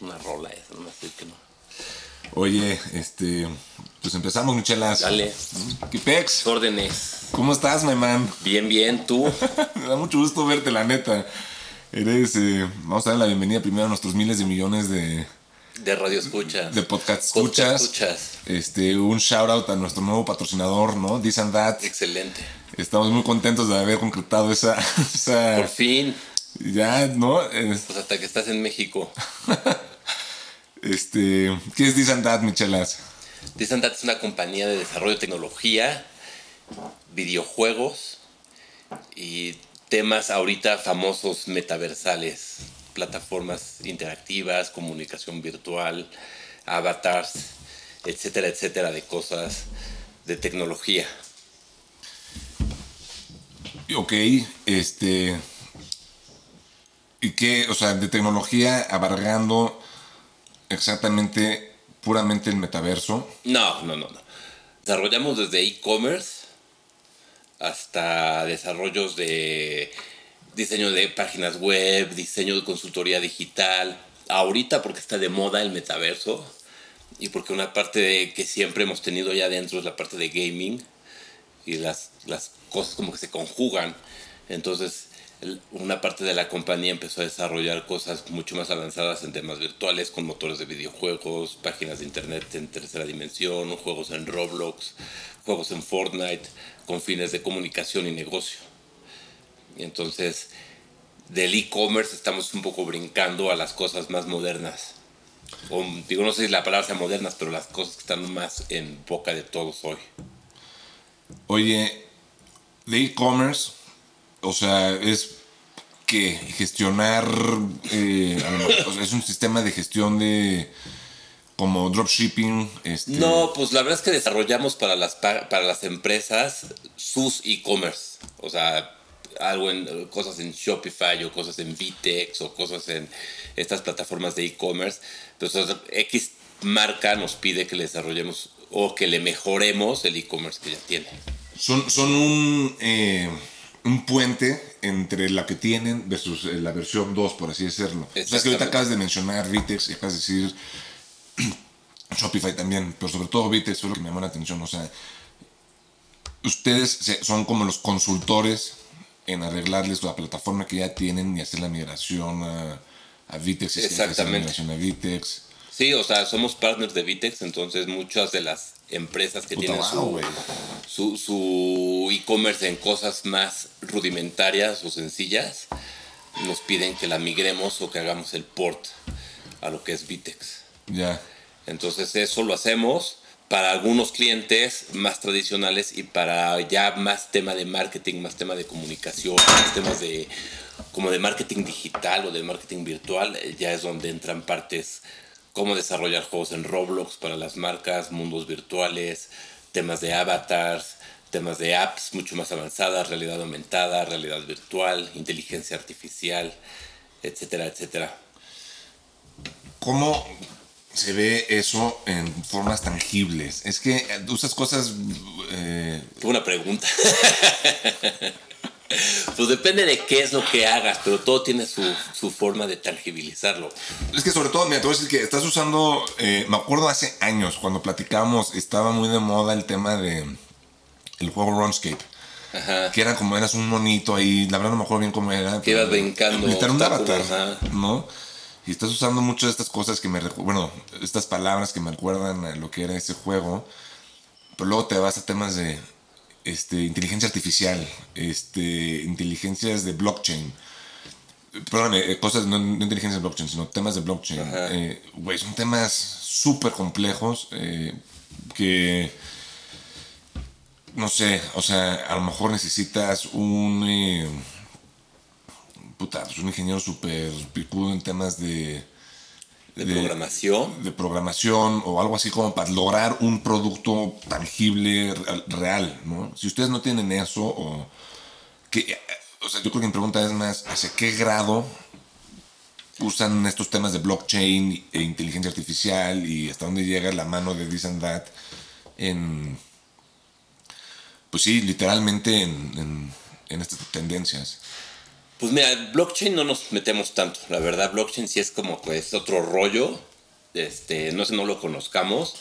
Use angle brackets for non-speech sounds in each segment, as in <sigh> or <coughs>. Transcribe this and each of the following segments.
Una rola esa, no sé que no. Oye, este, pues empezamos, Michelas. Dale. ¿Qué pex? Órdenes. ¿Cómo estás, my man? Bien, bien, tú. <laughs> Me da mucho gusto verte, la neta. Eres, eh, vamos a dar la bienvenida primero a nuestros miles de millones de, De radio escuchas. de podcast Podcast escuchas. escuchas. Este, un shout out a nuestro nuevo patrocinador, ¿no? This and That. Excelente. Estamos muy contentos de haber concretado esa, <laughs> esa Por fin. ya, ¿no? Es- Pues hasta que estás en México. <laughs> Este, ¿qué es This and That, Michelas? Disandat es una compañía de desarrollo de tecnología, videojuegos y temas ahorita famosos metaversales, plataformas interactivas, comunicación virtual, avatars, etcétera, etcétera, de cosas de tecnología. Ok, este. ¿Y qué? O sea, de tecnología abarcando exactamente, puramente el metaverso. No, no, no, no. Desarrollamos desde e-commerce hasta desarrollos de diseño de páginas web, diseño de consultoría digital. Ahorita porque está de moda el metaverso y porque una parte que siempre hemos tenido ya dentro es la parte de gaming y las, las cosas como que se conjugan. Entonces, una parte de la compañía empezó a desarrollar cosas mucho más avanzadas en temas virtuales, con motores de videojuegos, páginas de internet en tercera dimensión, juegos en Roblox, juegos en Fortnite, con fines de comunicación y negocio. Y entonces, del e-commerce estamos un poco brincando a las cosas más modernas. O, digo, no sé si la palabra sea modernas, pero las cosas que están más en boca de todos hoy. Oye, de e-commerce, o sea, es que gestionar, eh, o sea, es un sistema de gestión de como dropshipping. Este, No, pues la verdad es que desarrollamos para las, pa- para las empresas sus e-commerce. O sea, algo en cosas en Shopify o cosas en Vitex o cosas en estas plataformas de e-commerce. Entonces, X marca nos pide que le desarrollemos o que le mejoremos el e-commerce que ya tiene. Son, son un, eh, un puente entre la que tienen versus eh, la versión 2, por así decirlo. O sea, es que ahorita Exactamente. acabas de mencionar Vitex y acabas de decir <clears throat> Shopify también, pero sobre todo Vitex fue lo que me llamó la atención. O sea, ustedes son como los consultores en arreglarles la plataforma que ya tienen y hacer la migración a, a Vitex. hacer la Exactamente. migración a Vitex. Sí, o sea, somos partners de Vitex, entonces muchas de las empresas que tienen su, su, su e-commerce en cosas más rudimentarias o sencillas, nos piden que la migremos o que hagamos el port a lo que es Vitex. Ya. Entonces eso lo hacemos para algunos clientes más tradicionales y para ya más tema de marketing, más tema de comunicación, más temas de como de marketing digital o de marketing virtual, ya es donde entran partes como desarrollar juegos en Roblox para las marcas, mundos virtuales, temas de avatars, temas de apps mucho más avanzadas, realidad aumentada, realidad virtual, inteligencia artificial, etcétera, etcétera. ¿Cómo se ve eso en formas tangibles? Es que eh, usas cosas... eh, Qué buena pregunta. <laughs> pues depende de qué es lo que hagas, pero todo tiene su, su forma de tangibilizarlo. Es que sobre todo, mira, te voy a decir que estás usando, eh, me acuerdo hace años cuando platicamos, estaba muy de moda el tema de el juego RuneScape. Ajá. Que era como eras un monito ahí, la verdad no me acuerdo bien cómo era. Que ibas brincando un avatar, ajá. ¿no? Y estás usando muchas de estas cosas que me bueno, estas palabras que me recuerdan a lo que era ese juego. Pero luego te vas a temas de este, inteligencia artificial, este, inteligencias de blockchain. Perdóname, eh, cosas, no, no inteligencia de blockchain, sino temas de blockchain. Eh, Güey, son temas súper complejos eh, que, no sé, o sea, a lo mejor necesitas un, eh, puta, pues un ingeniero súper picudo en temas de, De, De- programación. de programación o algo así como para lograr un producto tangible, real, ¿no? Si ustedes no tienen eso o que, o sea, yo creo que mi pregunta es más, ¿hacia qué grado usan estos temas de blockchain e inteligencia artificial y hasta dónde llega la mano de this and that en, pues sí, literalmente en, en, en estas tendencias? Pues mira, blockchain no nos metemos tanto. La verdad, blockchain sí es como pues otro rollo. Este, no sé, no lo conozcamos,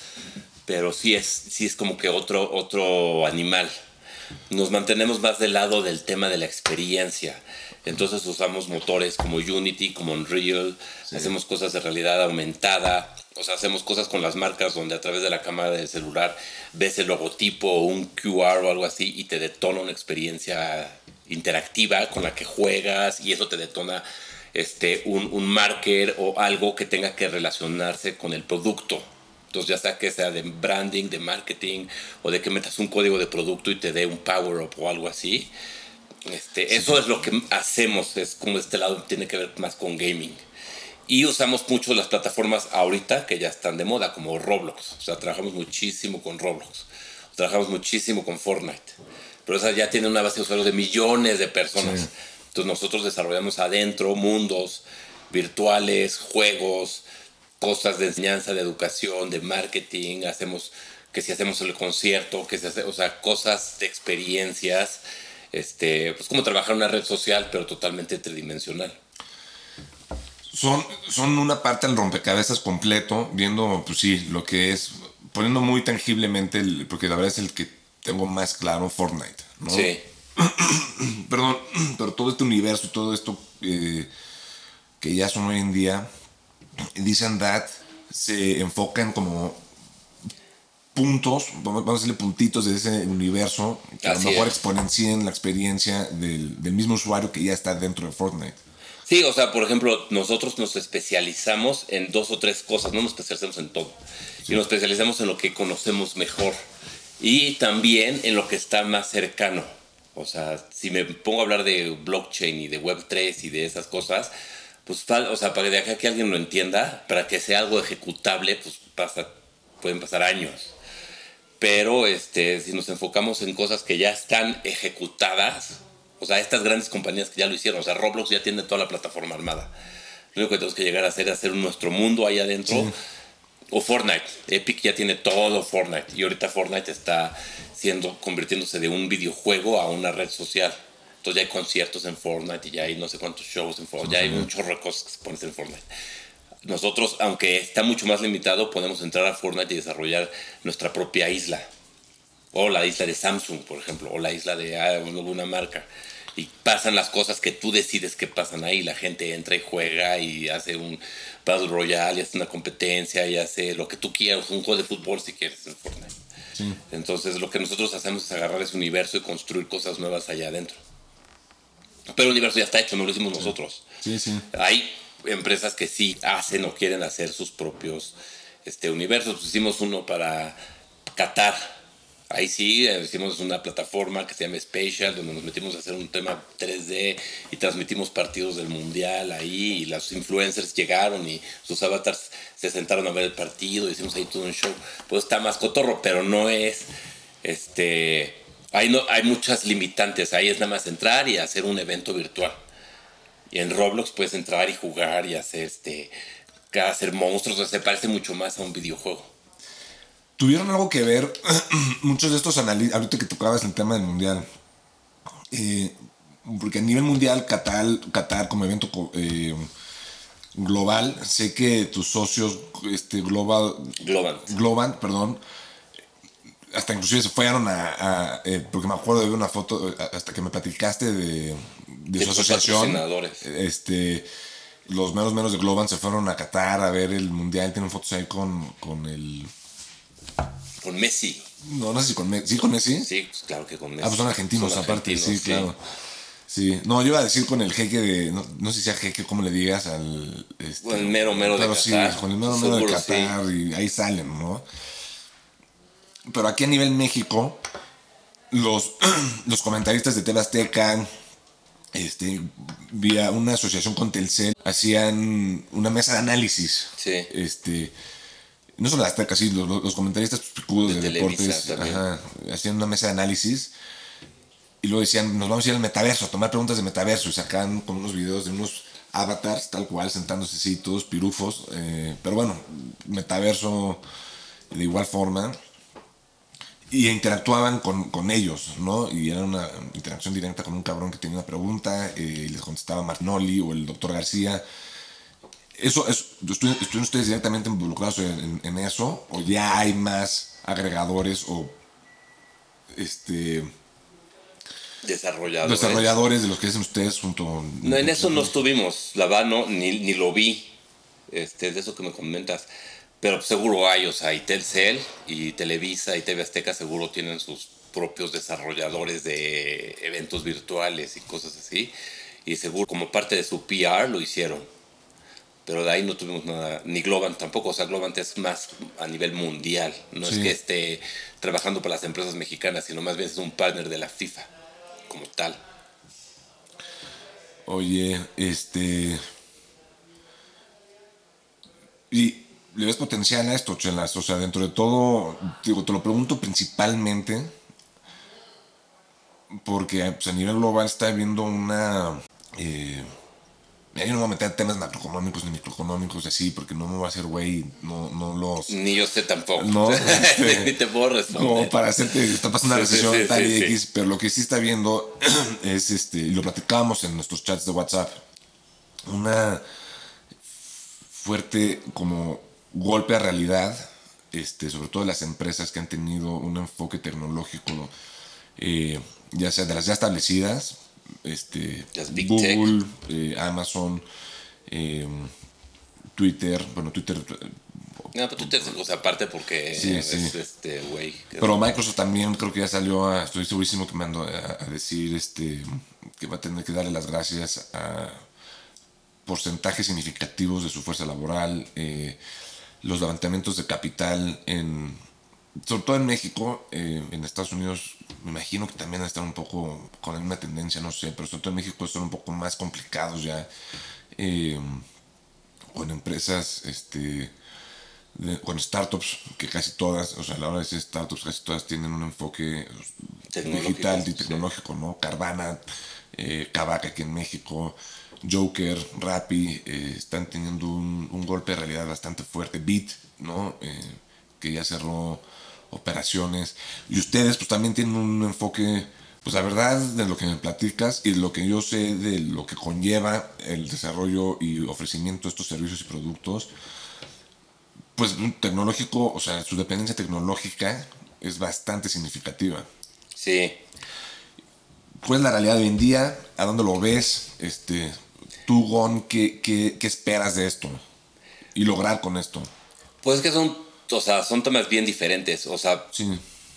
pero sí es, sí es como que otro, otro animal. Nos mantenemos más del lado del tema de la experiencia. Entonces usamos motores como Unity, como Unreal, hacemos cosas de realidad aumentada, o sea, hacemos cosas con las marcas donde a través de la cámara del celular ves el logotipo o un QR o algo así y te detona una experiencia interactiva con la que juegas y eso te detona este, un, un marker o algo que tenga que relacionarse con el producto. Entonces ya sea que sea de branding, de marketing o de que metas un código de producto y te dé un power up o algo así. Este, eso es lo que hacemos, es como este lado tiene que ver más con gaming. Y usamos mucho las plataformas ahorita que ya están de moda, como Roblox. O sea, trabajamos muchísimo con Roblox. Trabajamos muchísimo con Fortnite. Pero esa ya tiene una base de usuarios de millones de personas. Entonces nosotros desarrollamos adentro mundos virtuales, juegos, cosas de enseñanza, de educación, de marketing. Hacemos que si hacemos el concierto, que se hace, o sea, cosas de experiencias. Este, pues como trabajar en una red social, pero totalmente tridimensional son, son una parte del rompecabezas completo, viendo, pues sí, lo que es, poniendo muy tangiblemente, el, porque la verdad es el que tengo más claro, Fortnite, ¿no? Sí. <clears throat> Perdón, <clears throat> pero todo este universo y todo esto eh, que ya son hoy en día, dicen that, se enfocan como puntos, vamos a decirle puntitos de ese universo, que a lo mejor exponencien la experiencia del, del mismo usuario que ya está dentro de Fortnite. Sí, o sea, por ejemplo, nosotros nos especializamos en dos o tres cosas, no nos especializamos en todo. Y nos especializamos en lo que conocemos mejor. Y también en lo que está más cercano. O sea, si me pongo a hablar de blockchain y de Web3 y de esas cosas, pues, o sea, para que alguien lo entienda, para que sea algo ejecutable, pues pasa, pueden pasar años. Pero este, si nos enfocamos en cosas que ya están ejecutadas, o sea, estas grandes compañías que ya lo hicieron, o sea, Roblox ya tiene toda la plataforma armada. Lo único que tenemos que llegar a hacer es hacer nuestro mundo ahí adentro. O Fortnite. Epic ya tiene todo Fortnite. Y ahorita Fortnite está siendo, convirtiéndose de un videojuego a una red social. Entonces ya hay conciertos en Fortnite y ya hay no sé cuántos shows en Fortnite. Ya hay un chorro de cosas que se ponen en Fortnite. Nosotros, aunque está mucho más limitado, podemos entrar a Fortnite y desarrollar nuestra propia isla. O la isla de Samsung, por ejemplo. O la isla de alguna marca y pasan las cosas que tú decides que pasan ahí. La gente entra y juega y hace un Battle Royale y hace una competencia y hace lo que tú quieras, un juego de fútbol si quieres en Fortnite. Entonces lo que nosotros hacemos es agarrar ese universo y construir cosas nuevas allá adentro. Pero el universo ya está hecho, no lo hicimos nosotros. Hay empresas que sí hacen o quieren hacer sus propios este, universos. hicimos uno para Qatar Ahí sí, hicimos una plataforma que se llama Spatial, donde nos metimos a hacer un tema 3D y transmitimos partidos del Mundial ahí, y los influencers llegaron y sus avatars se sentaron a ver el partido, hicimos ahí todo un show. Pues está más cotorro, pero no es, este, ahí no, hay muchas limitantes, ahí es nada más entrar y hacer un evento virtual. Y en Roblox puedes entrar y jugar y hacer, este, hacer monstruos, o sea, se parece mucho más a un videojuego tuvieron algo que ver <clears throat> muchos de estos analistas, ahorita que tocabas el tema del mundial, eh, porque a nivel mundial, Qatar, Qatar como evento eh, global, sé que tus socios, este, Global, Global, Global perdón, hasta inclusive se fueron a, eh, porque me acuerdo de ver una foto, hasta que me platicaste de, de, su asociación, este, los menos menos de Globan se fueron a Qatar a ver el mundial, tienen fotos ahí con, con el con Messi. No, no sé si con Messi. ¿Sí con Messi? Sí, pues claro que con Messi. Ah, pues son argentinos aparte, sí, claro. Sí, no, yo iba a decir con el jeque de, no, sé si sea jeque, ¿cómo le digas? Al, este, con el mero mero de Qatar. Sí, con el mero mero de Qatar y ahí salen, ¿no? Pero aquí a nivel México, los, <clears throat> los comentaristas de TV Azteca, este, vía una asociación con Telcel, hacían una mesa de análisis. Sí. Este, no solo hasta casi los, los comentaristas picudos de, deportes hacían una mesa de análisis y luego decían, nos vamos a ir al metaverso, a tomar preguntas de metaverso y sacan con unos videos de unos avatars tal cual, sentándose así, todos pirufos, eh, pero bueno, metaverso de igual forma. y interactuaban con, con, ellos, ¿no? Y era una interacción directa con un cabrón que tenía una pregunta eh, y les contestaba Martinoli o el doctor García. Eso, es, ¿Estuvieron ustedes directamente involucrados en, en, eso? ¿O ya hay más agregadores o este desarrolladores? Desarrolladores de los que hacen ustedes junto. No, en eso no estuvimos, la verdad no, ni, ni lo vi, este, de eso que me comentas. Pero seguro hay, o sea, y Telcel y Televisa y TV Azteca seguro tienen sus propios desarrolladores de eventos virtuales y cosas así. Y seguro como parte de su PR lo hicieron. Pero de ahí no tuvimos nada, ni Globant tampoco. O sea, Globant es más a nivel mundial. No es que esté trabajando para las empresas mexicanas, sino más bien es un partner de la FIFA como tal. Oye, este... Y le ves potencial a esto, Chelas. O sea, dentro de todo, digo, te lo pregunto principalmente porque pues, a nivel global está habiendo una... Eh, yo no me voy a meter temas macroeconómicos ni microeconómicos así, porque no me voy a hacer güey, no, no los... Ni yo sé tampoco. No, <laughs> este, ni te puedo responder. Como para hacerte, está pasando una recesión tal y X, pero lo que sí está viendo <clears throat> es, este, y lo platicábamos en nuestros chats de WhatsApp, una fuerte como golpe a realidad, este, sobre todo las empresas que han tenido un enfoque tecnológico, eh, ya sea de las ya establecidas, este, Google, eh, Amazon, eh, Twitter, bueno, Twitter... No, pero Twitter es aparte porque es este güey. Pero Microsoft también creo que ya salió a, estoy segurísimo que me ando a, decir este que va a tener que darle las gracias a porcentajes significativos de su fuerza laboral. Eh, los levantamientos de capital en, sobre todo en México, eh, en Estados Unidos, me imagino que también están un poco con la misma tendencia, no sé, pero sobre todo en México son un poco más complicados ya, eh, con empresas, este, con startups, que casi todas, o sea, a la hora de ser startups, casi todas tienen un enfoque digital y tecnológico, ¿no? Carvana, eh, aquí en México, Joker, Rappi, eh, están teniendo un, golpe de realidad bastante fuerte. Beat, ¿no? Eh, que ya cerró operaciones. Y ustedes pues también tienen un enfoque, pues la verdad, de lo que me platicas y de lo que yo sé de lo que conlleva el desarrollo y ofrecimiento de estos servicios y productos, pues tecnológico, o sea, su dependencia tecnológica es bastante significativa. Sí. ¿Cuál es la realidad de hoy en día? ¿A dónde lo ves? Este, tú, Gon, ¿qué, qué, esperas de esto? Y lograr con esto. Pues que son, o sea, son temas bien diferentes. O sea,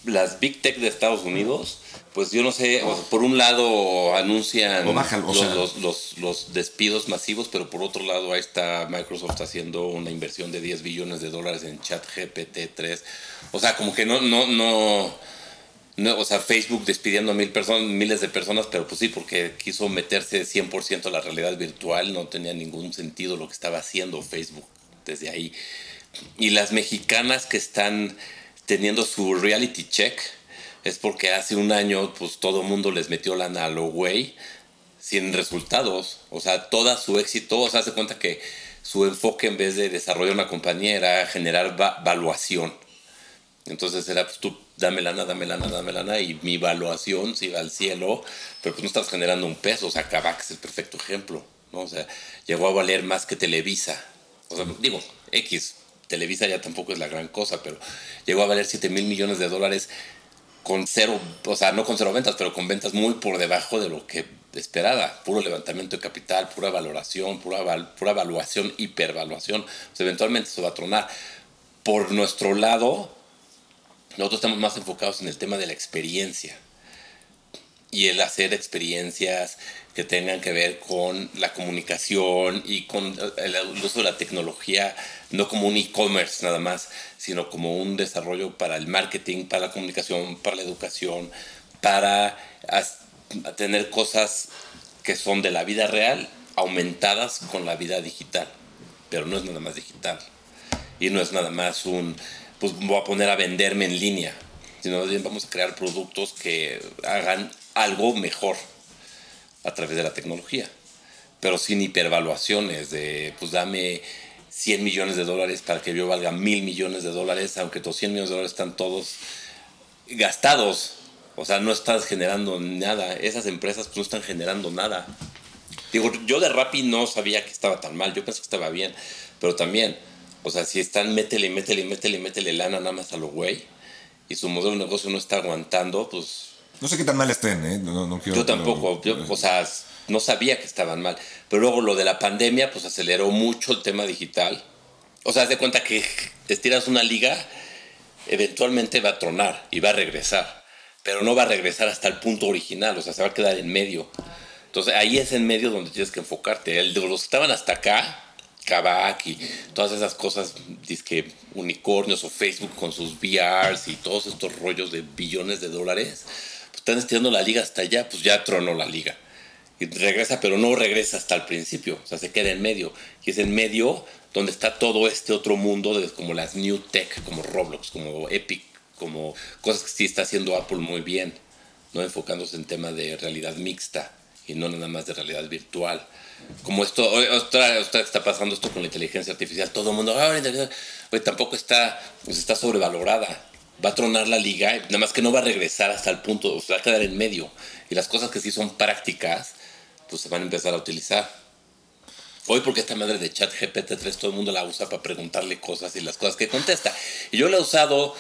las Big Tech de Estados Unidos, pues yo no sé, por un lado anuncian los, los, los, despidos masivos, pero por otro lado ahí está Microsoft haciendo una inversión de 10 billones de dólares en chat GPT 3. O sea, como que no, no, no no, o sea, Facebook despidiendo a mil personas, miles de personas, pero pues sí, porque quiso meterse 100% a la realidad virtual, no tenía ningún sentido lo que estaba haciendo Facebook desde ahí. Y las mexicanas que están teniendo su reality check es porque hace un año pues todo mundo les metió la a güey sin resultados. O sea, toda su éxito, o sea, se cuenta que su enfoque en vez de desarrollar una compañía era generar valuación. Entonces era, pues tú dame lana, dame lana, dame lana, y mi evaluación se iba al cielo, pero pues no estás generando un peso, o sea, Kavak es el perfecto ejemplo, ¿no? O sea, llegó a valer más que Televisa, o sea, digo, X, Televisa ya tampoco es la gran cosa, pero llegó a valer 7 mil millones de dólares con cero, o sea, no con cero ventas, pero con ventas muy por debajo de lo que esperaba. Puro levantamiento de capital, pura valoración, pura, pura evaluación, hipervaluación. Eventualmente se va a tronar. Por nuestro lado, nosotros estamos más enfocados en el tema de la experiencia y el hacer experiencias que tengan que ver con la comunicación y con el uso de la tecnología, no como un e-commerce nada más, sino como un desarrollo para el marketing, para la comunicación, para la educación, para tener cosas que son de la vida real aumentadas con la vida digital. Pero no es nada más digital. Y no es nada más un pues voy a poner a venderme en línea, sino vamos a crear productos que hagan algo mejor a través de la tecnología, pero sin hipervaluaciones de, pues dame 100 millones de dólares para que yo valga mil millones de dólares, aunque 200 millones de dólares están todos gastados. O sea, no estás generando nada. Esas empresas pues, no están generando nada. Digo, yo de Rappi no sabía que estaba tan mal. Yo pensé que estaba bien. Pero también, o sea, si están métele, métele, métele, métele lana nada más a lo güey. Y su modelo de negocio no está aguantando, pues. No sé qué tan mal estén, ¿eh? No, no quiero, yo tampoco. Yo, o sea, no sabía que estaban mal. Pero luego lo de la pandemia, pues aceleró mucho el tema digital. O sea, haz de cuenta que estiras una liga, eventualmente va a tronar y va a regresar pero no va a regresar hasta el punto original, o sea, se va a quedar en medio. Entonces ahí es en medio donde tienes que enfocarte. El de los que estaban hasta acá, Kavak y todas esas cosas, que unicornios o Facebook con sus VRs y todos estos rollos de billones de dólares, están estirando la liga hasta allá, pues ya tronó la liga. Y regresa, pero no regresa hasta el principio, o sea, se queda en medio. Y es en medio donde está todo este otro mundo, de, como las New Tech, como Roblox, como Epic, como cosas que sí está haciendo Apple muy bien, no enfocándose en tema de realidad mixta y no nada más de realidad virtual. Como esto, otra, está pasando esto con la inteligencia artificial, todo el mundo, ah, tampoco está, pues está sobrevalorada. Va a tronar la liga, nada más que no va a regresar hasta el punto, o sea, va a quedar en medio. Y las cosas que sí son prácticas, pues se van a empezar a utilizar. Hoy porque esta madre de chat GPT-3 todo el mundo la usa para preguntarle cosas y las cosas que contesta. Y yo la he usado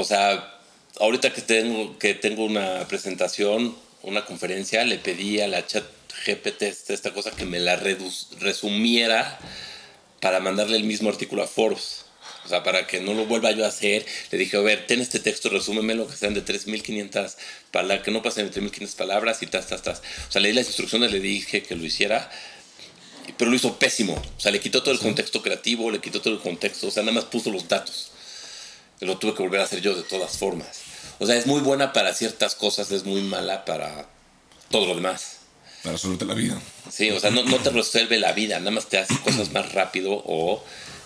o sea, ahorita que tengo, que tengo una presentación, una conferencia, le pedí a la chat GPT esta cosa que me la resumiera para mandarle el mismo artículo a Forbes. O sea, para que no lo vuelva yo a hacer, le dije, a ver, ten este texto, resúmemelo, que sean de 3.500 palabras, que no pasen de 3.500 palabras y tas, tas, tas. O sea, leí las instrucciones, le dije que lo hiciera, pero lo hizo pésimo. O sea, le quitó todo el contexto creativo, le quitó todo el contexto, o sea, nada más puso los datos lo tuve que volver a hacer yo de todas formas. O sea, es muy buena para ciertas cosas, es muy mala para todo lo demás. Para resolverte la vida. Sí, o sea, no, no, te resuelve la vida, nada más te hace cosas más rápido o,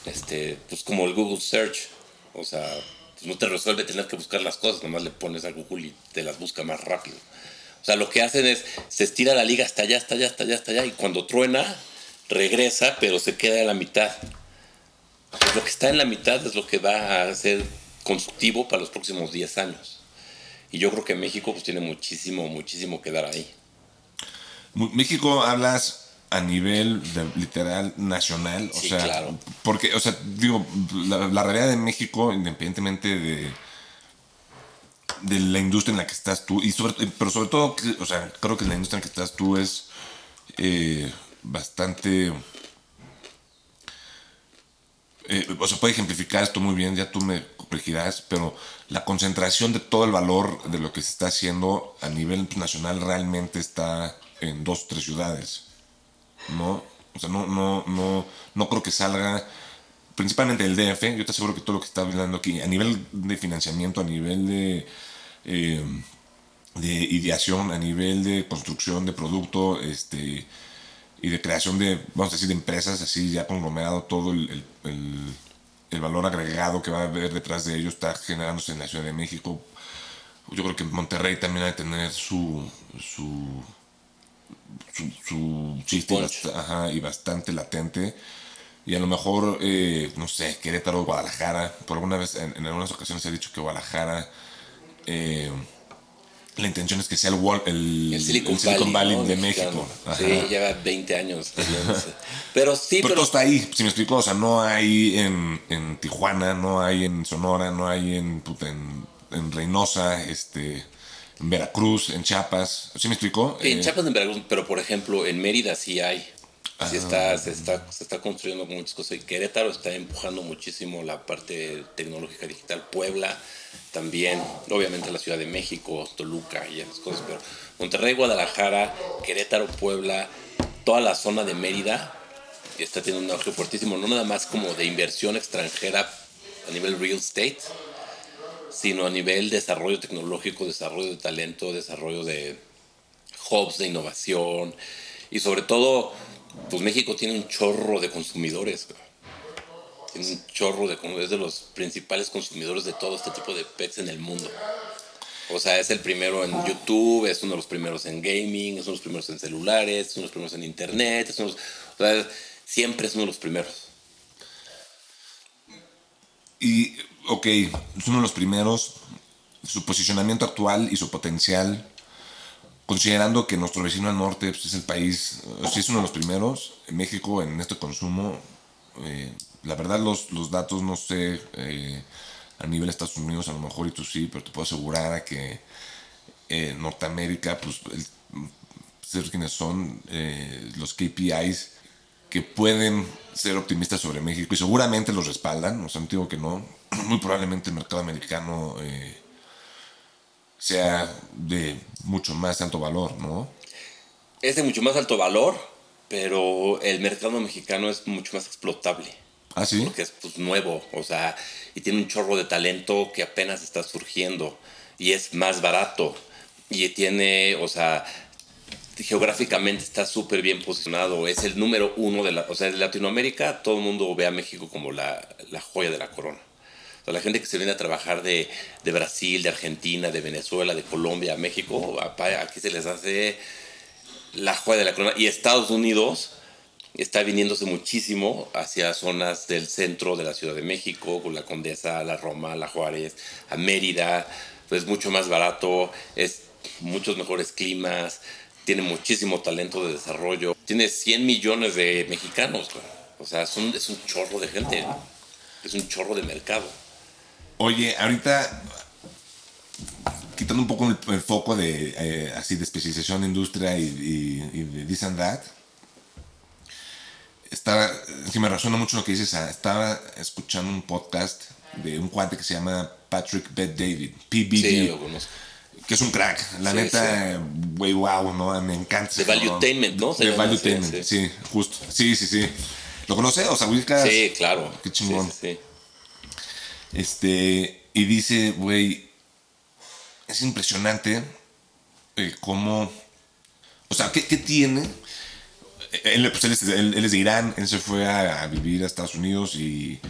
este, pues como el Google Search. O sea, pues no te resuelve tener que buscar las cosas, nomás le pones a Google y te las busca más rápido. O sea, lo que hacen es, se estira la liga hasta allá, hasta allá, hasta allá, hasta allá, y cuando truena, regresa, pero se queda en la mitad. Pues lo que está en la mitad es lo que va a hacer constructivo para los próximos 10 años. Y yo creo que México pues, tiene muchísimo, muchísimo que dar ahí. México hablas a nivel literal nacional, o sea, claro. porque, o sea, digo, la, realidad de México, independientemente de, de la industria en la que estás tú, y sobre, pero sobre todo, o sea, creo que la industria en la que estás tú es eh, bastante eh, o sea, puede ejemplificar esto muy bien, ya tú me corregirás, pero la concentración de todo el valor de lo que se está haciendo a nivel nacional realmente está en dos o tres ciudades, ¿no? O sea, no, no, no, no creo que salga principalmente el DF, yo te aseguro que todo lo que está hablando aquí, a nivel de financiamiento, a nivel de, eh, de ideación, a nivel de construcción de producto, este, y de creación de, vamos a decir, de empresas, así ya conglomerado todo el, el, valor agregado que va a haber detrás de ello está generándose en la Ciudad de México. Yo creo que Monterrey también ha de tener su, su, su, chiste y, bastante latente. Y a lo mejor, eh, no sé, Querétaro, Guadalajara. Por alguna vez, en, algunas ocasiones se ha dicho que Guadalajara eh, la intención es que sea el, el, Silicon, Valley, de México. Sí, lleva 20 años. pero sí, pero, todo está ahí, si me explico, o sea, no hay en, en Tijuana, no hay en Sonora, no hay en, en, en Reynosa, este, en Veracruz, en Chiapas, ¿sí me explicó? En eh, Chiapas, en Veracruz, pero por ejemplo, en Mérida sí hay. Sí está, se, está, se está construyendo muchas cosas. Y Querétaro está empujando muchísimo la parte tecnológica digital. Puebla también, obviamente la Ciudad de México, Toluca y esas cosas. Pero Monterrey, Guadalajara, Querétaro, Puebla, toda la zona de Mérida está teniendo un auge fuertísimo. No nada más como de inversión extranjera a nivel real estate, sino a nivel desarrollo tecnológico, desarrollo de talento, desarrollo de hubs de innovación y sobre todo pues México tiene un chorro de consumidores. Tiene un chorro de es de los principales consumidores de todo este tipo de pets en el mundo. O sea, es el primero en YouTube, es uno de los primeros en gaming, es uno de los primeros en celulares, es uno de los primeros en internet, es uno siempre es uno de los primeros. Y, ok, es uno de los primeros. su posicionamiento actual y su potencial, considerando que nuestro vecino al norte pues, es el país, o sea, es uno de los primeros, en México, en este consumo. eh, la verdad, los, los datos no sé eh, a nivel Estados Unidos, a lo mejor y tú sí, pero te puedo asegurar que eh, Norteamérica, pues, el, ser quienes son eh, los KPIs que pueden ser optimistas sobre México y seguramente los respaldan, o sea, no digo que no, <clears throat> muy probablemente el mercado americano eh, sea de mucho más alto valor, ¿no? Es de mucho más alto valor, pero el mercado mexicano es mucho más explotable. Ah, sí. Porque es pues, nuevo, o sea, y tiene un chorro de talento que apenas está surgiendo. Y es más barato. Y tiene, o sea, geográficamente está súper bien posicionado. Es el número uno de la. O sea, en Latinoamérica todo el mundo ve a México como la, la joya de la corona. O sea, la gente que se viene a trabajar de, de Brasil, de Argentina, de Venezuela, de Colombia, México, apa- aquí se les hace la joya de la corona. Y Estados Unidos está viniéndose muchísimo hacia zonas del centro de la Ciudad de México, con la Condesa, la Roma, la Juárez, a Mérida. Es mucho más barato, es muchos mejores climas, tiene muchísimo talento de desarrollo. Tiene 100 millones de mexicanos, güey. O sea, es un, es un chorro de gente, ¿no? es un chorro de mercado. Oye, ahorita quitando un poco el, el foco de eh, así de especialización de industria y, y- y de this and that, estaba, sí me resuena mucho lo que dices, ah, estaba escuchando un podcast de un cuate que se llama Patrick Bet David, PBD, Sí, lo conozco. Que es un crack, la Sí, neta, güey, wow, ¿no? Me encanta. De. Valuetainment, ¿no? De Valuetainment, sí. sí, justo, sí, sí, sí. ¿Lo conoce? O sea, ubicas. Sí, claro. Qué chingón. Sí. Este, y dice, güey, es impresionante eh, cómo, o sea, ¿qué, qué tiene? Él, pues, él es, él- él es de Irán, él se fue a, a vivir a Estados Unidos y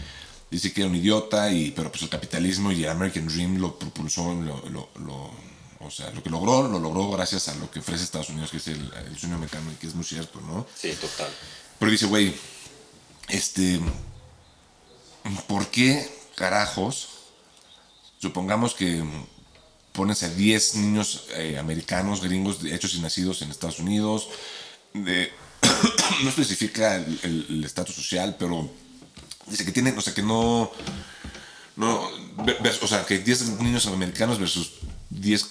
dice que era un idiota, y, pero pues el capitalismo y el American Dream lo propulsó, lo, lo- lo- o sea, lo que logró, lo logró gracias a lo que ofrece Estados Unidos, que es el, el sueño americano, y que es muy cierto, ¿no? Sí, total. Pero dice, güey, este, ¿por qué carajos? Supongamos que pones a 10 niños eh, americanos, gringos, hechos y nacidos en Estados Unidos, de- <coughs> no especifica el- estatus social, pero dice que tienen, o sea, que no, no, o sea, que 10 niños americanos versus 10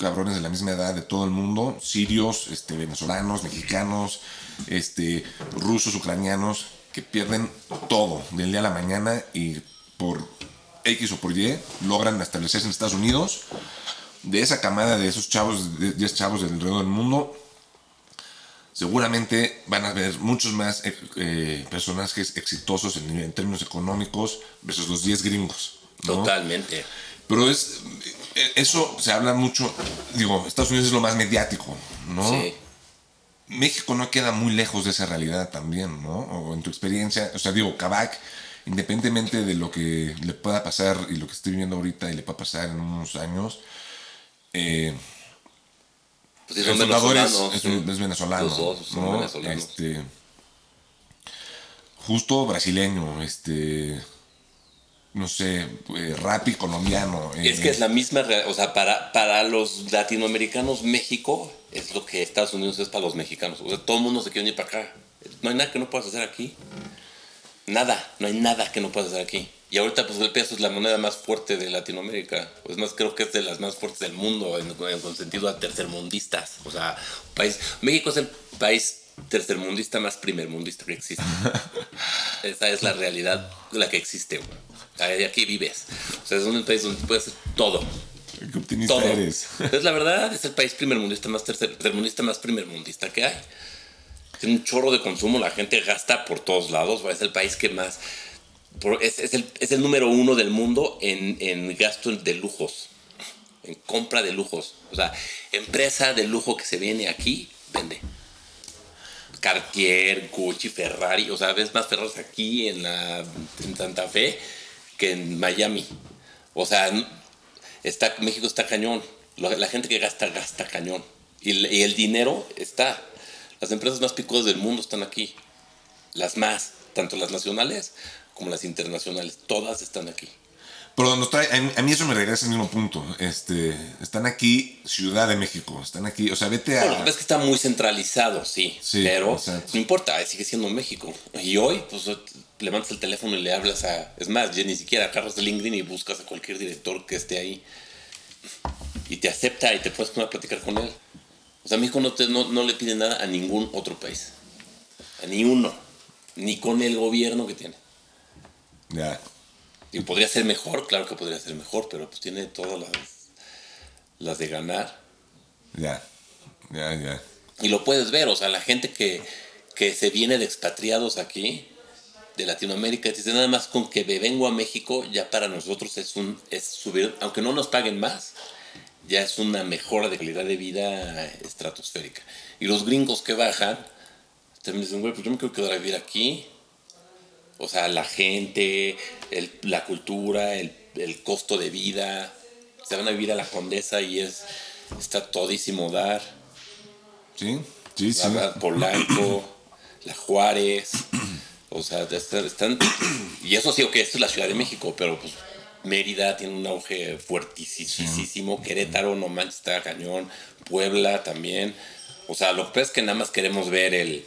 cabrones de la misma edad de todo el mundo, sirios, este, venezolanos, mexicanos, este, rusos, ucranianos, que pierden todo del día a la mañana y por X o por Y logran establecerse en Estados Unidos. De esa camada de esos chavos, de 10 chavos del alrededor del mundo, seguramente van a haber muchos más eh, eh, personajes exitosos en, en términos económicos versus los 10 gringos. ¿no? Totalmente. Pero es eso se habla mucho, digo, Estados Unidos es lo más mediático, ¿no? Sí. México no queda muy lejos de esa realidad también, ¿no? O en tu experiencia, o sea, digo, Kabak, independientemente de lo que le pueda pasar y lo que estoy viviendo ahorita y le pueda pasar en unos años, eh, Pues el son es, venezolano. Los dos son ¿no? venezolanos. Este, justo brasileño, este, no sé, eh, rapi colombiano. Es eh, que es la misma, o sea, para, para los latinoamericanos, México es lo que Estados Unidos es para los mexicanos. O sea, todo el mundo se quiere ir para acá. No hay nada que no puedas hacer aquí. Nada, no hay nada que no puedas hacer aquí. Y ahorita, pues el peso es la moneda más fuerte de Latinoamérica. Es más, creo que es de las más fuertes del mundo, en, en- sentido a tercermundistas. O sea, país, México es el país tercermundista más primermundista que existe. <laughs> Esa es la realidad la que existe, güey. Aquí vives. O sea, es un país donde puedes hacer todo. Qué optimista Todo. eres. <laughs> Es la verdad, es el país primermundista más tercer, tercermundista más primermundista que hay. Tiene un chorro de consumo, la gente gasta por todos lados. Es el país que más. es, es el, es el número uno del mundo en, en gasto de lujos, en compra de lujos. O sea, empresa de lujo que se viene aquí, vende. Cartier, Gucci, Ferrari. O sea, ves más Ferraris aquí en, la, en Santa Fe que en Miami. O sea, está, México está cañón. La, gente que gasta, gasta cañón. Y, y el dinero está. Las empresas más picudas del mundo están aquí. Las más, tanto las nacionales como las internacionales. Todas están aquí. Pero nos trae, a mí- eso me regresa al mismo punto. Este, están aquí, Ciudad de México. Están aquí, o sea, vete a. Bueno, es que está muy centralizado, sí. Sí, pero exacto. no importa, sigue siendo México. Y hoy, pues levantas el teléfono y le hablas a. Es más, ya ni siquiera agarras el LinkedIn y buscas a cualquier director que esté ahí. Y te acepta y te puedes poner a platicar con él. O sea, México no, te- no, no le pide nada a ningún otro país. A ni uno. Ni con el gobierno que tiene. Ya. Y podría ser mejor, claro que podría ser mejor, pero pues tiene todas las, las de ganar. Ya. Ya, ya. Y lo puedes ver, o sea, la gente que, que se viene de expatriados aquí, de Latinoamérica, dice nada más con que me vengo a México, ya para nosotros es un es subir, aunque no nos paguen más, ya es una mejora de calidad de vida estratosférica. Y los gringos que bajan, también dicen, güey, pues yo me quiero quedar a vivir aquí. O sea, la gente, el- la cultura, el, el costo de vida. Se van a vivir a la Condesa y es está todísimo dar. Sí, sí, sí. La Polanco, <clears throat> la Juárez, o sea, están, <clears throat> y eso sí, ok, esto es la Ciudad de México, pero pues Mérida tiene un auge fuertísimo, Querétaro, no manches, está cañón, Puebla también, o sea, lo que pasa es que nada más queremos ver el,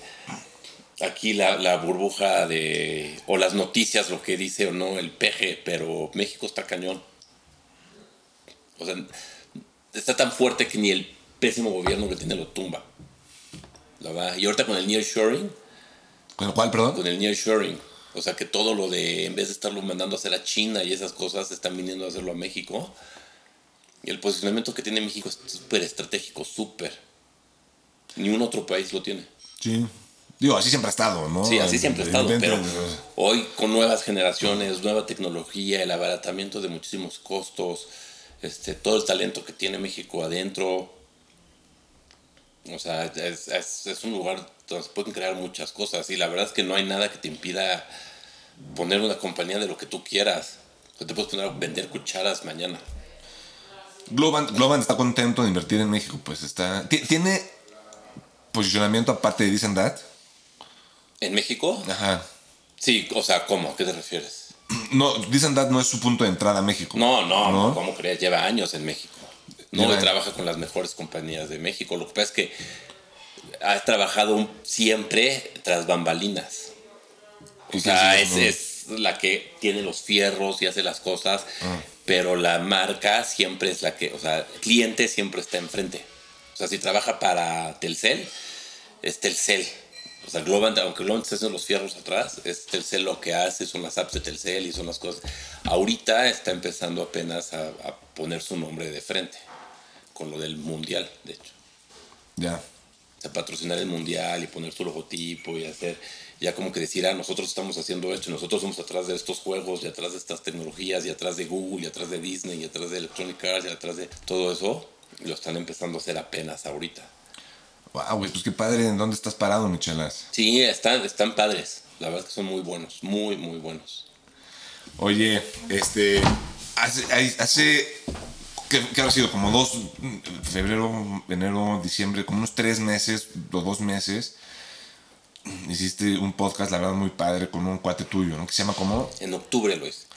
aquí la, la burbuja de, o las noticias, lo que dice o no el peje, pero México está cañón. O sea, está tan fuerte que ni el pésimo gobierno que tiene lo tumba. La verdad. Y ahorita con el nearshoring, ¿Con el cual, perdón? con el nearshoring, o sea que todo lo de, en vez de estarlo mandando a hacer a China y esas cosas, están viniendo a hacerlo a México. Y el posicionamiento que tiene México es súper estratégico, súper. Ni un otro país lo tiene. Sí. Digo, así siempre ha estado, ¿no? Sí, así siempre ha estado, pero Evidentemente, hoy con nuevas generaciones, nueva tecnología, el abaratamiento de muchísimos costos, este, todo el talento que tiene México adentro, o sea, es, es- es un lugar donde se pueden crear muchas cosas y la verdad es que no hay nada que te impida poner una compañía de lo que tú quieras. O sea, te puedes poner a vender cucharas mañana. Globant, Globant está contento de invertir en México, pues está. ti- ¿Tiene posicionamiento aparte de Dicen That? ¿En México? Ajá. Sí, o sea, ¿cómo? ¿A qué te refieres? <clears throat> No, Dicen That no es su punto de entrada a México. No, no, ¿No? ¿cómo crees? Lleva años en México. No Lleva- trabaja con las mejores compañías de México. Lo que pasa es que ha trabajado siempre tras bambalinas. ¿Y O sea, es la que tiene los fierros y hace las cosas, Ah. pero la marca siempre es la que, o sea, el cliente siempre está enfrente. O sea, si trabaja para Telcel, es Telcel. O sea, Globant, aunque Globant esté haciendo los fierros atrás, es Telcel lo que hace, son las apps de Telcel y son las cosas. Ahorita está empezando apenas a, a poner su nombre de frente, con lo del mundial, de hecho. Ya. O sea, patrocinar el mundial y poner su logotipo y hacer, ya como que decir, ah, nosotros estamos haciendo esto y nosotros somos atrás de estos juegos y atrás de estas tecnologías y atrás de Google y atrás de Disney y atrás de Electronic Arts y atrás de todo eso, lo están empezando a hacer apenas ahorita. Wow, güey, pues qué padre. ¿En dónde estás parado, Michelas? Sí, están, están padres, la verdad es que son muy buenos, muy, muy buenos. Oye, este. Hace. hace ¿qué, qué ha sido? Como dos. Febrero, enero, diciembre, como unos tres meses o dos meses. Hiciste un podcast, la verdad, muy padre con un cuate tuyo, ¿no? Que se llama como. En octubre hice.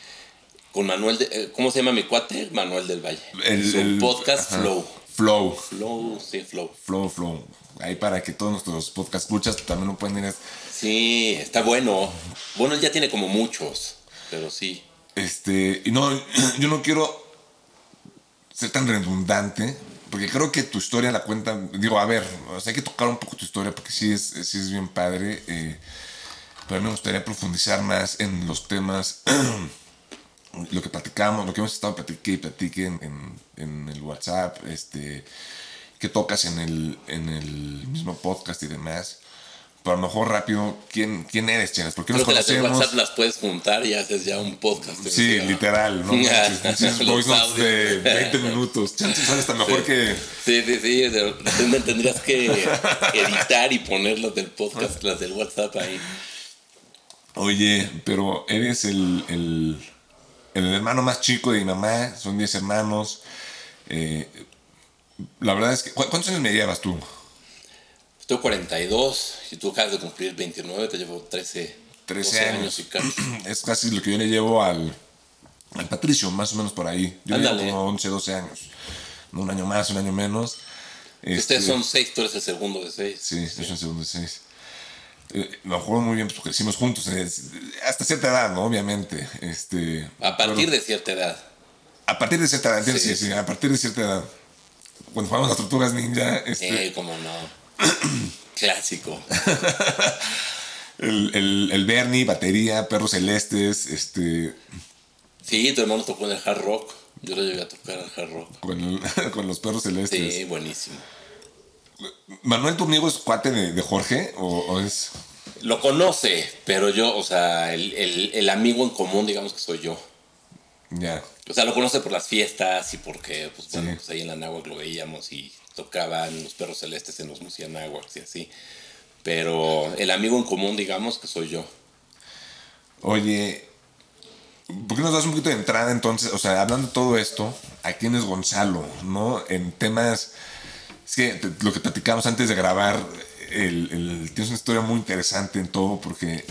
Con Manuel, de- eh, ¿cómo se llama mi cuate? Manuel del Valle. El, Su el- podcast ajá. Flow. Flow. Flow, sí, Flow. Flow, Flow. Ahí para que todos nuestros podcast escuchas también lo pueden ir. Sí, está bueno. Bueno, él ya tiene como muchos, pero sí. Este. Y no, <clears throat> yo no quiero ser tan redundante. Porque creo que tu historia la cuenta. Digo, a ver, o sea, hay que tocar un poco tu historia porque sí es, sí es bien padre. eh, pero me gustaría profundizar más en los temas. <clears throat> lo que platicamos, lo que hemos estado platique y platique en, en- en el WhatsApp, este, que tocas en el, en el mismo podcast y demás. Pero a lo mejor rápido, ¿quién, quién eres, Chelas? ¿Por qué nos que las de conocemos? WhatsApp las puedes juntar y haces ya un podcast. Sí, literal, ¿no? <laughs> <laughs> Voice notes de 20 minutos. Chance sale hasta mejor que. Sí, sí, sí. de repente tendrías que editar y poner las del podcast, las del WhatsApp ahí. Oye, pero eres el, el, el hermano más chico de mi mamá. Son 10 hermanos. Eh, la verdad es que. ¿cu- ¿Cuántos años me llevas tú? Tengo 42 y tú acabas de cumplir 29, te llevo 13, 13 12 años. años y cacho. <clears throat> Es casi lo que yo le llevo al, al Patricio, más o menos por ahí. Yo Ándale. tengo como 11, 12 años. Un año más, un año menos. Ustedes Este, son seis, tú eres el segundo de seis. Sí, yo soy el segundo de seis. Eh, me acuerdo muy bien pues, porque crecimos juntos, eh, hasta cierta edad, ¿no? Obviamente. Este, A partir pero- de cierta edad. A partir de cierta edad, sí, Sí. sí, a partir de cierta edad. Cuando jugamos las tortugas ninja, este, Eh, como no. <clears throat> Clásico. <laughs> el, el, el Bernie, batería, perros celestes, este, Sí, tu hermano tocó en el hard rock. Yo lo llegué a tocar al hard rock. con, el- <laughs> con los perros celestes. Sí, buenísimo. ¿Manuel Turnigo es cuate de, de Jorge o, o es...? Lo conoce, pero yo, o sea, el, el- el amigo en común, digamos que soy yo. Ya, O sea, lo conoce por las fiestas y porque, pues bueno, Sí. pues ahí en la náhuac lo veíamos y tocaban los perros celestes en los musianáhuacs y así. Pero el amigo en común, digamos que soy yo. Oye, ¿por qué nos das un poquito de entrada entonces? O sea, hablando de todo esto, ¿a quién es Gonzalo? ¿No? En temas. Es que te- lo que platicamos antes de grabar, el, el- tienes una historia muy interesante en todo, porque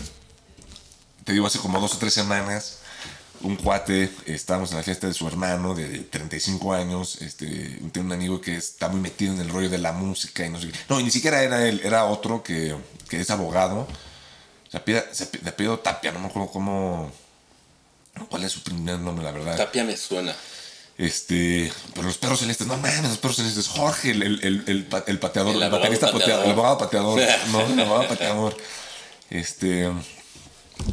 te digo, hace como dos o tres semanas, un cuate, estábamos en la fiesta de su hermano de 35 años, este, tiene un amigo que está muy metido en el rollo de la música y no sé qué. No, y ni siquiera era él, era otro que, que es abogado. Se apellida, Tapia, no me acuerdo cómo. ¿Cuál es su primer nombre, la verdad? Tapia me suena. Este. Pero los perros celestes, no mames, los perros celestes. Jorge, el, el, el, el pa- el pateador, El baterista pateador, pateador. el abogado pateador. no, el abogado <laughs> pateador. Este.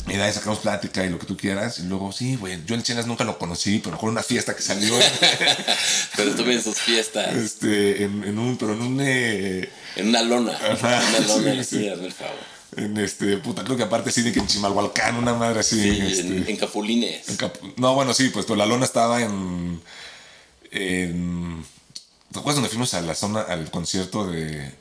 Y de ahí sacamos plática y lo que tú quieras. Y luego, sí, güey, yo el Chenas nunca lo conocí, pero con una fiesta que salió en, <laughs> Pero estuve en sus fiestas. este, en, en un, pero en un, eh, En una lona. Ajá, una lona, sí, sí, sí. hazme el favor. en este, puta, creo que aparte sí de que en Chimalhualcán, una madre así. Sí, este, en, en Capulines. en Cap- no, bueno, sí, pues, pero la lona estaba en, en, ¿te acuerdas donde fuimos a la zona, al concierto de,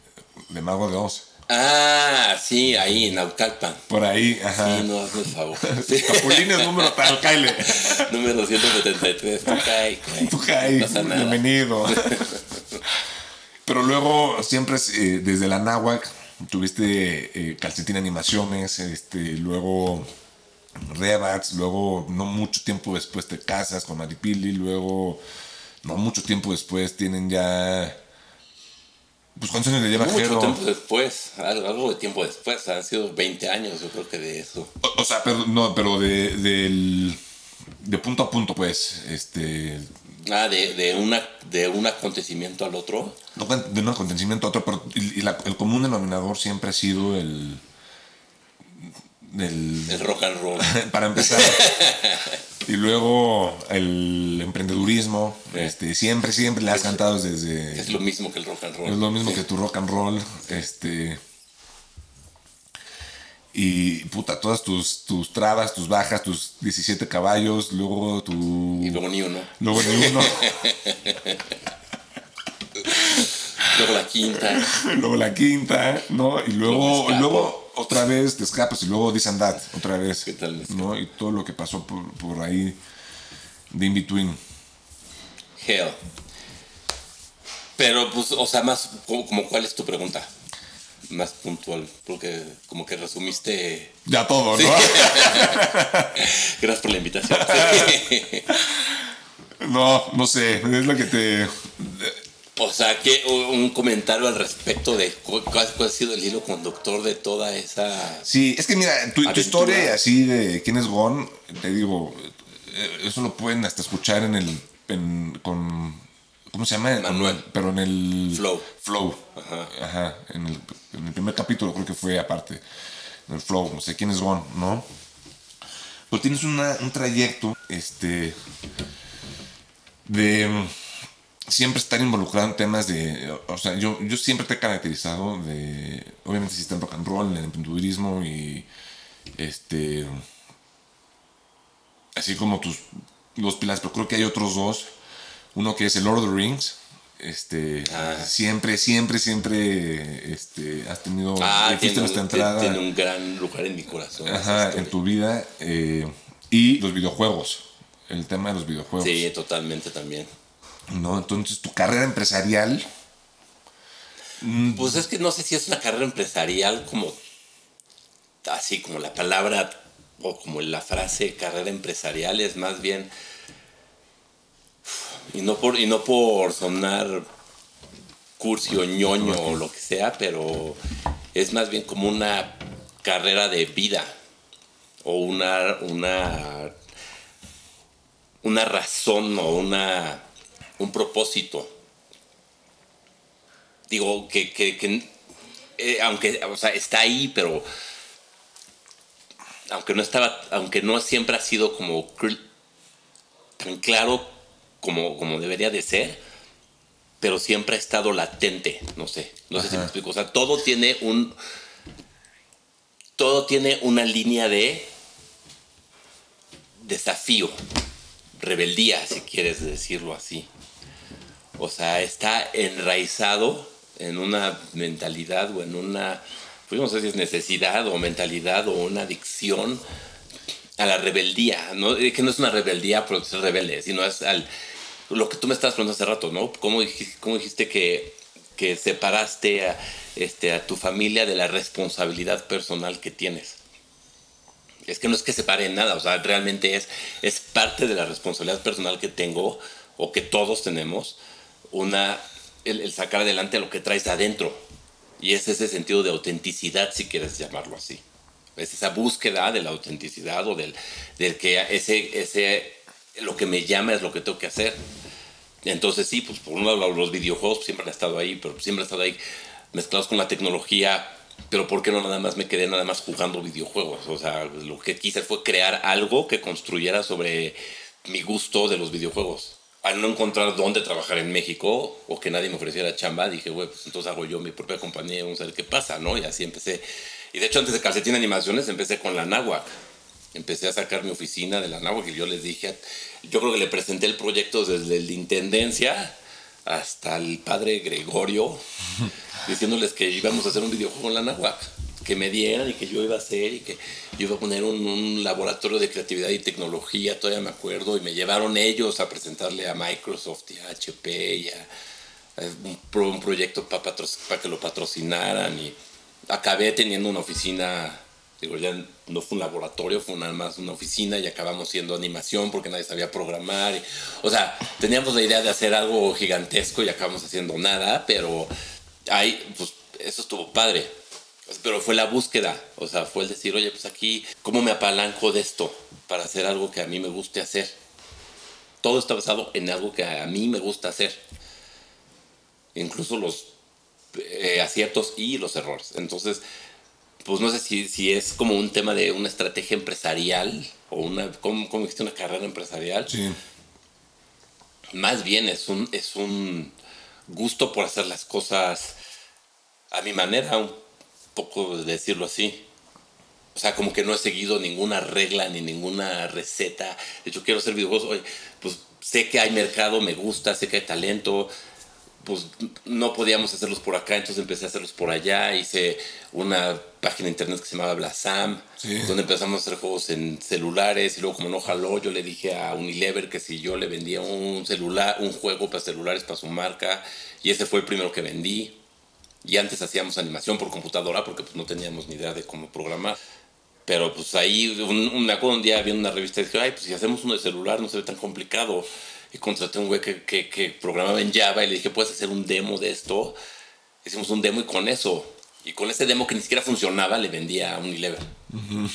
de Mago de Oz? Ah, sí, ahí en Naucalpan. Por ahí, ajá. Sí, no, hazme el favor. <laughs> Sí. Capulines número tal, Kyle. <laughs> Número 173. Tú cae, cae. Tú caí, No bienvenido. <laughs> Pero luego siempre eh, desde la náhuac tuviste eh, Calcetín Animaciones, este, luego Rebats, luego no mucho tiempo después te casas con Maripili, luego no mucho tiempo después tienen ya... Pues ¿cuántos años le lleva Mucho Jero? tiempo después, algo, algo de tiempo después, han sido 20 años yo creo que de eso. O, o sea, pero, no, pero de, de punto a punto, pues, este, Ah, de, de, una, de un acontecimiento al otro. No de un acontecimiento a otro, pero y- y la- el común denominador siempre ha sido el. El- El rock and roll. <laughs> para empezar. <laughs> y luego el emprendedurismo. Este, siempre, siempre le has cantado desde. Es lo mismo que el rock and roll. Es lo mismo Sí. que tu rock and roll. Este. Y puta, todas tus, tus trabas, tus bajas, tus 17 caballos, luego tu. Y luego ni uno. luego ni uno. <laughs> Luego la quinta. luego la quinta, ¿no? Y Luego luego otra vez te escapas y luego and that, otra vez. ¿Qué tal? ¿No? Y todo lo que pasó por, por ahí de in between. Hell. Pero, pues, o sea, más, como, como cuál es tu pregunta? Más puntual, porque como que resumiste. Ya todo, Sí. ¿no? <laughs> Gracias por la invitación. <laughs> no, no sé, es lo que te. O sea, que un comentario al respecto de cu- cuál, ha sido el hilo conductor de toda esa. Sí, es que mira, tu, tu historia así de quién es Gon, te digo, eh, eso lo pueden hasta escuchar en el. en- con. ¿Cómo se llama? Manual. Pero en el. Flow. Flow. Ajá. Ajá. En el, en el primer capítulo creo que fue aparte. En el Flow. No sé quién es Gon, ¿no? Pero tienes una- un trayecto, este. de. Siempre estar involucrado en temas de. O sea, yo, yo siempre te he caracterizado de. Obviamente, si está en rock and roll, en el emprendedurismo y. Este. Así como tus dos pilares, pero creo que hay otros dos. Uno que es el Lord of the Rings. Este. Ah. Siempre, siempre, siempre. Este. Has tenido. Ah, fuiste tiene, nuestra entrada. tiene un gran lugar en mi corazón. Ajá, en tu vida. eh, y los videojuegos. El tema de los videojuegos. Sí, totalmente también. ¿No? Entonces, tu carrera empresarial. Pues es que no sé si es una carrera empresarial como así como la palabra o como la frase carrera empresarial es más bien Y no por, y no por sonar cursi o ñoño o lo que sea, pero es más bien como una carrera de vida o una, una, una razón o una, un propósito. Digo, que, que, eh, aunque, o sea, está ahí, pero aunque no estaba, aunque no siempre ha sido como tan claro como, como debería de ser, pero siempre ha estado latente, no sé, no sé si me explico, o sea, todo tiene un, todo tiene una línea de desafío, rebeldía, si quieres decirlo así. O sea, está enraizado en una mentalidad o en una, pues no sé si es necesidad o mentalidad o una adicción a la rebeldía. Que no es una rebeldía por ser rebelde, sino es al, lo que tú me estabas preguntando hace rato, ¿no? ¿Cómo dijiste, que, separaste a, este, a tu familia de la responsabilidad personal que tienes? Es que no es que separe nada, o sea, realmente es, es parte de la responsabilidad personal que tengo o que todos tenemos, una, el, sacar adelante lo que traes adentro. Y es ese sentido de autenticidad, si quieres llamarlo así. Es esa búsqueda de la autenticidad o del, del que ese, ese, lo que me llama es lo que tengo que hacer. Entonces sí, pues por un lado los videojuegos siempre han estado ahí, pero siempre han estado ahí mezclados con la tecnología, pero ¿por qué no nada más me quedé nada más jugando videojuegos? O sea, lo que quise fue crear algo que construyera sobre mi gusto de los videojuegos al no encontrar dónde trabajar en México o que nadie me ofreciera chamba, dije, güey, pues entonces hago yo mi propia compañía y vamos a ver qué pasa, ¿no? Y así empecé. Y de hecho, antes de Calcetín Animaciones, empecé con la Náhuac. Empecé a sacar mi oficina de la Náhuac y yo les dije, yo creo que le presenté el proyecto desde la intendencia hasta el padre Gregorio, <laughs> diciéndoles que íbamos a hacer un videojuego en la Náhuac que me dieran y que yo iba a hacer y que yo iba a poner un, laboratorio de creatividad y tecnología, todavía me acuerdo, y me llevaron ellos a presentarle a Microsoft y a HP y a, un, proyecto para que lo patrocinaran y acabé teniendo una oficina, digo, ya no fue un laboratorio, fue nada más una oficina y acabamos siendo animación porque nadie sabía programar. o sea, teníamos la idea de hacer algo gigantesco y acabamos haciendo nada, pero ahí, pues eso estuvo padre pero fue la búsqueda, o sea, fue el decir, oye, pues aquí, ¿cómo me apalanco de esto para hacer algo que a mí me guste hacer? Todo está basado en algo que a mí me gusta hacer. Incluso los eh, aciertos y los errores. Entonces, pues no sé si, si, es como un tema de una estrategia empresarial o una, ¿cómo, cómo existe una carrera empresarial? Sí. Más bien es un, es un gusto por hacer las cosas a mi manera, un poco decirlo así. O sea, como que no he seguido ninguna regla ni ninguna receta. De hecho, quiero hacer videojuegos. Oye, pues sé que hay mercado, me gusta, sé que hay talento. Pues no podíamos hacerlos por acá, entonces empecé a hacerlos por allá. Hice una página de internet que se llamaba Blasam, donde empezamos a hacer juegos en celulares. Y luego, como no jaló, yo le dije a Unilever que si yo le vendía un celular, un juego para celulares para su marca. Y ese fue el primero que vendí. Y antes hacíamos animación por computadora porque pues, no teníamos ni idea de cómo programar. Pero pues ahí, un, me acuerdo un día viendo una revista y dije, ay, pues si hacemos uno de celular no se ve tan complicado. Y contraté a un güey que, que, que, programaba en Java y le dije, ¿puedes hacer un demo de esto? Hicimos un demo y con eso, y con ese demo que ni siquiera funcionaba, le vendía a Unilever.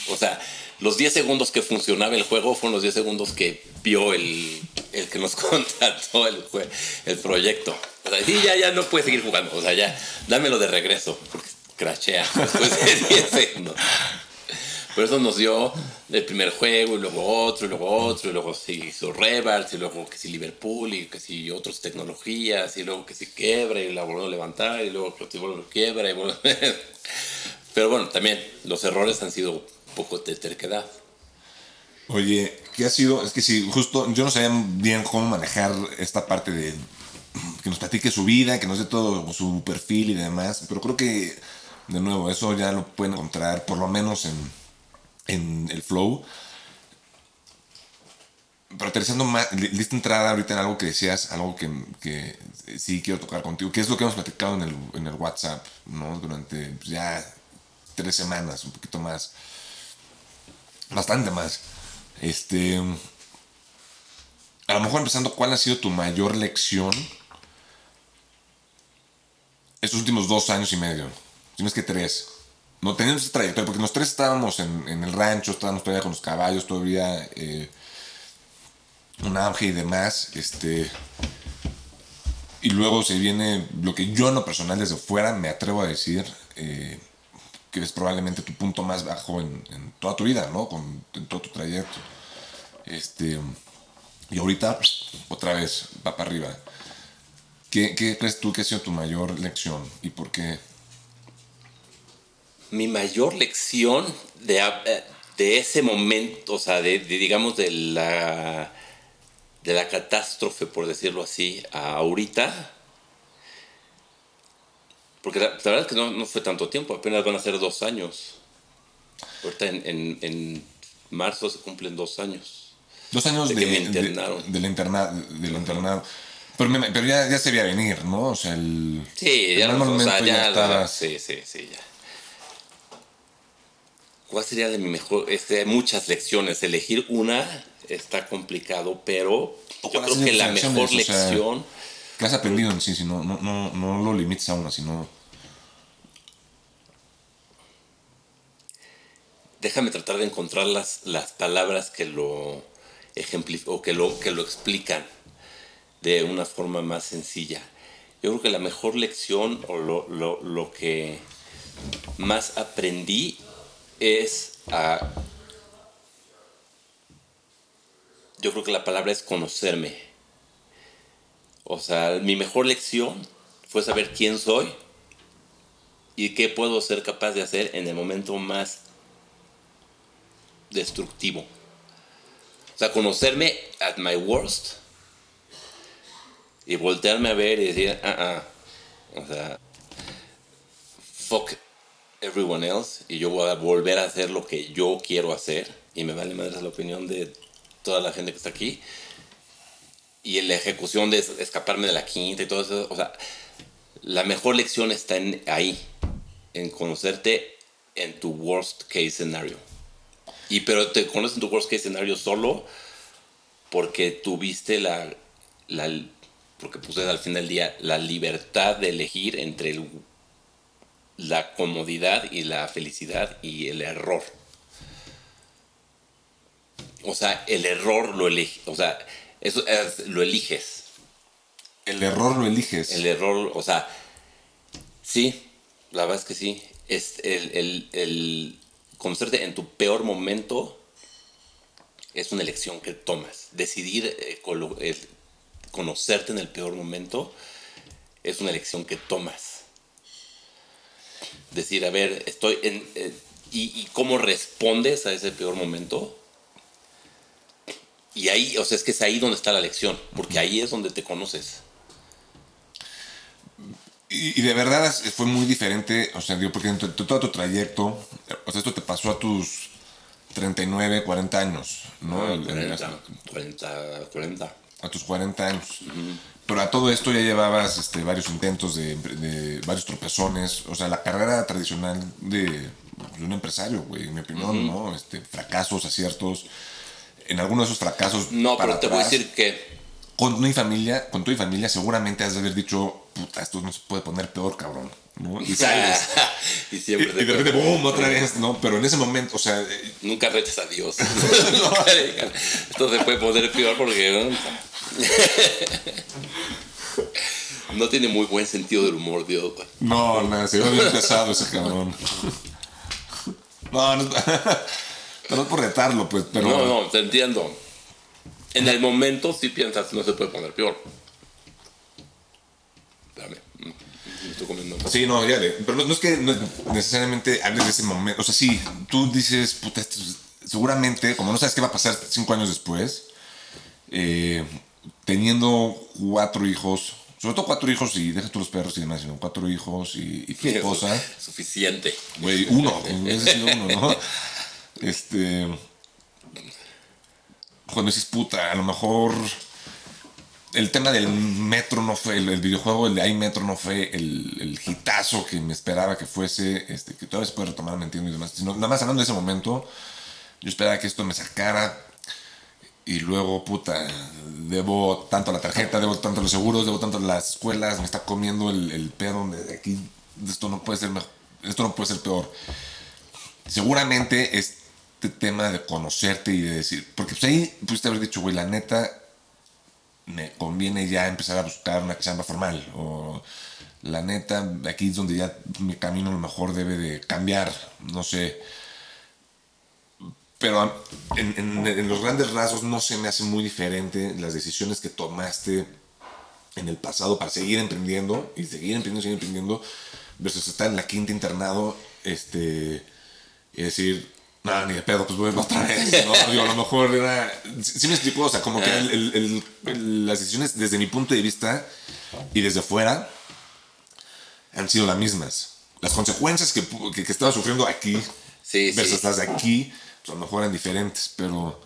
O sea, los 10 segundos que funcionaba el juego fueron los 10 segundos que vio el, el que nos <laughs> contrató el, el proyecto. O sí, ya, ya no puede seguir jugando. O sea, ya, dámelo de regreso, porque crachea después de 10 segundos. <laughs> Pero eso nos dio el primer juego, y luego otro, y luego otro, y luego se hizo Rebels, y luego que si Liverpool, y que si otras tecnologías, y luego que si quiebra, y la volvió a levantar, y luego que si quiebra, y <laughs> Pero bueno, también los errores han sido un poco de terquedad. Oye, ¿qué ha sido? Es que si justo yo no sabía bien cómo manejar esta parte de que nos platique su vida, que nos dé todo su perfil y demás. Pero creo que, de nuevo, eso ya lo pueden encontrar por lo menos en, en el flow. Pero aterrizando más, lista entrada ahorita en algo que decías, algo que, que, sí quiero tocar contigo, que es lo que hemos platicado en el, en el WhatsApp, ¿no? Durante pues, ya tres semanas, un poquito más. Bastante más. Este a lo mejor empezando, ¿cuál ha sido tu mayor lección estos últimos dos años y medio? Si no es que tres. No teniendo esa trayectoria, porque los tres estábamos en, en el rancho, estábamos todavía con los caballos, todavía eh, un auge y demás. Este, y luego se viene lo que yo en lo personal desde fuera me atrevo a decir, eh, que es probablemente tu punto más bajo en, en toda tu vida, ¿no? Con, en todo tu trayecto. Este, y ahorita, otra vez, va para arriba. ¿Qué, ¿Qué crees tú que ha sido tu mayor lección y por qué? Mi mayor lección de, eh, de ese momento, o sea, de, de, digamos de la, de la catástrofe, por decirlo así, a ahorita, porque la, la verdad es que no, no, fue tanto tiempo, apenas van a ser dos años. Ahorita en, en, en marzo se cumplen dos años. Dos años de, de, de, del internado. Del internado. Pero, me, pero ya, ya, se veía venir, ¿no? O sea, el. Sí, ya, no, o sea, ya, ya estaba... sí, sí, sí, ya. ¿Cuál sería de mi mejor? Este, muchas lecciones. Elegir una está complicado, pero yo creo que la mejor lección. O sea, ¿Qué has aprendido en sí? Si no, no, no, no lo limites a una, sino. Déjame tratar de encontrar las, las palabras que lo ejemplifican o que lo, que lo explican de una forma más sencilla. Yo creo que la mejor lección o lo, lo, lo que más aprendí es a... Yo creo que la palabra es conocerme. O sea, mi mejor lección fue saber quién soy y qué puedo ser capaz de hacer en el momento más destructivo. O sea, conocerme at my worst y voltearme a ver y decir, ah, ah, o sea, fuck everyone else y yo voy a volver a hacer lo que yo quiero hacer y me vale madre la opinión de toda la gente que está aquí y en la ejecución de escaparme de la quinta y todo eso, o sea, la mejor lección está en ahí, en conocerte en tu worst case scenario. Y pero te conoces en tu worst case scenario solo porque tuviste la, la porque puse al fin del día la libertad de elegir entre el, la comodidad y la felicidad y el error. O sea, el error lo eliges, o sea, eso es, lo eliges. El error lo eliges. El error, o sea, sí, la verdad es que sí. Es el, el, el conocerte en tu peor momento es una elección que tomas. Decidir eh, el, conocerte en el peor momento es una elección que tomas. Decir, a ver, estoy en... Eh, y, y, cómo respondes a ese peor momento. Y ahí, o sea, es que es ahí donde está la lección, porque ahí es donde te conoces. Y, y de verdad fue muy diferente, o sea, digo, porque en todo tu trayecto, o sea, esto te pasó a tus 39, 40 años, ¿no? Ah, 40, 40, 40 a tus 40 años. Uh -huh. Pero a todo esto ya llevabas este, varios intentos de, de, varios tropezones. O sea, la carrera tradicional de, de un empresario, güey, en mi opinión, uh -huh. ¿no? Este, fracasos, aciertos. En algunos de esos fracasos. No, pero atrás, te voy a decir que. Con tu familia, con tu familia, seguramente has de haber dicho, puta, esto no se puede poner peor, cabrón. ¿no? Y <laughs> sales. y siempre y, y de repente, boom, otra vez, ¿no? Pero en ese momento, o sea. Nunca retes a Dios. <laughs> <laughs> no, esto se puede poner peor porque. No tiene muy buen sentido del humor, Dios. No, no, se ve bien pesado ese cabrón. No, no, <laughs> no es por retarlo, pues, pero. No, no, te entiendo. En el momento sí piensas, no se puede poner peor. Dame. Sí, no, ya, pero no, no es que no necesariamente hables de ese momento. O sea, sí, tú dices, puta, seguramente, como no sabes qué va a pasar cinco años después, eh, teniendo cuatro hijos, sobre todo cuatro hijos y deja tú los perros y demás, sino cuatro hijos y, y tu <laughs> esposa. Suficiente. Güey, uno, en sido uno, ¿no? <laughs> Este. Cuando dices puta, a lo mejor el tema del metro no fue, el, el videojuego, el de iMetro no fue el, el hitazo que me esperaba que fuese, este, que todavía se puede retomar, me entiendo y demás. Sino, nada más hablando de ese momento, yo esperaba que esto me sacara y luego, puta, debo tanto a la tarjeta, debo tanto a los seguros, debo tanto a las escuelas, me está comiendo el, el pedo de aquí, esto no puede ser mejor, esto no puede ser peor. Seguramente este tema de conocerte y de decir, porque pues ahí pudiste haber dicho, güey, la neta, me conviene ya empezar a buscar una chamba formal, o la neta, aquí es donde ya mi camino a lo mejor debe de cambiar, no sé pero en, los grandes rasgos no se me hace muy diferente las decisiones que tomaste en el pasado para seguir emprendiendo y seguir emprendiendo, seguir emprendiendo, versus estar en la quinta internado este, y decir, no, ni de pedo, pues voy otra vez. ¿no? <laughs> Digo, a lo mejor era. Sí, me explico, o sea, como que las decisiones desde mi punto de vista y desde fuera han sido las mismas. Las consecuencias que, que, estaba sufriendo aquí versus las de aquí a lo mejor eran diferentes, pero...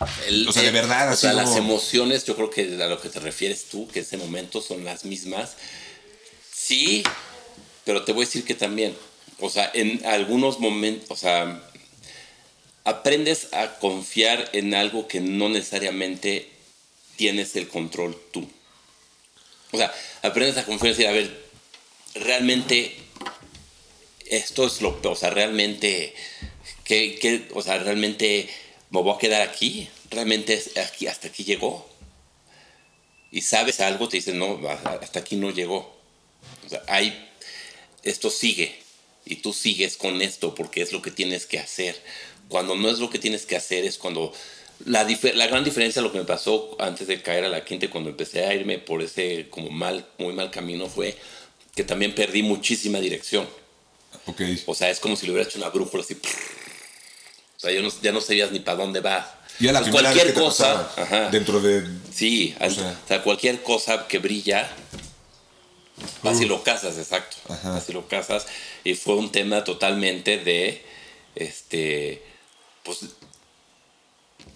o sea, de verdad. O sea, las emociones, yo creo que a lo que te refieres tú, que ese momento son las mismas. Sí, pero te voy a decir que también, o sea, en algunos momentos, o sea, aprendes a confiar en algo que no necesariamente tienes el control tú. O sea, aprendes a confiar y decir, a ver, realmente esto es lo, o sea, realmente que, o sea, realmente me voy a quedar aquí, realmente aquí, hasta aquí llegó. Y sabes algo, te dicen, no, hasta aquí no llegó. O sea, hay, esto sigue. Y tú sigues con esto porque es lo que tienes que hacer. Cuando no es lo que tienes que hacer es cuando... La, la gran diferencia, lo que me pasó antes de caer a la quinta, cuando empecé a irme por ese como mal, muy mal camino, fue que también perdí muchísima dirección. Okay. O sea, es como si le hubiera hecho una brújula así sea, ya no sabías ni para dónde va. Y a la pues cualquier cosa dentro de sí, o sea, cualquier cosa que brilla así lo casas, exacto. Así lo casas y fue un tema totalmente de este pues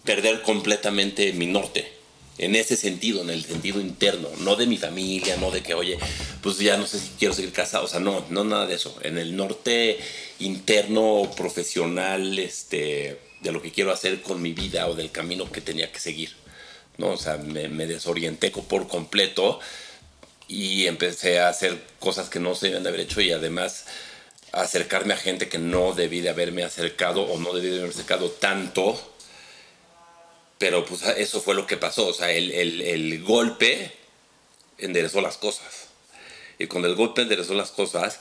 perder completamente mi norte en ese sentido, en el sentido interno, no de mi familia, no de que, oye, pues ya no sé si quiero seguir casado, o sea, no, no nada de eso, en el norte interno, profesional, este, de lo que quiero hacer con mi vida o del camino que tenía que seguir, ¿no? O sea, me, desorienté por completo y empecé a hacer cosas que no se debían de haber hecho y además acercarme a gente que no debí de haberme acercado o no debí de haberme acercado tanto pero pues eso fue lo que pasó, o sea, el, el, el golpe enderezó las cosas. Y cuando el golpe enderezó las cosas,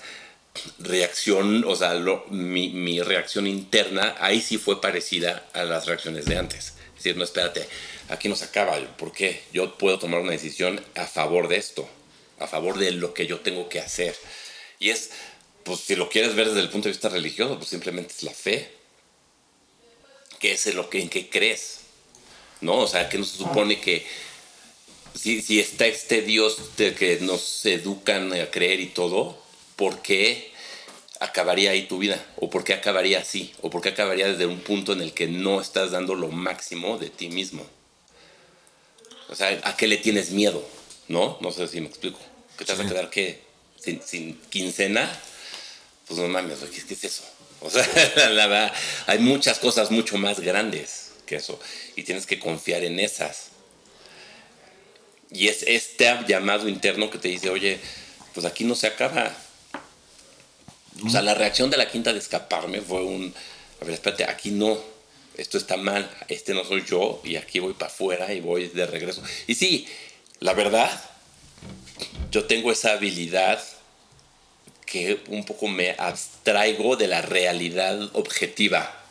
reacción, o sea, mi, mi, reacción interna ahí sí fue parecida a las reacciones de antes. Es decir, no, espérate, aquí no se acaba. ¿Por qué? Yo puedo tomar una decisión a favor de esto, a favor de lo que yo tengo que hacer. Y es, pues si lo quieres ver desde el punto de vista religioso, pues simplemente es la fe. ¿Qué es lo que, en qué crees? ¿No? O sea, que no se supone que si, si está este Dios de que nos educan a creer y todo, ¿por qué acabaría ahí tu vida? ¿O por qué acabaría así? ¿O por qué acabaría desde un punto en el que no estás dando lo máximo de ti mismo? O sea, ¿a qué le tienes miedo? ¿No? No sé si me explico. ¿Que te vas a quedar qué? ¿Sin, quincena? Pues no mames, ¿qué, es eso? O sea, <laughs> la verdad, hay muchas cosas mucho más grandes que eso. Y tienes que confiar en esas. Y es este llamado interno que te dice, oye, pues aquí no se acaba. O sea, la reacción de la quinta de escaparme fue un, a ver, espérate, aquí no, esto está mal, este no soy yo y aquí voy para afuera y voy de regreso. Y sí, la verdad, yo tengo esa habilidad que un poco me abstraigo de la realidad objetiva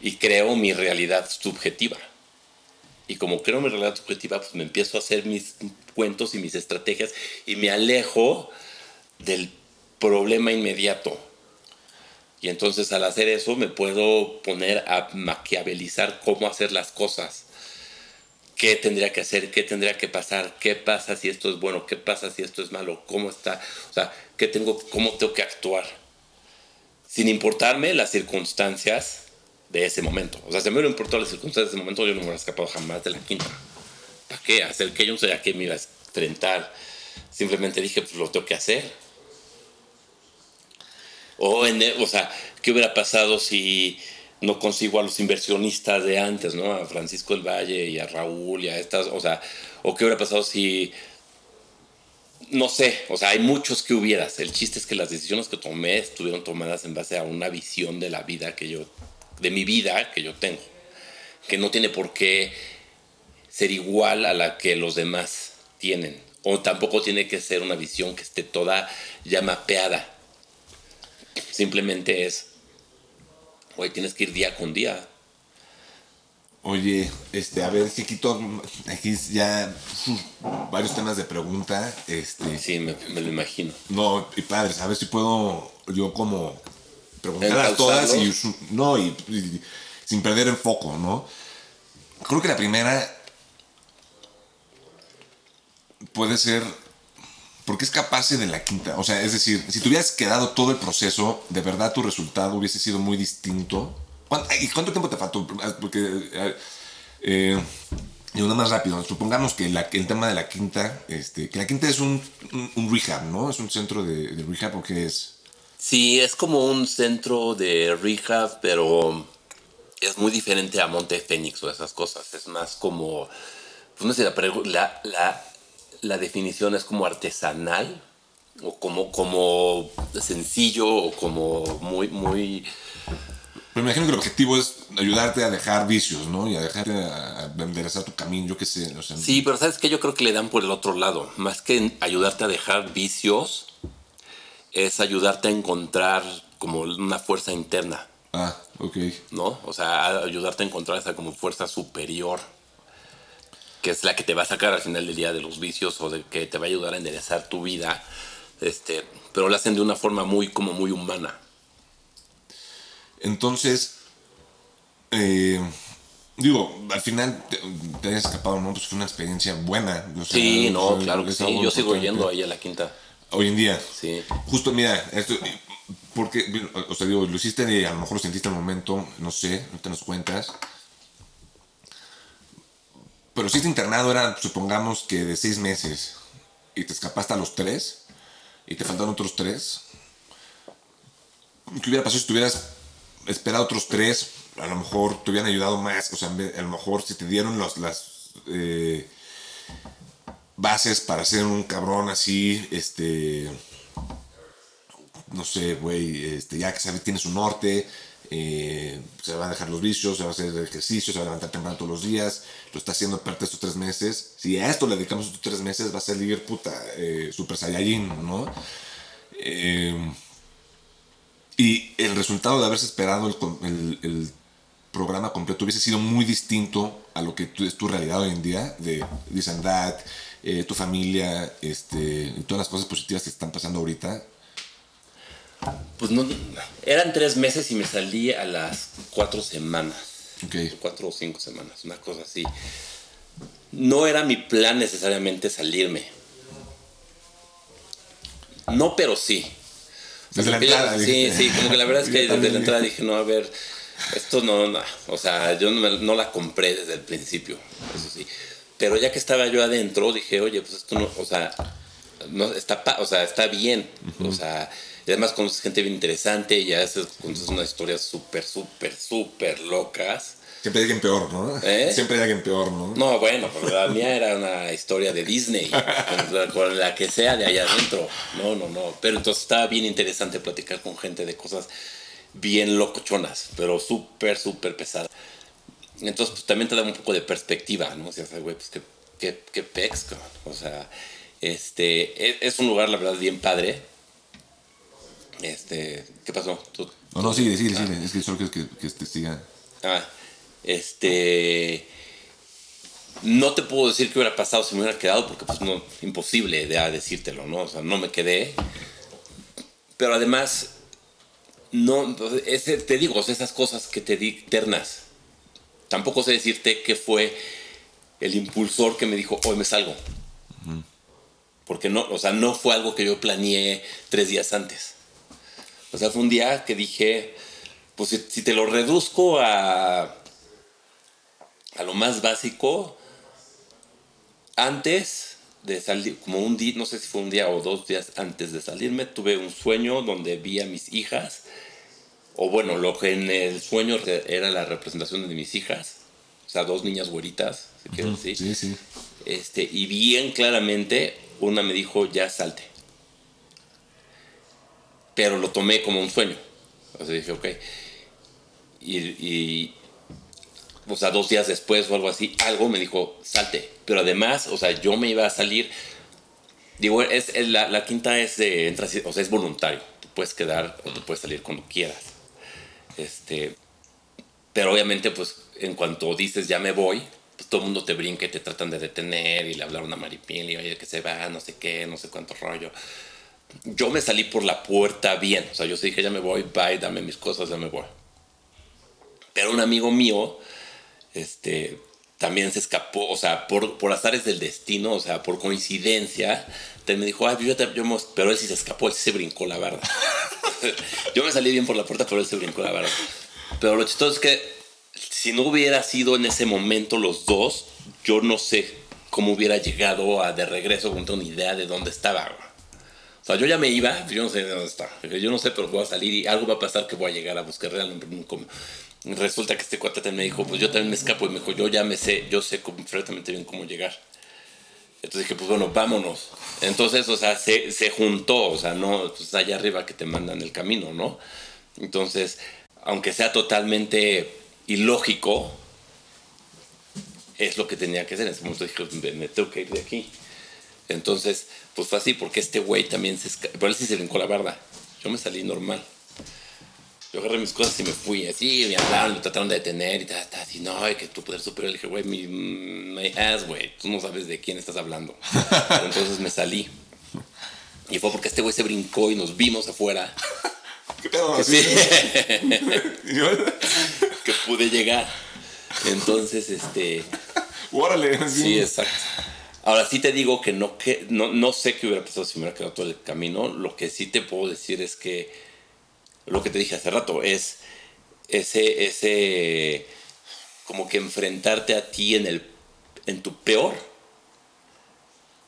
y creo mi realidad subjetiva. Y como creo mi realidad subjetiva, pues me empiezo a hacer mis cuentos y mis estrategias y me alejo del problema inmediato. Y entonces al hacer eso me puedo poner a maquiavelizar cómo hacer las cosas. ¿Qué tendría que hacer? ¿Qué tendría que pasar? ¿Qué pasa si esto es bueno? ¿Qué pasa si esto es malo? ¿Cómo está? O sea, ¿qué tengo, ¿cómo tengo que actuar? Sin importarme las circunstancias de ese momento. O sea, si me hubiera importado las circunstancias de ese momento, yo no me hubiera escapado jamás de la quinta. ¿Para qué? Hacer que yo no sabía qué me iba a enfrentar. Simplemente dije, pues lo tengo que hacer. O, en, o sea, ¿qué hubiera pasado si no consigo a los inversionistas de antes, ¿no? A Francisco del Valle y a Raúl y a estas, o sea, o qué hubiera pasado si no sé, o sea, hay muchos que hubieras. El chiste es que las decisiones que tomé estuvieron tomadas en base a una visión de la vida que yo, de mi vida que yo tengo, que no tiene por qué ser igual a la que los demás tienen, o tampoco tiene que ser una visión que esté toda ya mapeada. Simplemente es, hoy tienes que ir día con día. Oye, este, a ver, quito aquí ya varios temas de pregunta. Este, sí, me, lo imagino. No, y padre, a ver si puedo yo como preguntar a todas y, no, y, sin perder el foco, ¿no? Creo que la primera puede ser porque es capaz de la quinta. O sea, es decir, si te hubieras quedado todo el proceso, de verdad tu resultado hubiese sido muy distinto ¿Y cuánto tiempo te faltó? Porque. Eh, eh, y una más rápido, supongamos que el tema de la quinta, este, que la quinta es un, un, rehab, ¿no? Es un centro de, de rehab, ¿o qué es? Sí, es como un centro de rehab, pero es muy diferente a Monte Fénix o esas cosas. Es más como, pues no sé, la, la, la definición es como artesanal o como, como sencillo o como muy, muy me imagino que el objetivo es ayudarte a dejar vicios, ¿no? Y a dejarte a, enderezar tu camino, yo qué sé. sí, pero ¿sabes qué? Yo creo que le dan por el otro lado. Más que ayudarte a dejar vicios, es ayudarte a encontrar como una fuerza interna. Ah, ok. ¿No? O sea, ayudarte a encontrar esa como fuerza superior que es la que te va a sacar al final del día de los vicios o de que te va a ayudar a enderezar tu vida. Este, pero lo hacen de una forma muy como muy humana. Entonces, eh, digo, al final te, hayas escapado, ¿no? Pues fue una experiencia buena. sí, no, claro que sí. Yo sigo yendo ahí a la quinta. Hoy en día. Sí. Justo, mira, esto, porque, o sea, digo, lo hiciste y a lo mejor lo sentiste al momento, no sé, no te nos cuentas. Pero si este internado era, supongamos que de seis meses y te escapaste a los tres y te faltaron otros tres, ¿qué hubiera pasado si tuvieras esperar otros tres, a lo mejor te hubieran ayudado más, o sea, a lo mejor si te dieron los, las eh, bases para ser un cabrón así, este, no sé, güey, este, ya que sabes, tienes un norte, eh, se va a dejar los vicios, se va a hacer ejercicio, se va a levantar temprano todos los días, lo está haciendo parte de estos tres meses. Si a esto le dedicamos estos tres meses, va a salir puta eh, Super Saiyajin, ¿no? Eh, y el resultado de haberse esperado el, programa completo hubiese sido muy distinto a lo que es tu realidad hoy en día, de this eh, tu familia, este, todas las cosas positivas que están pasando ahorita. Pues no, eran tres meses y me salí a las cuatro semanas. Okay. Cuatro o cinco semanas, una cosa así. No era mi plan necesariamente salirme. No, pero sí. Desde la entrada. sí, sí, como que la verdad es que <laughs> desde la entrada dije, no, a ver, esto no, no o sea, yo no, la compré desde el principio, eso sí. Pero ya que estaba yo adentro, dije, oye, pues esto no, o sea, no, está, o sea, está bien, o sea, y además conoces gente bien interesante, ya haces, conoces unas historias súper, súper, súper locas. Siempre hay alguien peor, ¿no? ¿Eh? Siempre hay alguien peor, ¿no? No, bueno, pues la mía era una historia de Disney, con, la que sea de allá adentro. No, no, no. Pero entonces estaba bien interesante platicar con gente de cosas bien locochonas, pero súper, súper pesadas. Entonces, pues también te da un poco de perspectiva, ¿no? O sea, güey, pues qué, qué, qué pex, O sea, este, es, es, un lugar, la verdad, bien padre. Este, ¿qué pasó? No, no, sigue, sigue, sigue. Es que solo que, que, que te siga. Ah, este. No te puedo decir qué hubiera pasado si me hubiera quedado, porque pues no, imposible de decírtelo, ¿no? O sea, no me quedé. Pero además, no, ese, te digo, esas cosas que te di ternas. Tampoco sé decirte qué fue el impulsor que me dijo, hoy me salgo. Porque no, o sea, no fue algo que yo planeé tres días antes. O sea, fue un día que dije, pues si te lo reduzco a a lo más básico, antes de salir, como un día, no sé si fue un día o dos días antes de salirme, tuve un sueño donde vi a mis hijas o bueno, lo que en el sueño era la representación de mis hijas, o sea, dos niñas güeritas, se quiere decir. Sí, sí. Este, y bien claramente, una me dijo, ya salte. Pero lo tomé como un sueño. O sea, dije, ok. Y, y, o sea, dos días después o algo así, algo me dijo, salte. Pero además, o sea, yo me iba a salir. Digo, es, la, la, quinta es de, o sea, es voluntario. Tú puedes quedar o tú puedes salir cuando quieras. Este, pero obviamente, pues, en cuanto dices ya me voy, pues todo el mundo te brinca y te tratan de detener y le hablaron a Maripil y oye que se va, no sé qué, no sé cuánto rollo. Yo me salí por la puerta bien, o sea, yo dije ya me voy, bye, dame mis cosas, ya me voy. Pero un amigo mío, este, también se escapó, o sea, por, por azares del destino, o sea, por coincidencia, me dijo, ay, yo, te, yo pero él sí se escapó, él sí se brincó, la verdad. <laughs> <laughs> yo me salí bien por la puerta, pero él se brincó, la verdad. Pero lo chistoso es que si no hubiera sido en ese momento los dos, yo no sé cómo hubiera llegado a de regreso con una idea de dónde estaba. O sea, yo ya me iba, yo no sé de dónde está. Yo no sé, pero voy a salir y algo va a pasar que voy a llegar a buscar realmente. Resulta que este cuate me dijo, pues yo también me escapo y me dijo, yo ya me sé, yo sé perfectamente bien cómo llegar. Entonces dije, pues bueno, vámonos. Entonces, o sea, se, juntó, o sea, no, pues allá arriba que te mandan el camino, ¿no? Entonces, aunque sea totalmente ilógico, es lo que tenía que hacer. En ese momento dije, me tengo que ir de aquí. Entonces, pues fue así, porque este güey también se. Pero él sí se brincó la barda. Yo me salí normal. Yo agarré mis cosas y me fui. Así, me hablaron, me trataron de detener y tal, así, no, hay que tu poder superior. Le dije, güey, mi, my ass, güey, tú no sabes de quién estás hablando. <laughs> entonces me salí. Y fue porque este güey se brincó y nos vimos afuera. <laughs> ¿Qué pedo? Que, sí. <laughs> que pude llegar. Entonces, este. Órale. Sí, exacto. Ahora sí te digo que no, que no, no sé qué hubiera pasado si me hubiera quedado todo el camino. Lo que sí te puedo decir es que lo que te dije hace rato es ese, ese como que enfrentarte a ti en el en tu peor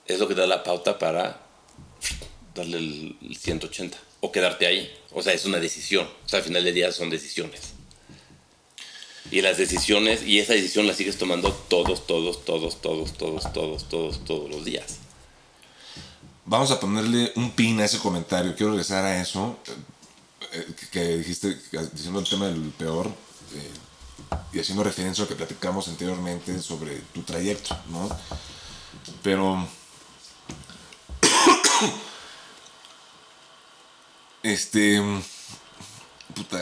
es lo que da la pauta para darle el 180 o quedarte ahí. O sea, es una decisión. O sea, al final del día son decisiones. Y las decisiones, y esa decisión la sigues tomando todos, todos, todos, todos, todos, todos, todos, todos los días. Vamos a ponerle un pin a ese comentario. Quiero regresar a eso eh, que dijiste, diciendo el tema del peor, eh, y haciendo referencia a lo que platicamos anteriormente sobre tu trayecto, ¿no? Pero <coughs> Este. Puta.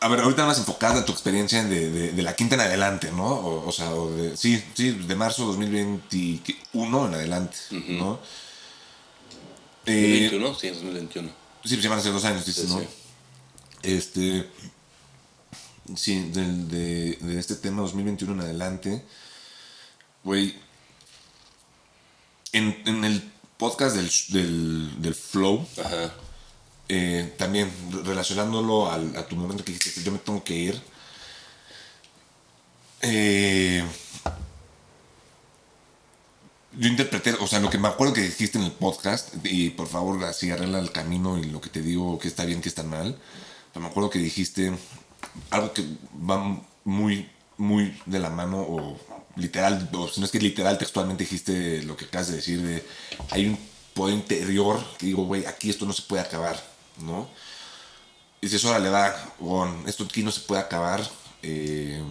A ver, ahorita más enfocada en tu experiencia de, de, la quinta en adelante, ¿no? O, sea, de, sí, sí, de marzo 2021 en adelante, ¿no? Eh, ¿2021? Sí, 2021. Sí, se van a ser dos años, dices, ¿no? Este. Sí, de, de este tema 2021 en adelante, güey. En, en el podcast del, flow. Eh, también relacionándolo a tu momento que dijiste, yo me tengo que ir. Eh, yo interpreté, o sea, lo que me acuerdo que dijiste en el podcast, y por favor así arregla el camino y lo que te digo que está bien, que está mal. Pero me acuerdo que dijiste algo que va muy, muy de la mano o literal, o si no es que literal, textualmente dijiste lo que acabas de decir, de hay un poder interior que digo, güey, aquí esto no se puede acabar, ¿no? Y si eso le da, bueno, esto aquí no se puede acabar, eh,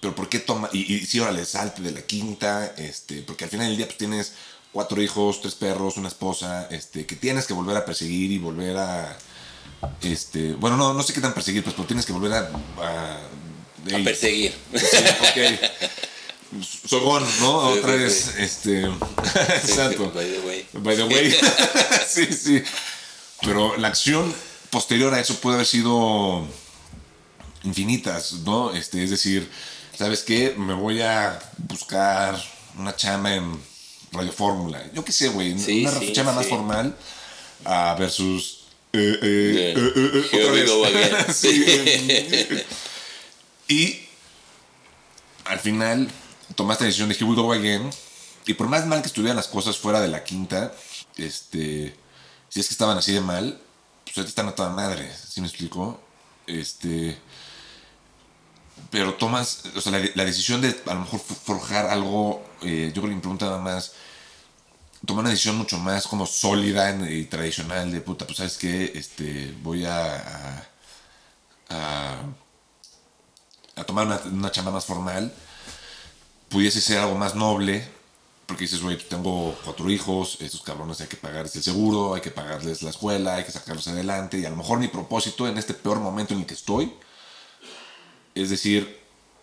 pero ¿por qué toma? Y, y sí, órale, salte de la quinta, este, porque al final del día pues tienes cuatro hijos, tres perros, una esposa, este, que tienes que volver a perseguir y volver a, este, bueno, no, no sé qué tan perseguir, pues, pero tienes que volver a a perseguir. ok. Sogón, ¿no? Otra vez, este. exacto. By the way. By the way. <laughs> sí, sí. Pero la acción posterior a eso puede haber sido infinitas, ¿no? Este, es decir, ¿sabes qué? Me voy a buscar una chama en Radio Fórmula. Yo qué sé, güey. una chama más formal uh, versus. Eh, eh, eh, eh <laughs> sí, <laughs> y al final tomaste la decisión de que we go again. Y por más mal que estuvieran las cosas fuera de la quinta, este, si es que estaban así de mal, pues están a toda madre, ¿sí me explico? Este. Pero tomas, o sea, la, decisión de a lo mejor forjar algo, eh, yo creo que me pregunta más, tomar una decisión mucho más como sólida y tradicional de puta, pues sabes que este, voy a, a, a, tomar una, una chamba más formal, pudiese ser algo más noble, porque dices, güey, tengo cuatro hijos, estos cabrones hay que pagarles el seguro, hay que pagarles la escuela, hay que sacarlos adelante. Y a lo mejor mi propósito en este peor momento en el que estoy es decir,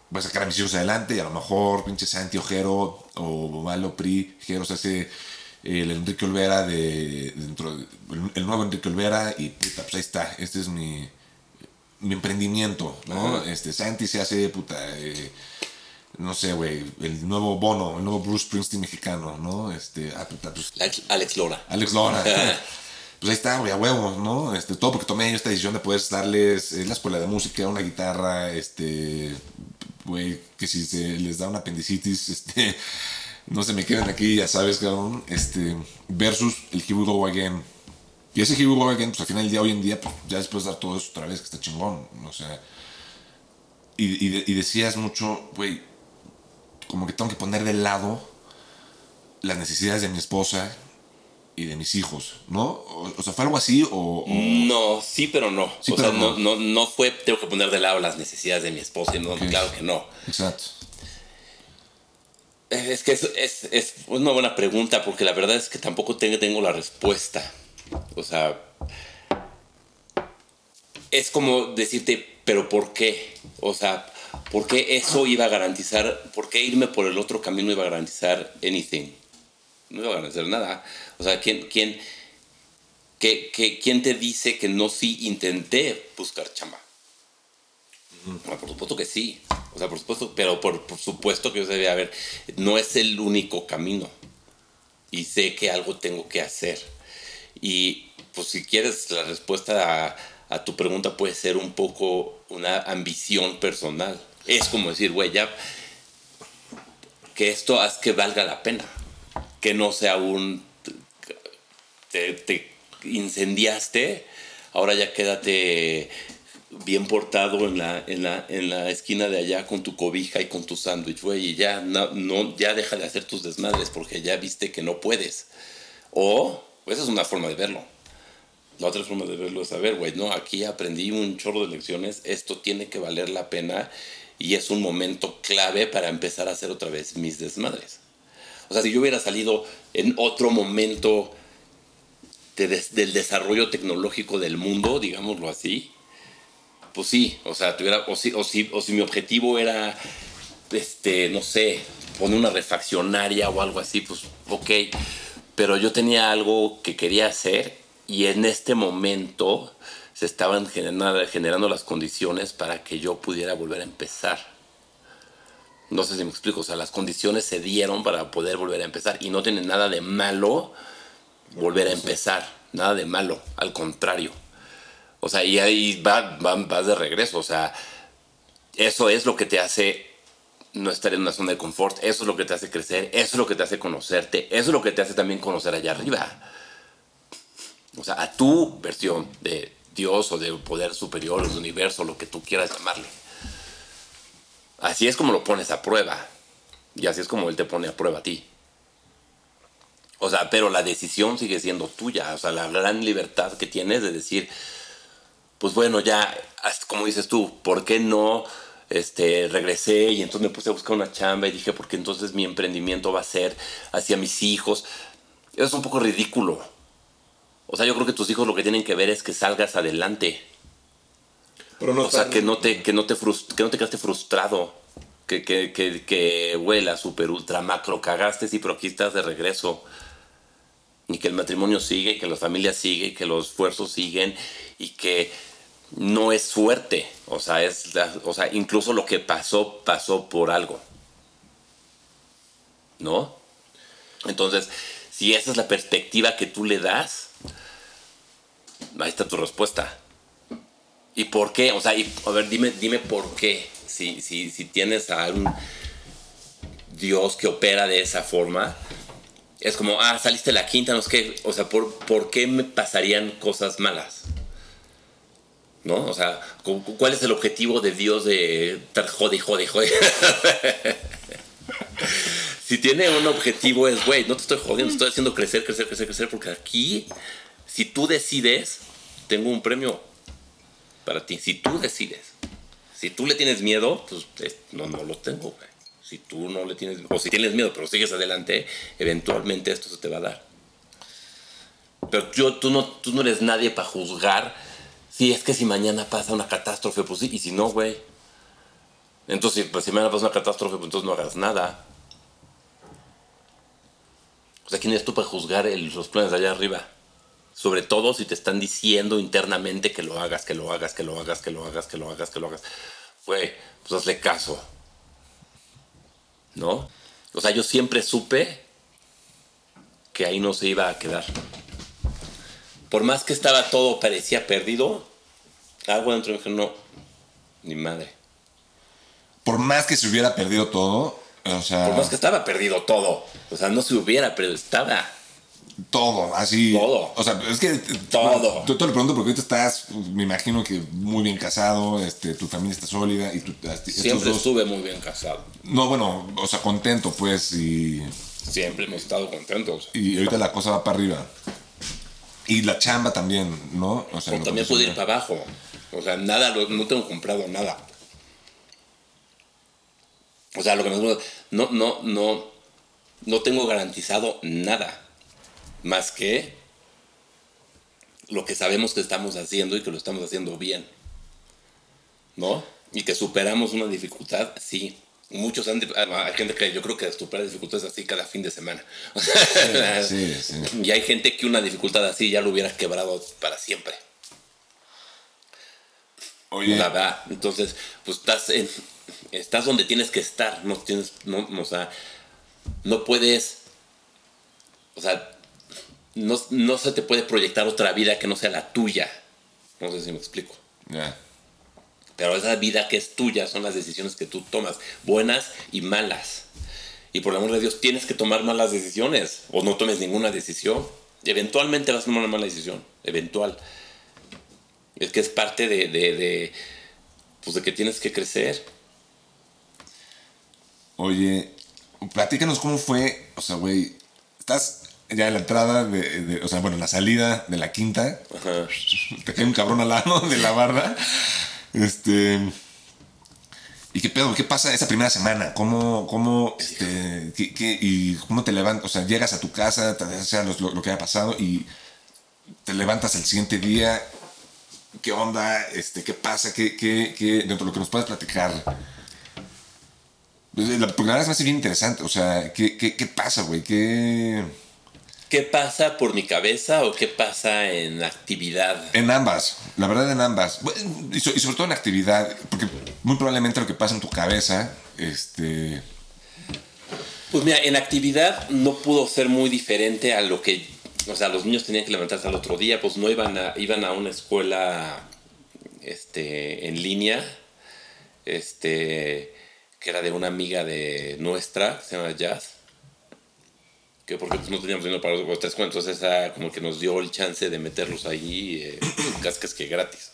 voy a sacar a mis hijos adelante y a lo mejor pinche Santi Ojero o Valo Pri, Ojero se hace el Enrique Olvera de, dentro el, nuevo Enrique Olvera y puta, pues ahí está, este es mi, mi emprendimiento, ¿no? Este Santi se hace puta eh, no sé, güey, el nuevo Bono, el nuevo Bruce Springsteen mexicano, ¿no? Este, ah, pues, Alex Lora. Alex Lora. <laughs> pues ahí está, güey, a huevos, ¿no? Este, todo porque tomé esta decisión de poder darles en la escuela de música, una guitarra, este, güey, que si se les da una apendicitis, <laughs> este, no se me queden aquí, ya sabes, cabrón, este, versus el Here We Go Again. Y ese Here We Go Again, pues al final del día, hoy en día, pues ya después de dar todo eso otra vez, que está chingón, o sea, y decías mucho, güey, como que tengo que poner de lado las necesidades de mi esposa y de mis hijos, ¿no? O, sea, ¿fue algo así o, No, sí, pero no. o sea, no. No, fue, tengo que poner de lado las necesidades de mi esposa, no, claro que no. Exacto. Es que es, es, una buena pregunta porque la verdad es que tampoco tengo, tengo la respuesta. O sea, es como decirte, pero ¿por qué? O sea, ¿Por qué eso iba a garantizar, por qué irme por el otro camino iba a garantizar anything? No iba a garantizar nada. O sea, ¿quién, quién, quién te dice que no sí intenté buscar chamba? Ah, por supuesto que sí. O sea, por supuesto, pero por, supuesto que yo sabía, a ver, no es el único camino. Y sé que algo tengo que hacer. Y pues si quieres la respuesta a, a tu pregunta puede ser un poco una ambición personal es como decir, güey, ya que esto haz que valga la pena, que no sea un te, incendiaste, ahora ya quédate bien portado en la, en la, en la esquina de allá con tu cobija y con tu sándwich, güey, y ya, no, ya deja de hacer tus desmadres porque ya viste que no puedes. O, esa es una forma de verlo. La otra forma de verlo es, a ver, güey, no, aquí aprendí un chorro de lecciones, esto tiene que valer la pena y es un momento clave para empezar a hacer otra vez mis desmadres. O sea, si yo hubiera salido en otro momento del desarrollo tecnológico del mundo, digámoslo así, pues sí, o sea, tuviera, o, si, o, si, o si mi objetivo era, este, no sé, poner una refaccionaria o algo así, pues ok, pero yo tenía algo que quería hacer y en este momento se estaban generando, las condiciones para que yo pudiera volver a empezar. No sé si me explico, o sea, las condiciones se dieron para poder volver a empezar y no tiene nada de malo volver a empezar, nada de malo, al contrario. O sea, y ahí vas de regreso, o sea, eso es lo que te hace no estar en una zona de confort, eso es lo que te hace crecer, eso es lo que te hace conocerte, eso es lo que te hace también conocer allá arriba. O sea, a tu versión de, Dios o de poder superior o de universo, lo que tú quieras llamarle. Así es como lo pones a prueba. Y así es como Él te pone a prueba a ti. O sea, pero la decisión sigue siendo tuya. O sea, la gran libertad que tienes de decir, pues bueno, ya, como dices tú, ¿por qué no este, regresé y entonces me puse a buscar una chamba y dije, porque entonces mi emprendimiento va a ser hacia mis hijos? Eso es un poco ridículo. O sea, yo creo que tus hijos lo que tienen que ver es que salgas adelante. Pero no o sea, que no te, que no te, que no te quedaste frustrado. Que, que, que, que huela super ultra macro cagaste, sí, pero aquí estás de regreso. Y que el matrimonio sigue, que la familia sigue, que los esfuerzos siguen y que no es suerte. O sea, es o sea, incluso lo que pasó, pasó por algo. ¿No? Entonces, si esa es la perspectiva que tú le das, Ahí está tu respuesta. ¿Y por qué? O sea, a ver, dime, dime por qué. Si, si, si tienes a un Dios que opera de esa forma, es como, ah, saliste la quinta, no sé qué. O sea, ¿por, ¿por qué me pasarían cosas malas? ¿No? O sea, ¿cuál es el objetivo de Dios de estar jode, jode, jode? <laughs> si tiene un objetivo es, güey, no te estoy jodiendo, te estoy haciendo crecer, crecer, crecer, crecer, porque aquí, si tú decides, tengo un premio para ti. Si tú decides, si tú le tienes miedo, pues no, no lo tengo, güey. Si tú no le tienes, o si tienes miedo, pero sigues adelante, eventualmente esto se te va a dar. Pero yo, tú no, tú no eres nadie para juzgar si es que si mañana pasa una catástrofe, pues sí, y si no, güey. Entonces, pues si mañana pasa una catástrofe, pues entonces no hagas nada. O sea, ¿quién eres tú para juzgar los planes de allá arriba? Sobre todo si te están diciendo internamente que lo hagas, que lo hagas, que lo hagas, que lo hagas, que lo hagas, que lo hagas. Güey, pues hazle caso. ¿No? O sea, yo siempre supe que ahí no se iba a quedar. Por más que estaba todo, parecía perdido, algo dentro de mí no, ni madre. Por más que se hubiera perdido todo, o sea... Por más que estaba perdido todo. O sea, no se hubiera, pero estaba. Todo, así. Todo. O sea, es que. Todo. Yo te lo pregunto porque ahorita estás, me imagino que muy bien casado, este, tu familia está sólida y tú. Siempre estuve muy bien casado. No, bueno, o sea, contento, pues, y. Siempre hemos estado contentos. Y ahorita la cosa va para arriba. Y la chamba también, ¿no? O sea, también puedo ir para abajo. O sea, nada, no tengo comprado nada. O sea, lo que me no, no, no, no tengo garantizado nada más que lo que sabemos que estamos haciendo y que lo estamos haciendo bien. ¿No? Y que superamos una dificultad, sí. Muchos han, ah, hay gente que yo creo que supera dificultades así cada fin de semana. <laughs> Sí, sí, Y hay gente que una dificultad así ya lo hubiera quebrado para siempre. Oye. Nada. Entonces, pues estás en, estás donde tienes que estar. No tienes, no, o sea, no puedes, o sea, no, se te puede proyectar otra vida que no sea la tuya. No sé si me explico. Pero esa vida que es tuya son las decisiones que tú tomas, buenas y malas. Y por el amor de Dios, tienes que tomar malas decisiones o no tomes ninguna decisión. Eventualmente vas a tomar una mala decisión, eventual. Es que es parte de, de, de, pues de que tienes que crecer. Oye, platícanos cómo fue, o sea, güey, estás ya en la entrada de, o sea, bueno, la salida de la quinta, <laughs> te cae un cabrón al lado de la barra, este... ¿Y qué pedo? ¿Qué pasa esa primera semana? ¿Cómo, cómo, este, qué, y cómo te levantas? O sea, llegas a tu casa, te sea lo, lo, que ha pasado y te levantas el siguiente día. ¿Qué onda? Este, ¿Qué pasa? ¿Qué, qué, qué, dentro de lo que nos puedes platicar? La primera vez a ser bien interesante. O sea, ¿qué, qué, qué pasa, güey? ¿Qué...? ¿Qué pasa por mi cabeza o qué pasa en actividad? En ambas, la verdad en ambas. Y, sobre todo en actividad, porque muy probablemente lo que pasa en tu cabeza, este... Pues mira, en actividad no pudo ser muy diferente a lo que... O sea, los niños tenían que levantarse al otro día, pues no iban a, iban a una escuela este, en línea, este, que era de una amiga de nuestra, se llama Jazz que porque pues, no teníamos dinero para los tres cuentos, esa como que nos dio el chance de meterlos ahí, eh, <clears throat> cascas que gratis.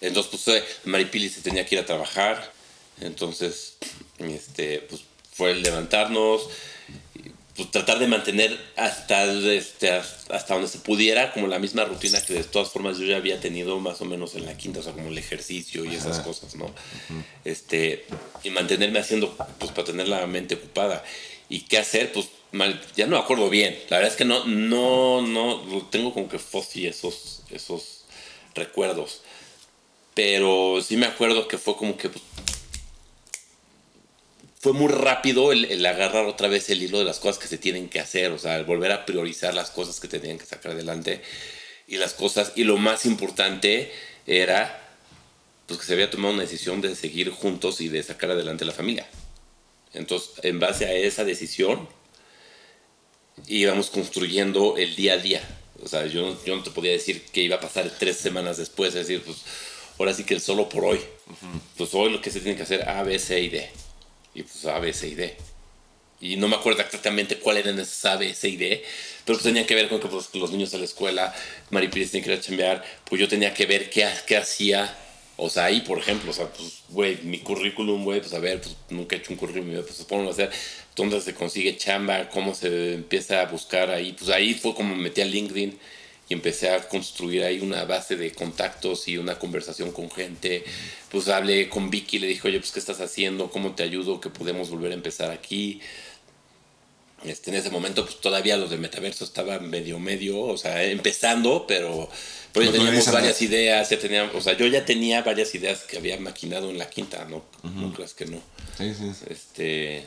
Entonces, pues eh, Maripili se tenía que ir a trabajar, entonces, este, pues fue el levantarnos, pues tratar de mantener hasta, este, hasta donde se pudiera, como la misma rutina que de todas formas yo ya había tenido más o menos en la quinta, o sea, como el ejercicio y esas cosas, ¿no? este, y mantenerme haciendo, pues para tener la mente ocupada. ¿Y qué hacer? Pues mal, ya no me acuerdo bien. La verdad es que no, no, no, tengo como que fósil esos, esos recuerdos. Pero sí me acuerdo que fue como que pues, fue muy rápido el, agarrar otra vez el hilo de las cosas que se tienen que hacer, o sea, el volver a priorizar las cosas que tenían que sacar adelante y las cosas, y lo más importante era pues que se había tomado una decisión de seguir juntos y de sacar adelante la familia. Entonces, en base a esa decisión, íbamos construyendo el día a día. O sea, yo, yo no te podía decir que iba a pasar tres semanas después, es decir, pues ahora sí que el solo por hoy. Pues hoy lo que se tiene que hacer A, B, C y D. Y pues A, B, C y D. y no me acuerdo exactamente cuál era esa B, C y D, pero pues tenía que ver con que pues, los niños a la escuela, Maripili tenía que ir a chambear, pues yo tenía que ver qué, qué hacía, o sea, ahí, por ejemplo, o sea, pues, güey, mi currículum, güey, pues a ver, pues nunca he hecho un currículum, pues pongo a hacer, dónde se consigue chamba, cómo se empieza a buscar ahí, pues ahí fue como me metí a LinkedIn y empecé a construir ahí una base de contactos y una conversación con gente. Pues hablé con Vicky, le dije, oye, pues ¿qué estás haciendo? ¿Cómo te ayudo? ¿Que podemos volver a empezar aquí? Este, en ese momento pues todavía los de metaverso estaban medio medio, o sea, empezando, pero, pero ya teníamos varias ideas, ya teníamos, o sea, yo ya tenía varias ideas que había maquinado en la quinta, ¿no? No creas que no. Sí, sí. Este,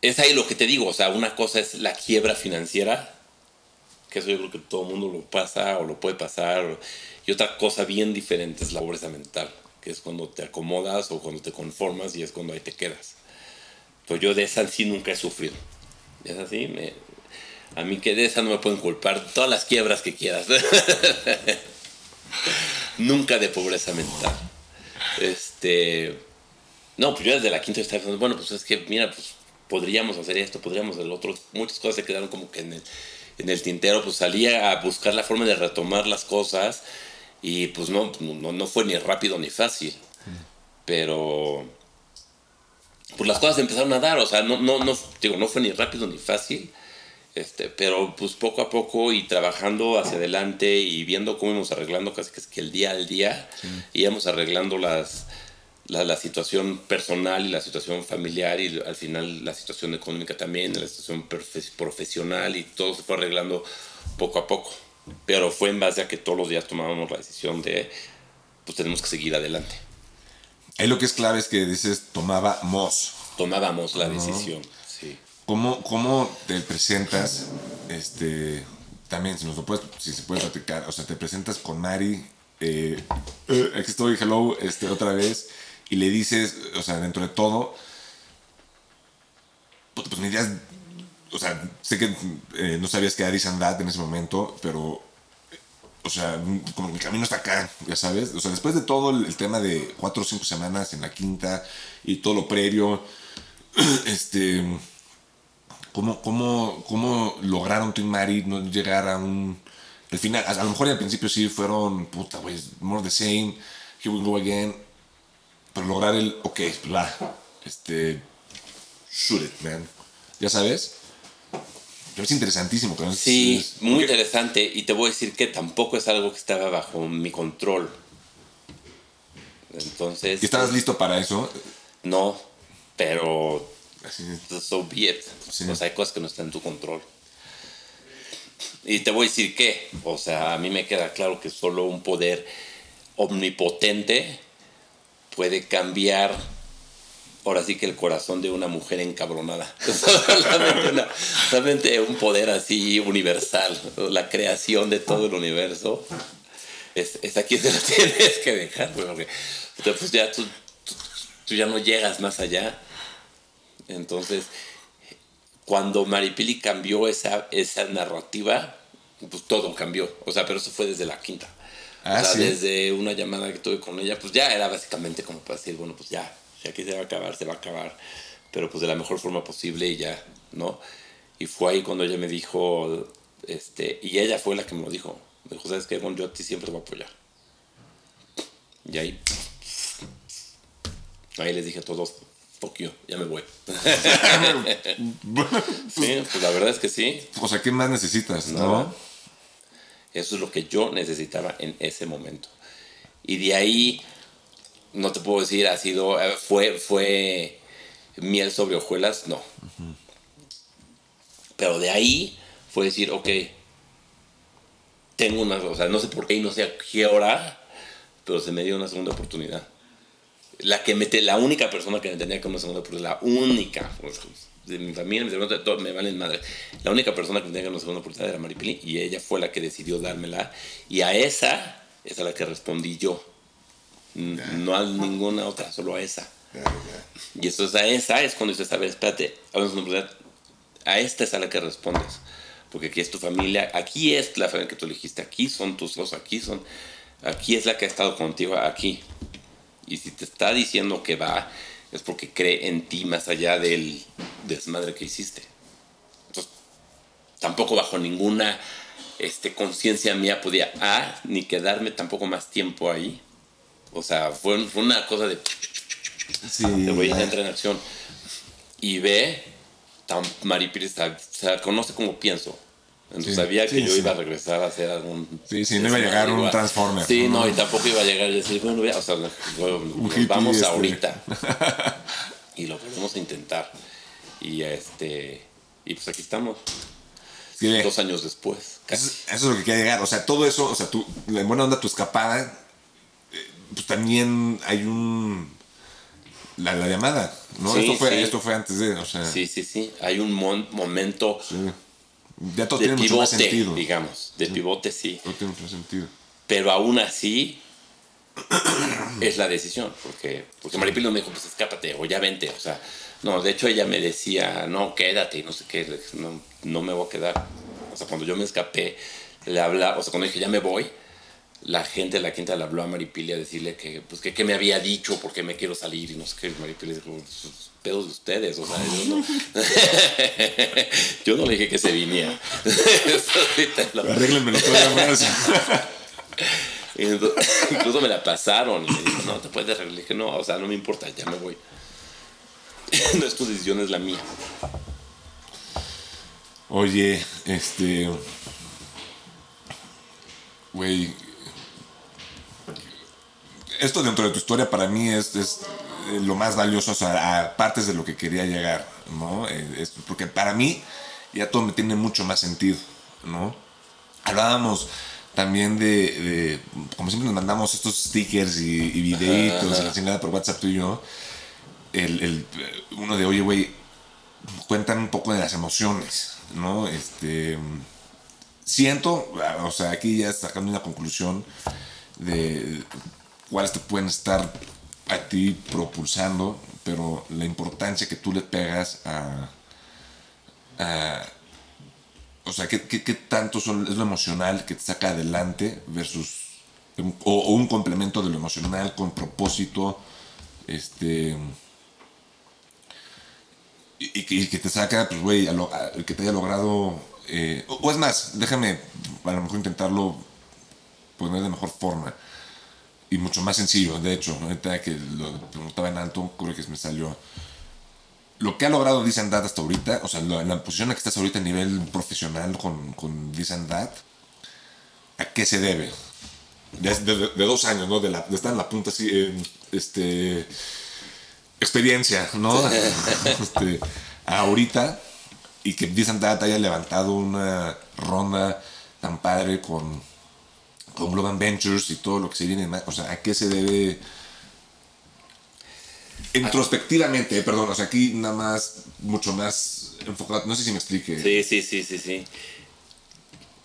es ahí lo que te digo, o sea, una cosa es la quiebra financiera, que eso yo creo que todo el mundo lo pasa o lo puede pasar, y otra cosa bien diferente es la pobreza mental, que es cuando te acomodas o cuando te conformas y es cuando ahí te quedas. Pues yo de esa sí nunca he sufrido. Es así, me, a mí que de esa no me pueden culpar todas las quiebras que quieras. <laughs> nunca de pobreza mental. Este, no, pues yo desde la quinta estaba pensando, bueno, pues es que, mira, pues podríamos hacer esto, podríamos hacer lo otro. Muchas cosas se quedaron como que en el, en el tintero, pues salía a buscar la forma de retomar las cosas y pues no, no, no fue ni rápido ni fácil. Pero pues las cosas empezaron a dar, o sea, no, no, no, digo, no fue ni rápido ni fácil, este, pero pues poco a poco y trabajando hacia adelante y viendo cómo íbamos arreglando casi que el día al día, íbamos arreglando las, la, la, situación personal y la situación familiar y al final la situación económica también, la situación profesional y todo se fue arreglando poco a poco. Pero fue en base a que todos los días tomábamos la decisión de, pues tenemos que seguir adelante. Ahí lo que es clave es que dices tomábamos. Tomábamos la decisión, sí. ¿Cómo, ¿Cómo te presentas? Este, también, si nos lo puedes, si se puede platicar, o sea, te presentas con Mari, eh, eh, aquí estoy, hello, este, otra vez, y le dices, o sea, dentro de todo, pues mi idea o sea, sé que eh, no sabías que era Andad en ese momento, pero o sea, como mi camino está acá, ya sabes. O sea, después de todo el, tema de cuatro o cinco semanas en la quinta y todo lo previo, <clears throat> este, ¿cómo, cómo, cómo lograron y Mari no llegar a un... El final, a, lo mejor al principio sí fueron, puta, güey, more the same, here we go again, pero lograr el, ok, bla, este, shoot it, man, ya sabes es interesantísimo. sí, muy interesante. Y te voy a decir que tampoco es algo que estaba bajo mi control. Entonces. ¿Y estabas listo para eso? No, pero. So be it. hay cosas que no están en tu control. Y te voy a decir que, o sea, a mí me queda claro que solo un poder omnipotente puede cambiar ahora sí que el corazón de una mujer encabronada. <laughs> solamente, un poder así universal, la creación de todo el universo. Es, es aquí se lo <laughs> tienes que dejar, porque pues ya tú, tú, ya no llegas más allá. Entonces, cuando Maripili cambió esa, esa narrativa, pues todo cambió. O sea, pero eso fue desde la quinta. Ah, o sea, desde una llamada que tuve con ella, pues ya era básicamente como para decir, bueno, pues ya, si aquí se va a acabar, se va a acabar, pero pues de la mejor forma posible y ya, ¿no? Y fue ahí cuando ella me dijo, este, y ella fue la que me lo dijo, me dijo, ¿sabes qué? Yo a ti siempre te voy a apoyar. Y ahí, ahí les dije a todos, you, ya me voy. <laughs> sí, pues la verdad es que sí. O sea, ¿qué más necesitas, no? Eso es lo que yo necesitaba en ese momento. Y de ahí no te puedo decir, ha sido, eh, fue, fue miel sobre hojuelas, no. Pero de ahí fue decir, ok, tengo una, o sea, no sé por qué y no sé a qué hora, pero se me dio una segunda oportunidad. La que mete, la única persona que me tenía que una segunda oportunidad, la única, pues, de mi familia, mis hermanos, todo, me valen madre. La única persona que me tenía que una segunda oportunidad era Maripili y ella fue la que decidió dármela. Y a esa es a la que respondí yo no a ninguna otra, solo a esa. Y eso es a esa, es cuando dices, a ver, espérate, a esta es a la que respondes. Porque aquí es tu familia, aquí es la familia que tú elegiste, aquí son tus hijos, aquí son, aquí es la que ha estado contigo, aquí. Y si te está diciendo que va, es porque cree en ti más allá del desmadre que hiciste. Entonces, tampoco bajo ninguna este, conciencia mía podía, A, ni quedarme tampoco más tiempo ahí. O sea, fue, fue una cosa de... Sí, <laughs> de güey, ya. entra en acción. Y B, tan Maripiri sea, conoce cómo pienso. Entonces Sí, sabía que sí, yo sí. iba a regresar a hacer algún... Sí, sí, no iba a llegar un. Transformer, Sí, ¿no? no, y tampoco iba a llegar y decir, bueno, ya, o sea, bueno, nos vamos este. ahorita. <laughs> y lo volvemos a intentar. Y este... Y pues aquí estamos, ve. dos años después. Eso, Casi. es- eso es lo que quería llegar. O sea, todo eso, o sea, tú, en buena onda tu escapada, pues también hay un. La, la llamada, ¿no? Sí, esto, fue, sí. esto fue antes de, o sea, Sí, sí, sí. Hay un mon- momento sí. ya todo de tiene mucho más pivote, sentido. digamos. De pivote, sí. Todo tiene mucho sentido. Pero aún así <clears throat> es la decisión, porque, porque Maripil me dijo, pues escápate o ya vente. O sea, no, de hecho ella me decía, no, quédate y no sé qué, no, no me voy a quedar. O sea, cuando yo me escapé, le hablaba, o sea, cuando dije, ya me voy, la gente de la quinta le habló a Maripili a decirle que, pues, que, que me había dicho, porque me quiero salir y no sé qué. Maripili dijo, sus pedos de ustedes, o sea, yo no, <laughs> yo no le dije que se viniera. <laughs> Lo- Arréglenmelo todavía más. <laughs> entonces, incluso me la pasaron y me dijo, no, te puedes arreglar. Le dije, no, o sea, no me importa, ya me voy. no es tu decisión, es la mía. Oye, este. Güey. Esto dentro de tu historia para mí es, es, eh, lo más valioso, o sea, a partes de lo que quería llegar, ¿no? Eh, es- porque para mí ya todo me tiene mucho más sentido, ¿no? Hablábamos también de, de- como siempre nos mandamos estos stickers y, y videitos y la chingada por WhatsApp tú y yo, el, el, uno de, oye, güey, cuentan un poco de las emociones, ¿no? Este, siento, o sea, aquí ya sacando una conclusión de cuáles te pueden estar a ti propulsando, pero la importancia que tú le pegas a, a- o sea, ¿qué, qué, qué tanto es lo emocional que te saca adelante versus, o, un complemento de lo emocional con propósito, este y, que, te saca, pues, güey, el que te haya logrado. eh, o, o es más, déjame a lo mejor intentarlo poner de mejor forma y mucho más sencillo. De hecho, ahorita que lo preguntaba en alto, creo que me salió. Lo que ha logrado This and That hasta ahorita, o sea, la, la posición en la que estás ahorita a nivel profesional con, con This and That, ¿a qué se debe? De, de- de dos años, ¿no? De, la, de estar en la punta así, en, este experiencia, ¿no? <laughs> Este, ahorita y que This and That haya levantado una ronda tan padre con, con Global Ventures y todo lo que se viene. O sea, ¿a qué se debe? Introspectivamente, eh, perdón, o sea, aquí nada más, mucho más enfocado, no sé si me explique. Sí, sí, sí, sí, sí.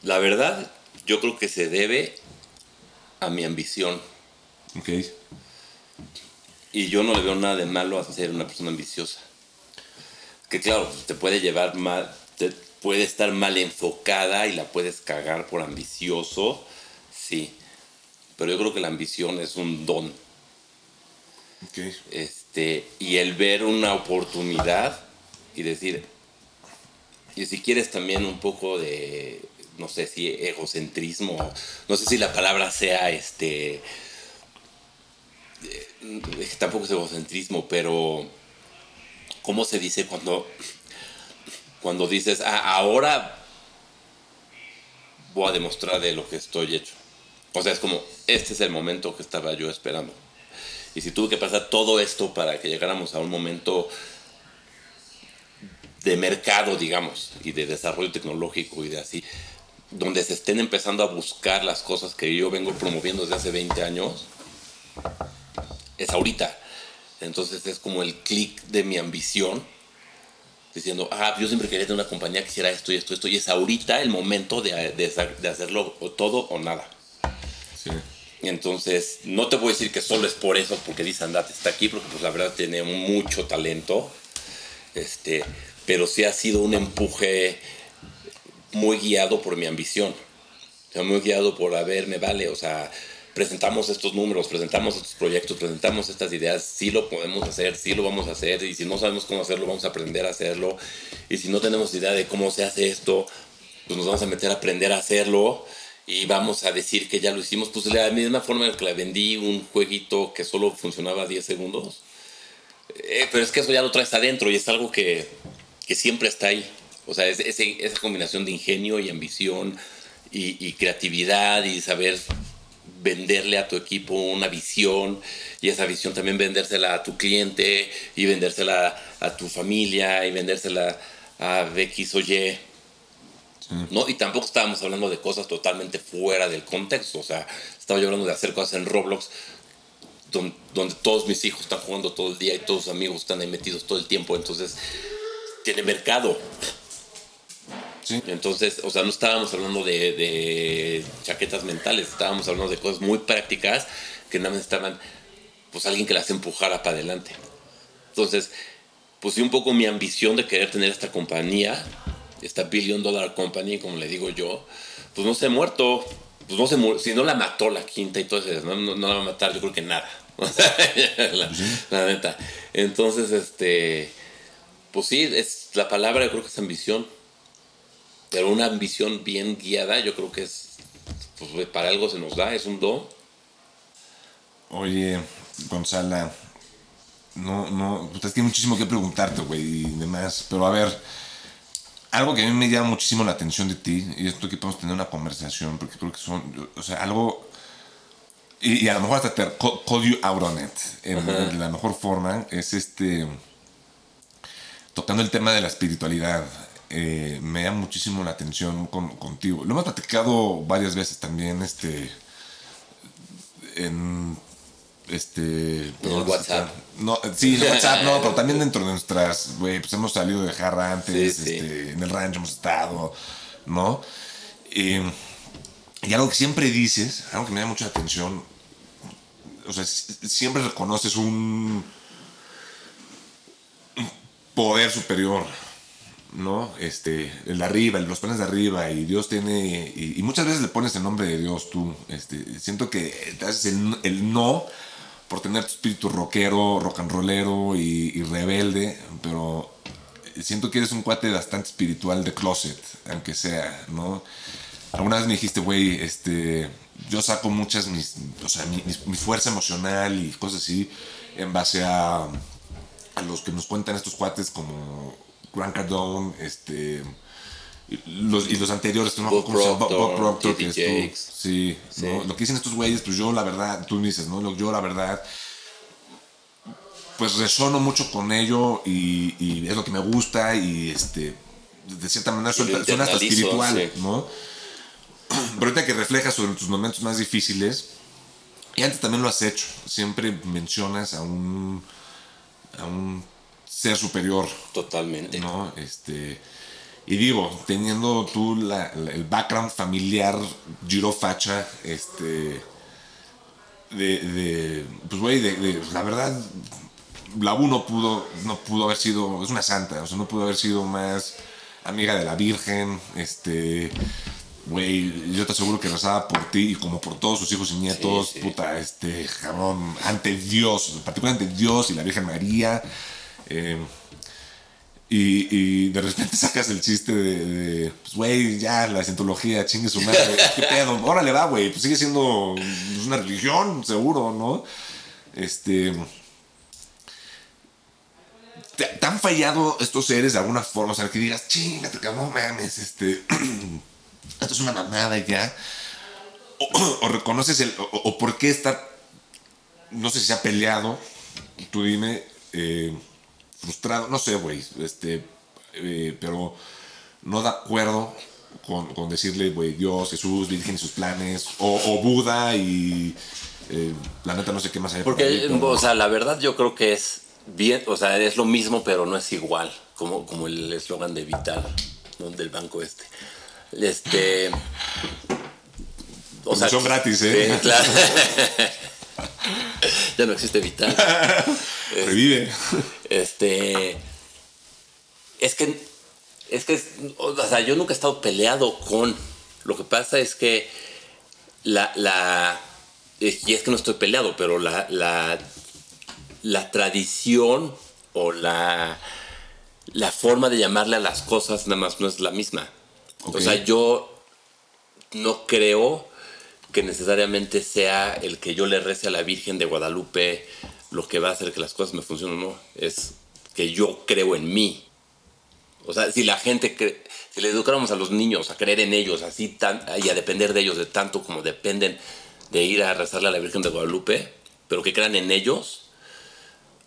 La verdad, yo creo que se debe a mi ambición. Ok, Y yo no le veo nada de malo a ser una persona ambiciosa. Que claro, te puede llevar mal, te puede estar mal enfocada y la puedes cagar por ambicioso, sí. Pero yo creo que la ambición es un don. ok, Este, y el ver una oportunidad y decir, y si quieres también un poco de, no sé si egocentrismo, no sé si la palabra sea este, eh, tampoco es egocentrismo, pero ¿cómo se dice cuando, cuando dices, "Ah, ahora voy a demostrar de lo que estoy hecho? O sea, es como, este es el momento que estaba yo esperando. Y si tuve que pasar todo esto para que llegáramos a un momento de mercado, digamos, y de desarrollo tecnológico y de así, donde se estén empezando a buscar las cosas que yo vengo promoviendo desde hace 20 años, es ahorita. Entonces es como el clic de mi ambición, diciendo, ah, yo siempre quería tener una compañía que hiciera esto y esto, esto, y es ahorita el momento de, de, de hacerlo todo o nada. Sí. Entonces, no te voy a decir que solo es por eso, porque dice Andate está aquí, porque pues la verdad tiene mucho talento. Este, pero sí ha sido un empuje muy guiado por mi ambición. O sea, muy guiado por, a ver, me vale, o sea, presentamos estos números, presentamos estos proyectos, presentamos estas ideas, sí lo podemos hacer, sí lo vamos a hacer, y si no sabemos cómo hacerlo, vamos a aprender a hacerlo, y si no tenemos idea de cómo se hace esto, pues nos vamos a meter a aprender a hacerlo, y vamos a decir que ya lo hicimos, pues de la misma forma en que le vendí un jueguito que solo funcionaba 10 segundos. Eh, pero es que eso ya lo traes adentro y es algo que, que siempre está ahí. O sea, es, esa combinación de ingenio y ambición y, y, creatividad y saber venderle a tu equipo una visión y esa visión también vendérsela a tu cliente y vendérsela a tu familia y vendérsela a X o Y. ¿no? Y tampoco estábamos hablando de cosas totalmente fuera del contexto. O sea, estaba yo hablando de hacer cosas en Roblox donde, donde, todos mis hijos están jugando todo el día y todos sus amigos están ahí metidos todo el tiempo. Entonces, tiene mercado. Entonces, o sea, no estábamos hablando de, de, chaquetas mentales, estábamos hablando de cosas muy prácticas que nada más estaban, pues, alguien que las empujara para adelante. Entonces, pues, sí, un poco mi ambición de querer tener esta compañía, esta billion dollar company, como le digo yo, pues no se ha muerto. Pues no se si no la mató la quinta y todo eso, no, no, la va a matar, yo creo que nada. <laughs> la, la neta. Entonces, este, pues sí, es la palabra, yo creo que es ambición pero una ambición bien guiada, yo creo que es, pues para algo se nos da, es un don. Oye, Gonzala, no, no, pues es que hay muchísimo que preguntarte, güey, y demás, pero a ver, algo que a mí me llama muchísimo la atención de ti, y esto que podemos tener una conversación, porque creo que son, o sea, algo, y, a lo mejor hasta te call you out on it, en, la mejor forma, es este, tocando el tema de la espiritualidad, eh, me llama muchísimo la atención contigo. Lo hemos platicado varias veces también, este, en, este, en WhatsApp. No, sí, en WhatsApp no, pero también dentro de nuestras, güey, pues hemos salido de jarra antes, este, en el rancho hemos estado, ¿no? Eh, y algo que siempre dices, algo que me da mucha atención, o sea, siempre reconoces un poder superior ¿no? Este, el de arriba, los planes de arriba, y Dios tiene, y, muchas veces le pones el nombre de Dios tú, este, siento que te haces el, no por tener tu espíritu rockero, rock and rollero y, rebelde, pero siento que eres un cuate bastante espiritual de closet, aunque sea, ¿no? Alguna vez me dijiste, güey, este, yo saco muchas, mis, o sea, mi, fuerza emocional y cosas así en base a, a los que nos cuentan estos cuates como Grant Cardone, este, los, y los anteriores, ¿no? Bob Proctor, Bob, que es sí, ¿no? Lo que dicen estos güeyes, pues yo la verdad, tú dices, ¿no? Yo la verdad, pues resono mucho con ello y, y es lo que me gusta y este, de cierta manera suena, hasta espiritual, ¿no? <clears throat> Pero ahorita que reflejas sobre tus momentos más difíciles, y antes también lo has hecho, siempre mencionas a un, a un ser superior. Totalmente. ¿No? Este. Y digo, teniendo tú el background familiar, Giro Facha, este. De. de pues, güey, de, la verdad, la U no pudo, no pudo haber sido. Es una santa, o sea, no pudo haber sido más amiga de la Virgen, este. Güey, yo te aseguro que rezaba por ti y como por todos sus hijos y nietos, puta, este, cabrón, ante Dios, particularmente Dios y la Virgen María. Eh, y, de repente <laughs> sacas el chiste de, pues, güey, ya, la cientología, chingue su madre, ¿qué pedo? <laughs> Órale, va, güey, pues sigue siendo una religión, seguro, ¿no? Este. ¿Te, han fallado estos seres de alguna forma? O sea, que digas, chingate, no mames, este. <clears throat> esto es una mamada ya. <clears throat> O, reconoces el. O, por qué está. No sé si se ha peleado. Tú dime. Eh, frustrado, no sé, güey, este, eh, pero no de acuerdo con, con decirle, güey, Dios, Jesús, Virgen y sus planes, o, o Buda y eh, la neta no sé qué más hay. Porque, o sea, la verdad yo creo que es bien, o sea, es lo mismo, pero no es igual, como, como el eslogan de Vital, ¿no? del banco este. Este... O sea, son gratis, ¿eh? claro. <laughs> <laughs> <laughs> ya no existe Vital. <laughs> Revive. Este. Es que. Es que. O sea, yo nunca he estado peleado con. Lo que pasa es que. La. la y es que no estoy peleado, pero la, la, la tradición o la, la forma de llamarle a las cosas nada más no es la misma. O sea, yo no creo que necesariamente sea el que yo le rece a la Virgen de Guadalupe lo que va a hacer que las cosas me funcionen o no. Es que yo creo en mí. O sea, si la gente, si le educáramos a los niños a creer en ellos, así tan, y a depender de ellos de tanto como dependen de ir a rezarle a la Virgen de Guadalupe, pero que crean en ellos,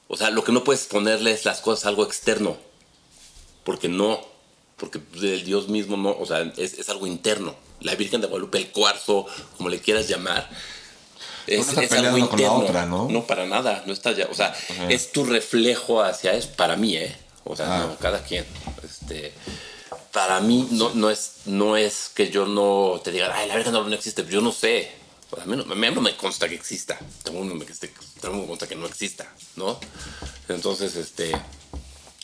o sea, lo que no puedes ponerles las cosas algo externo, porque no, porque el Dios mismo no, o sea, es, es algo interno. La Virgen de Guadalupe, el cuarzo, como le quieras llamar, es, está es algo peleando con la interno. otra, ¿no? para nada, no está ya, o sea, Ajá. es tu reflejo hacia eso, para mí, ¿eh? O sea, Ah. no, cada quien. Este, para mí no, no, es, no es que yo no te diga, ay, la Virgen no existe, yo no sé. A, mí no, a mí no me consta que exista, tampoco me consta que no exista, ¿no? Entonces, este,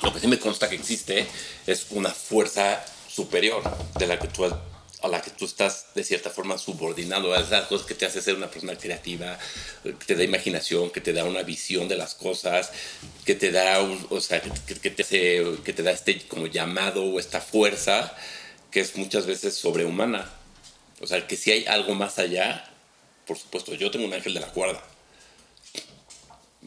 lo que sí me consta que existe es una fuerza superior de la que tú has- a la que tú estás de cierta forma subordinado a esas cosas que te hace ser una persona creativa, que te da imaginación, que te da una visión de las cosas, que te da, un- o sea, que, que te hace, que te da este como llamado o esta fuerza que es muchas veces sobrehumana. O sea, que si hay algo más allá, por supuesto, yo tengo un ángel de la guarda.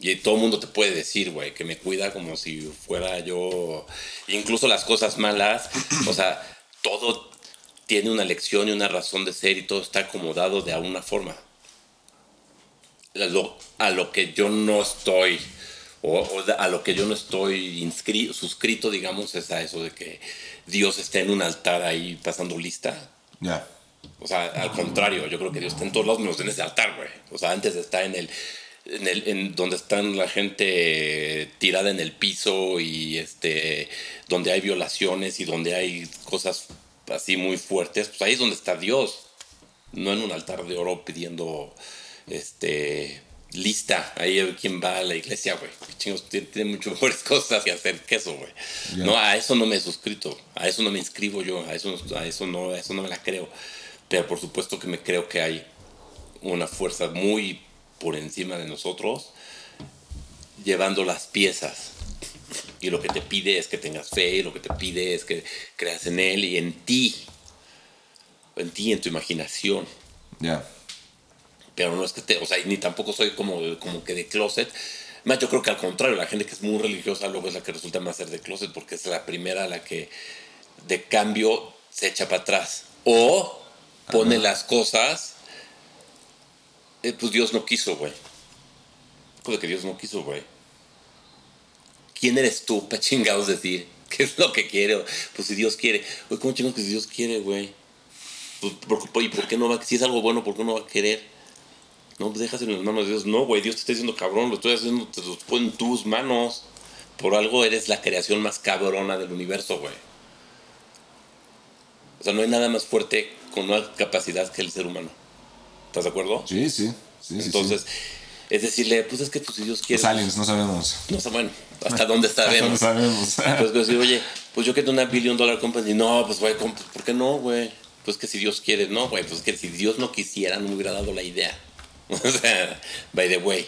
Y todo el mundo te puede decir, güey, que me cuida como si fuera yo. Incluso las cosas malas, o sea, todo tiene una lección y una razón de ser y todo está acomodado de alguna forma. A lo, a lo que yo no estoy, o, o a lo que yo no estoy inscri- suscrito, digamos, es a eso de que Dios esté en un altar ahí pasando lista. Ya. O sea, al contrario, yo creo que Dios está en todos lados menos en ese altar, güey. O sea, antes está en el, en el, en donde están la gente tirada en el piso y este, donde hay violaciones y donde hay cosas así muy fuertes, pues ahí es donde está Dios. No en un altar de oro pidiendo, este, lista. Ahí hay quien va a la iglesia, güey. Chingos, tiene, tiene mucho <laughs> mejores cosas que hacer que eso, güey. No, a eso no me he suscrito. A eso no me inscribo yo. A eso, a eso no, a eso no me la creo. Pero por supuesto que me creo que hay una fuerza muy por encima de nosotros llevando las piezas. Y lo que te pide es que tengas fe, y lo que te pide es que creas en Él y en ti. En ti, en tu imaginación. Ya. Pero no es que te, o sea, ni tampoco soy como, como que de closet. Más yo creo que al contrario, la gente que es muy religiosa luego es la que resulta más ser de closet porque es la primera a la que de cambio se echa para atrás. O pone las cosas, eh, pues Dios no quiso, güey. Cosa que Dios no quiso, güey. ¿Quién eres tú para chingados decir qué es lo que quiere? Pues si Dios quiere. Güey, ¿cómo chingados que si Dios quiere, güey? Pues, ¿por, ¿Y por qué no va? Si es algo bueno, ¿por qué no va a querer? No, pues déjase en las manos de Dios. No, güey, Dios te está diciendo cabrón, lo estoy haciendo, te lo pongo en tus manos. Por algo eres la creación más cabrona del universo, güey. O sea, no hay nada más fuerte con una capacidad que el ser humano. ¿Estás de acuerdo? Sí, sí. sí, sí, Entonces, es decirle, pues es que pues, si Dios quiere. Los aliens, no sabemos. No sé, bueno, hasta dónde <laughs> Hasta sabemos. <laughs> no sabemos. Pues decir, oye, pues yo quiero una billion dollar company. No, pues güey. ¿por qué no, güey? Pues que si Dios quiere, no, güey, pues que si Dios no quisiera, no me hubiera dado la idea. <laughs> O sea, by the way,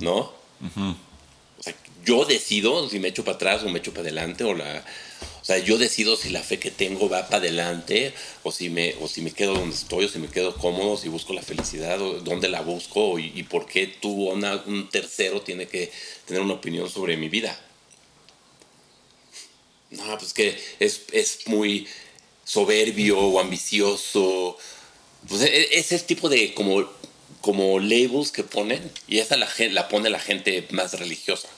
¿no? O sea, yo decido si me echo para atrás o me echo para adelante o la... O sea, yo decido si la fe que tengo va para adelante o si, me, o si me quedo donde estoy o si me quedo cómodo, si busco la felicidad o dónde la busco y, por qué tú o un tercero tiene que tener una opinión sobre mi vida. No, pues que es, es muy soberbio o ambicioso. Pues e- ese tipo de como, como labels que ponen, y esa la, la pone la gente más religiosa.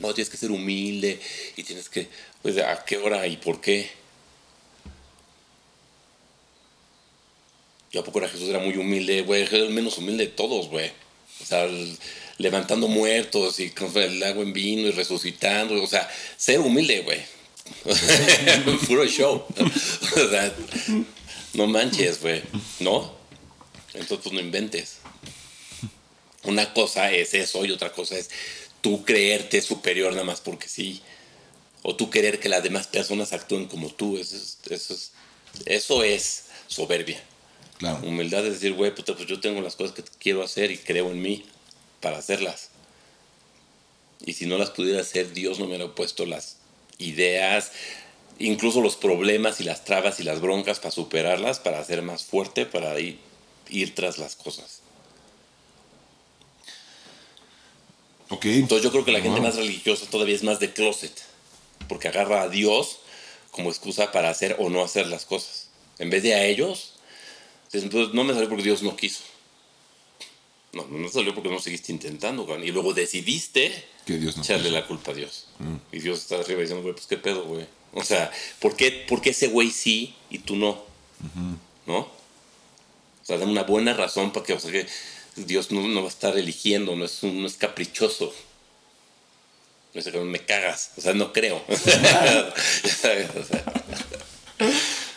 No, tienes que ser humilde y tienes que, pues, ¿a qué hora y por qué? Yo a poco era Jesús era muy humilde, güey, era el menos humilde de todos, güey. O sea, levantando muertos y con el agua en vino y resucitando, o sea, ser humilde, güey. <laughs> Puro show. o sea, no manches, güey, ¿no? Entonces, pues no inventes. Una cosa es eso y otra cosa es tú creerte superior nada más porque sí. O tú querer que las demás personas actúen como tú. Eso es, eso es, eso es soberbia. Claro. Humildad es decir, güey, puta, pues yo tengo las cosas que quiero hacer y creo en mí para hacerlas. Y si no las pudiera hacer, Dios no me hubiera puesto las ideas, incluso los problemas y las trabas y las broncas para superarlas, para ser más fuerte, para ir, ir tras las cosas. Ok. Entonces yo creo que la gente más religiosa todavía es más de closet, porque agarra a Dios como excusa para hacer o no hacer las cosas. En vez de a ellos, pues no me salió porque Dios no quiso. No, no me salió porque no seguiste intentando, güey. Y luego decidiste Que Dios no echarle quiso. la culpa a Dios. Y Dios está arriba diciendo, güey, pues qué pedo, güey. O sea, ¿por qué, por qué ese güey sí y tú no? ¿No? O sea, dame una buena razón para que, o sea, que Dios no, va a estar eligiendo, no es, un- no es caprichoso. No que me cagas, o sea, no creo. <laughs> O sea.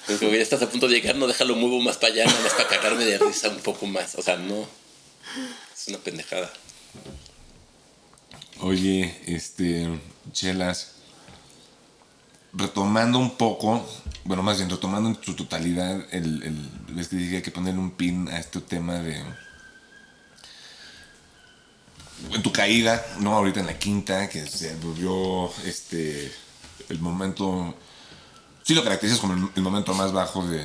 Es como ya estás a punto de llegar, no déjalo muevo más para allá, más para cagarme de risa un poco más. O sea, no. Es una pendejada. Oye, este, Chelas, retomando un poco, bueno, más bien retomando en su totalidad, el, el, ves que dije que ponerle un pin a este tema de... En tu caída, ¿no? Ahorita en la quinta, que se volvió este, el momento... Sí lo caracterizas como el, el momento más bajo de,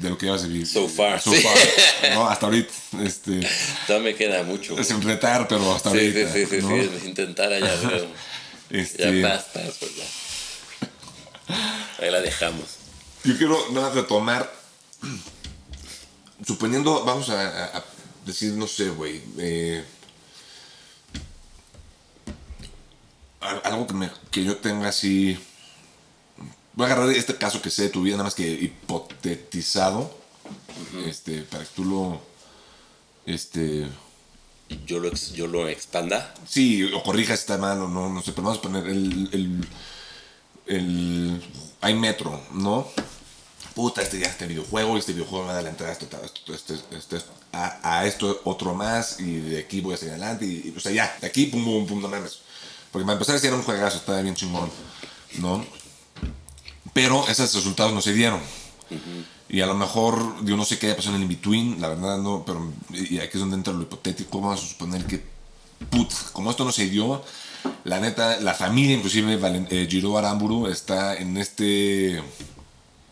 de lo que llevas de vivir. So far, So sí. far, ¿no? Hasta ahorita, este... Todavía me queda mucho. Sin retar, pero hasta Sí, sí, ahorita. sí, sí, ¿no? sí, intentar allá, <laughs> pero Este, ya basta, pues ya. Ahí la dejamos. Yo quiero nada retomar. Suponiendo, vamos a, a- a decir, no sé, güey. eh, al- algo que, me- que yo tenga así. Voy a agarrar este caso que sé de tu vida, nada más que hipotetizado. Este, para que tú lo. Este. Yo lo, yo lo expanda. Sí, o corrijas si está mal o no, no sé, pero vamos a poner el. el, el hay metro, ¿no? Puta, este ya este videojuego, este videojuego me da la entrada esto, esto, a, a esto otro más, y de aquí voy a seguir adelante, y, y, o sea, ya, de aquí, pum, pum, pum, no mames. Porque para empezar, era un juegazo, estaba bien chingón, ¿no? Pero esos resultados no se dieron. Y a lo mejor, yo no sé qué haya pasado en el in-between, la verdad no, pero y aquí es donde entra lo hipotético, vamos a suponer que, put, como esto no se dio, la neta, la familia, inclusive Valen- eh, Giro Aramburu, está en este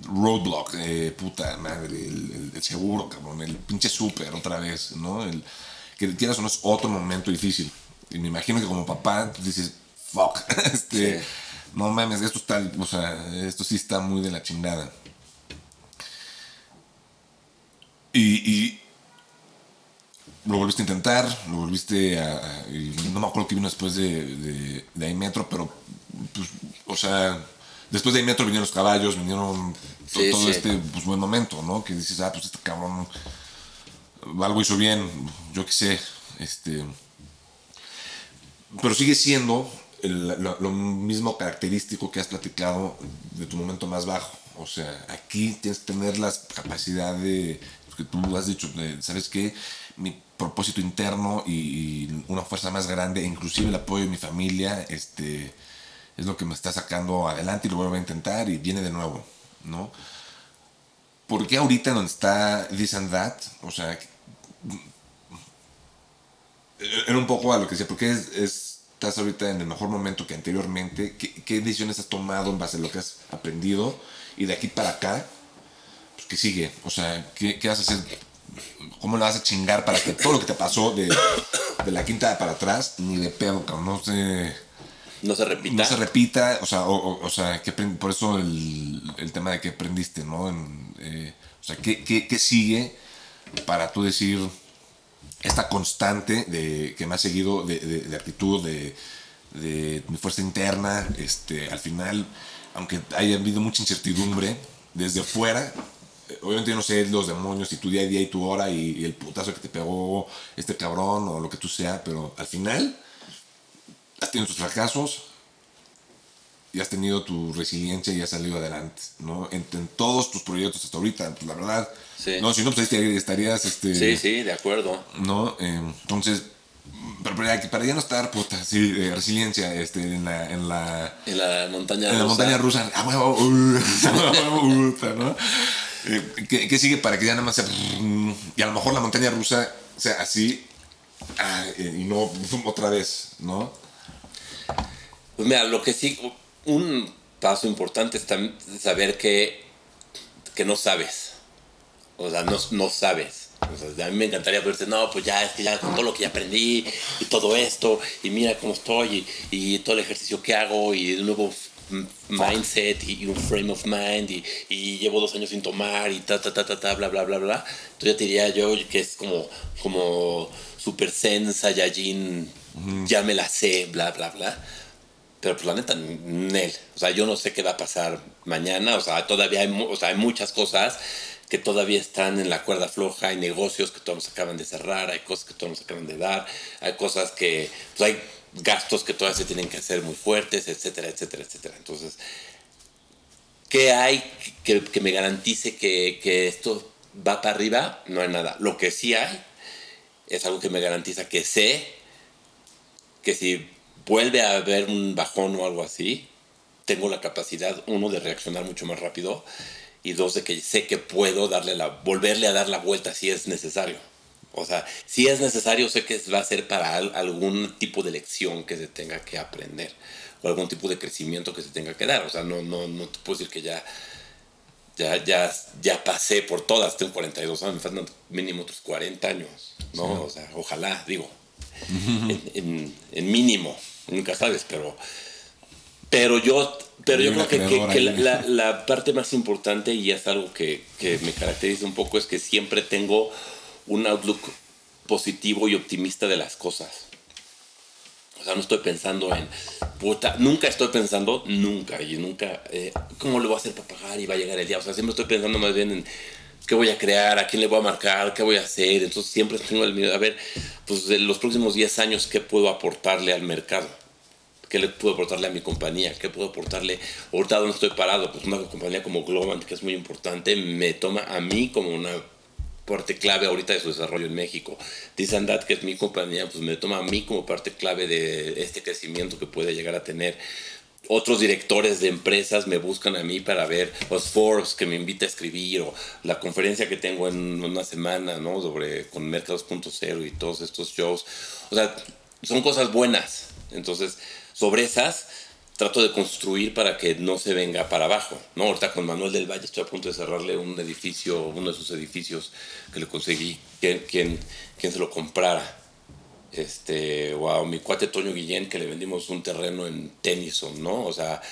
roadblock, eh, puta madre, el seguro, cabrón, el pinche súper otra vez, ¿no? El, que quieras o no es otro momento difícil. Y me imagino que como papá pues, dices, fuck, <laughs> este, Sí. no mames, esto está, o sea, esto sí está muy de la chingada. Y, y lo volviste a intentar, lo volviste a... a- y no me acuerdo qué vino después de, de, de ahí Metro, pero, pues, o sea, después de ahí Metro vinieron los caballos, vinieron Sí, todo sí. este pues, buen momento, ¿no? Que dices, ah, pues este cabrón algo hizo bien, yo qué sé, este... Pero sigue siendo lo, mismo característico que has platicado de tu momento más bajo. O sea, aquí tienes que tener la capacidad de, que tú has dicho, de, ¿sabes qué? Mi propósito interno y, una fuerza más grande, inclusive el apoyo de mi familia, este, es lo que me está sacando adelante y lo vuelvo a intentar y viene de nuevo, ¿no? ¿Por qué ahorita donde está This and That? O sea, era un poco a lo que decía, porque es- estás ahorita en el mejor momento que anteriormente? ¿Qué, qué decisiones has tomado en base a lo que has aprendido? Y de aquí para acá, pues, ¿qué sigue? O sea, ¿qué, qué vas a hacer? ¿Cómo le vas a chingar para que todo lo que te pasó de, de la quinta para atrás, ni de pedo, cabrón, no se, No se repita. no se repita? O sea, o, o- o sea ¿qué aprend- por eso el, el tema de que aprendiste, ¿no? En, eh, o sea, ¿qué, qué, qué sigue para tú decir esta constante de, que me ha seguido de, de- actitud, de, mi fuerza interna, este, al final, aunque haya habido mucha incertidumbre desde fuera, eh, obviamente yo no sé los demonios y tu día a día y tu hora y, el putazo que te pegó este cabrón o lo que tú sea, pero al final has tenido tus fracasos y has tenido tu resiliencia y has salido adelante, ¿no? En, en todos tus proyectos hasta ahorita, la verdad, Sí. no, si no, pues ahí estarías, este, Sí, sí, de acuerdo. ¿no? Eh, entonces, pero para, para ya no estar, puta, sí, eh, resiliencia, este, en la, en la, En la montaña en la rusa. montaña rusa, ah, huevo, uh, <laughs> ah, puta, ¿no? Eh, ¿Qué, sigue para que ya nada más sea... Y a lo mejor la montaña rusa sea así ah, y no otra vez, ¿no? Pues mira, lo que sí, un paso importante es saber que, que no sabes. O sea, no, no sabes. O sea, a mí me encantaría verte, no, pues ya, es que ya con todo lo que ya aprendí y todo esto, y mira cómo estoy, y, y todo el ejercicio que hago, y de nuevo mindset y, un frame of mind y, llevo dos años sin tomar y ta, ta, ta, ta, ta, bla, bla, bla, bla. Entonces ya te diría yo que es como, como super zen, Saiyajin, ya me la sé, bla, bla, bla. Pero pues la neta, Nel. O sea, yo no sé qué va a pasar mañana. O sea, todavía hay, o sea, hay muchas cosas que todavía están en la cuerda floja, hay negocios que todos acaban de cerrar, hay cosas que todos acaban de dar, hay cosas que, pues hay gastos que todavía se tienen que hacer muy fuertes, etcétera, etcétera, etcétera. Entonces, ¿qué hay que, que me garantice que, que, esto va para arriba? No hay nada. Lo que sí hay es algo que me garantiza que sé que si vuelve a haber un bajón o algo así, tengo la capacidad, uno, de reaccionar mucho más rápido y dos, de que sé que puedo darle la, volverle a dar la vuelta si es necesario. O sea, si es necesario, sé que va a ser para algún tipo de lección que se tenga que aprender o algún tipo de crecimiento que se tenga que dar. O sea, no, no, no te puedo decir que ya, ya, ya, ya pasé por todas. Tengo 42 años, me faltan mínimo otros 40 años, ¿no? O sea, ojalá, digo, en, en, mínimo, nunca sabes, pero, pero yo, pero yo creo que, que, la, <laughs> la, parte más importante, y es algo que, que me caracteriza un poco, es que siempre tengo un outlook positivo y optimista de las cosas. O sea, no estoy pensando en, puta, nunca estoy pensando, nunca, y nunca, eh, ¿cómo le voy a hacer para pagar y va a llegar el día? O sea, siempre estoy pensando más bien en qué voy a crear, a quién le voy a marcar, qué voy a hacer. Entonces siempre tengo el miedo, a ver, pues de los próximos 10 años, ¿qué puedo aportarle al mercado? ¿Qué le puedo aportarle a mi compañía? ¿Qué puedo aportarle? Ahorita donde estoy parado, pues una compañía como Globant, que es muy importante, me toma a mí como una parte clave ahorita de su desarrollo en México. Dizandat, que es mi compañía, pues me toma a mí como parte clave de este crecimiento que puede llegar a tener. Otros directores de empresas me buscan a mí para ver los foros que me invita a escribir o la conferencia que tengo en una semana, ¿no? Sobre con Mercados 2.0 y todos estos shows. O sea, son cosas buenas. Entonces, sobre esas trato de construir para que no se venga para abajo. ¿no? Ahorita con Manuel del Valle estoy a punto de cerrarle un edificio, uno de sus edificios que le conseguí, quien, quien, quien se lo comprara. Este, wow, mi cuate Toño Guillén que le vendimos un terreno en Tennyson, ¿no? O sea,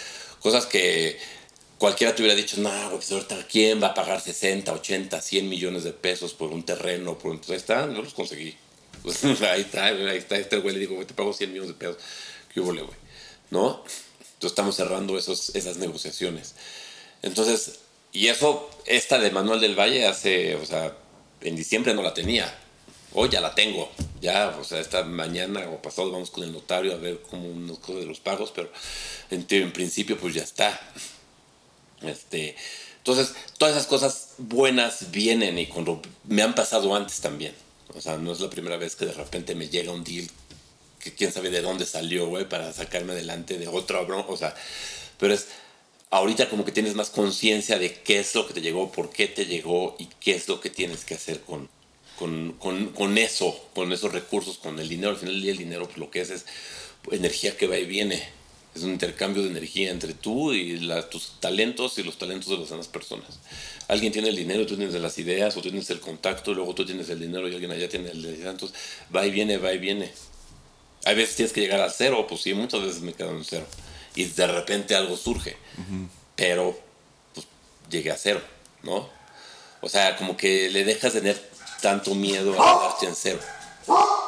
cosas que cualquiera te hubiera dicho, no, pues ahorita, ¿quién va a pagar 60, 80, 100 millones de pesos por un terreno? Por Entonces, ahí está, no los conseguí. <laughs> ahí está, ahí está, este güey le digo, te pago 100 millones de pesos. ¿Qué hubo, güey? ¿No? estamos cerrando esos, esas negociaciones. Entonces, y eso, esta de Manuel del Valle hace, o sea, en diciembre no la tenía. Hoy ya la tengo. Ya, o sea, esta mañana o pasado vamos con el notario a ver cómo nos cosas de los pagos, pero en, en principio pues ya está. Este, entonces, todas esas cosas buenas vienen y cuando me han pasado antes también. O sea, no es la primera vez que de repente me llega un deal que quién sabe de dónde salió, güey, para sacarme adelante de otra broma, o sea, pero es, ahorita como que tienes más conciencia de qué es lo que te llegó, por qué te llegó y qué es lo que tienes que hacer con, con, con, con eso, con esos recursos, con el dinero. Al final del día el dinero pues, lo que es es energía que va y viene. Es un intercambio de energía entre tú y tus talentos y los talentos de las demás personas. Alguien tiene el dinero, tú tienes las ideas, o tienes el contacto, luego tú tienes el dinero y alguien allá tiene el de Entonces, va y viene, va y viene. Hay veces tienes que llegar a cero, pues sí, muchas veces me quedo en cero. Y de repente algo surge. Pero, pues, llegué a cero, ¿no? O sea, como que le dejas de tener tanto miedo a quedarte en cero.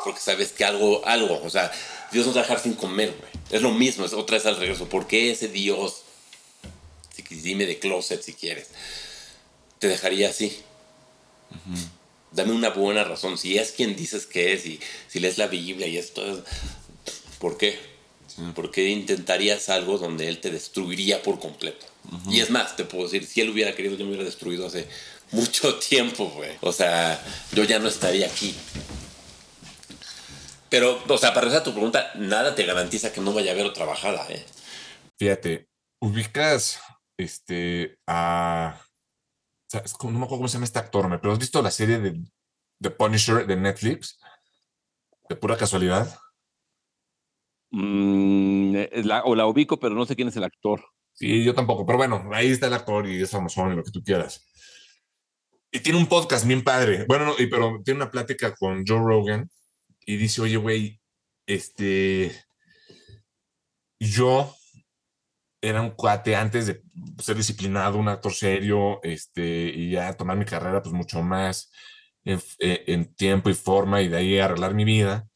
Porque sabes que algo, algo, o sea, Dios no te va a dejar sin comer, güey. Es lo mismo, es otra vez al regreso. ¿Por qué ese Dios, si, dime de closet si quieres, te dejaría así? Dame una buena razón. Si es quien dices que es y si lees la Biblia y esto, ¿por qué? ¿Por qué intentarías algo donde Él te destruiría por completo? Y es más, te puedo decir, si Él hubiera querido, yo me hubiera destruido hace mucho <laughs> tiempo, güey. O sea, yo ya no estaría aquí. Pero, o sea, para regresar a tu pregunta, nada te garantiza que no vaya a haber otra bajada, ¿eh? Fíjate, ubicas este, a no me acuerdo cómo se llama este actor, pero ¿has visto la serie de The Punisher de Netflix? De pura casualidad. Mm, eh, o la ubico, pero no sé quién es el actor. Sí, yo tampoco, pero bueno, ahí está el actor y es famoso y lo que tú quieras. Y tiene un podcast bien padre. Bueno, pero tiene una plática con Joe Rogan y dice, oye, güey, este, yo era un cuate antes de ser disciplinado, un actor serio, este, y ya tomar mi carrera pues mucho más en, eh, tiempo y forma y de ahí arreglar mi vida.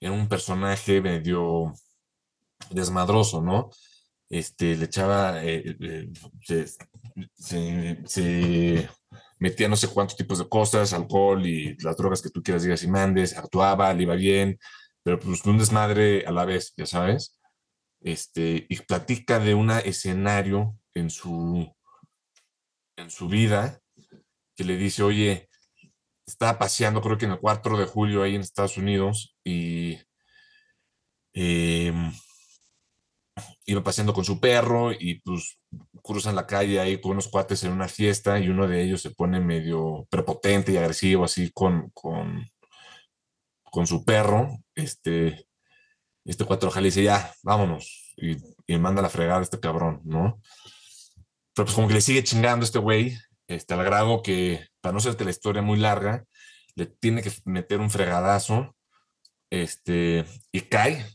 Era un personaje medio desmadroso, ¿no? Este, le echaba, eh, eh, se, se, metía no sé cuántos tipos de cosas, alcohol y las drogas que tú quieras digas y mandes, actuaba, le iba bien, pero pues un desmadre a la vez, ya sabes este, y platica de un escenario en su, en su vida que le dice, oye, estaba paseando, creo que en el 4 de julio ahí en Estados Unidos y em, iba paseando con su perro y pues cruzan la calle ahí con unos cuates en una fiesta y uno de ellos se pone medio prepotente y agresivo así con, con, con su perro, este, este cuatro le dice, ya, vámonos. Y, y manda la fregada a este cabrón, ¿no? Pero pues como que le sigue chingando este güey, este, al grado que, para no hacerte la historia muy larga, le tiene que meter un fregadazo, este, y cae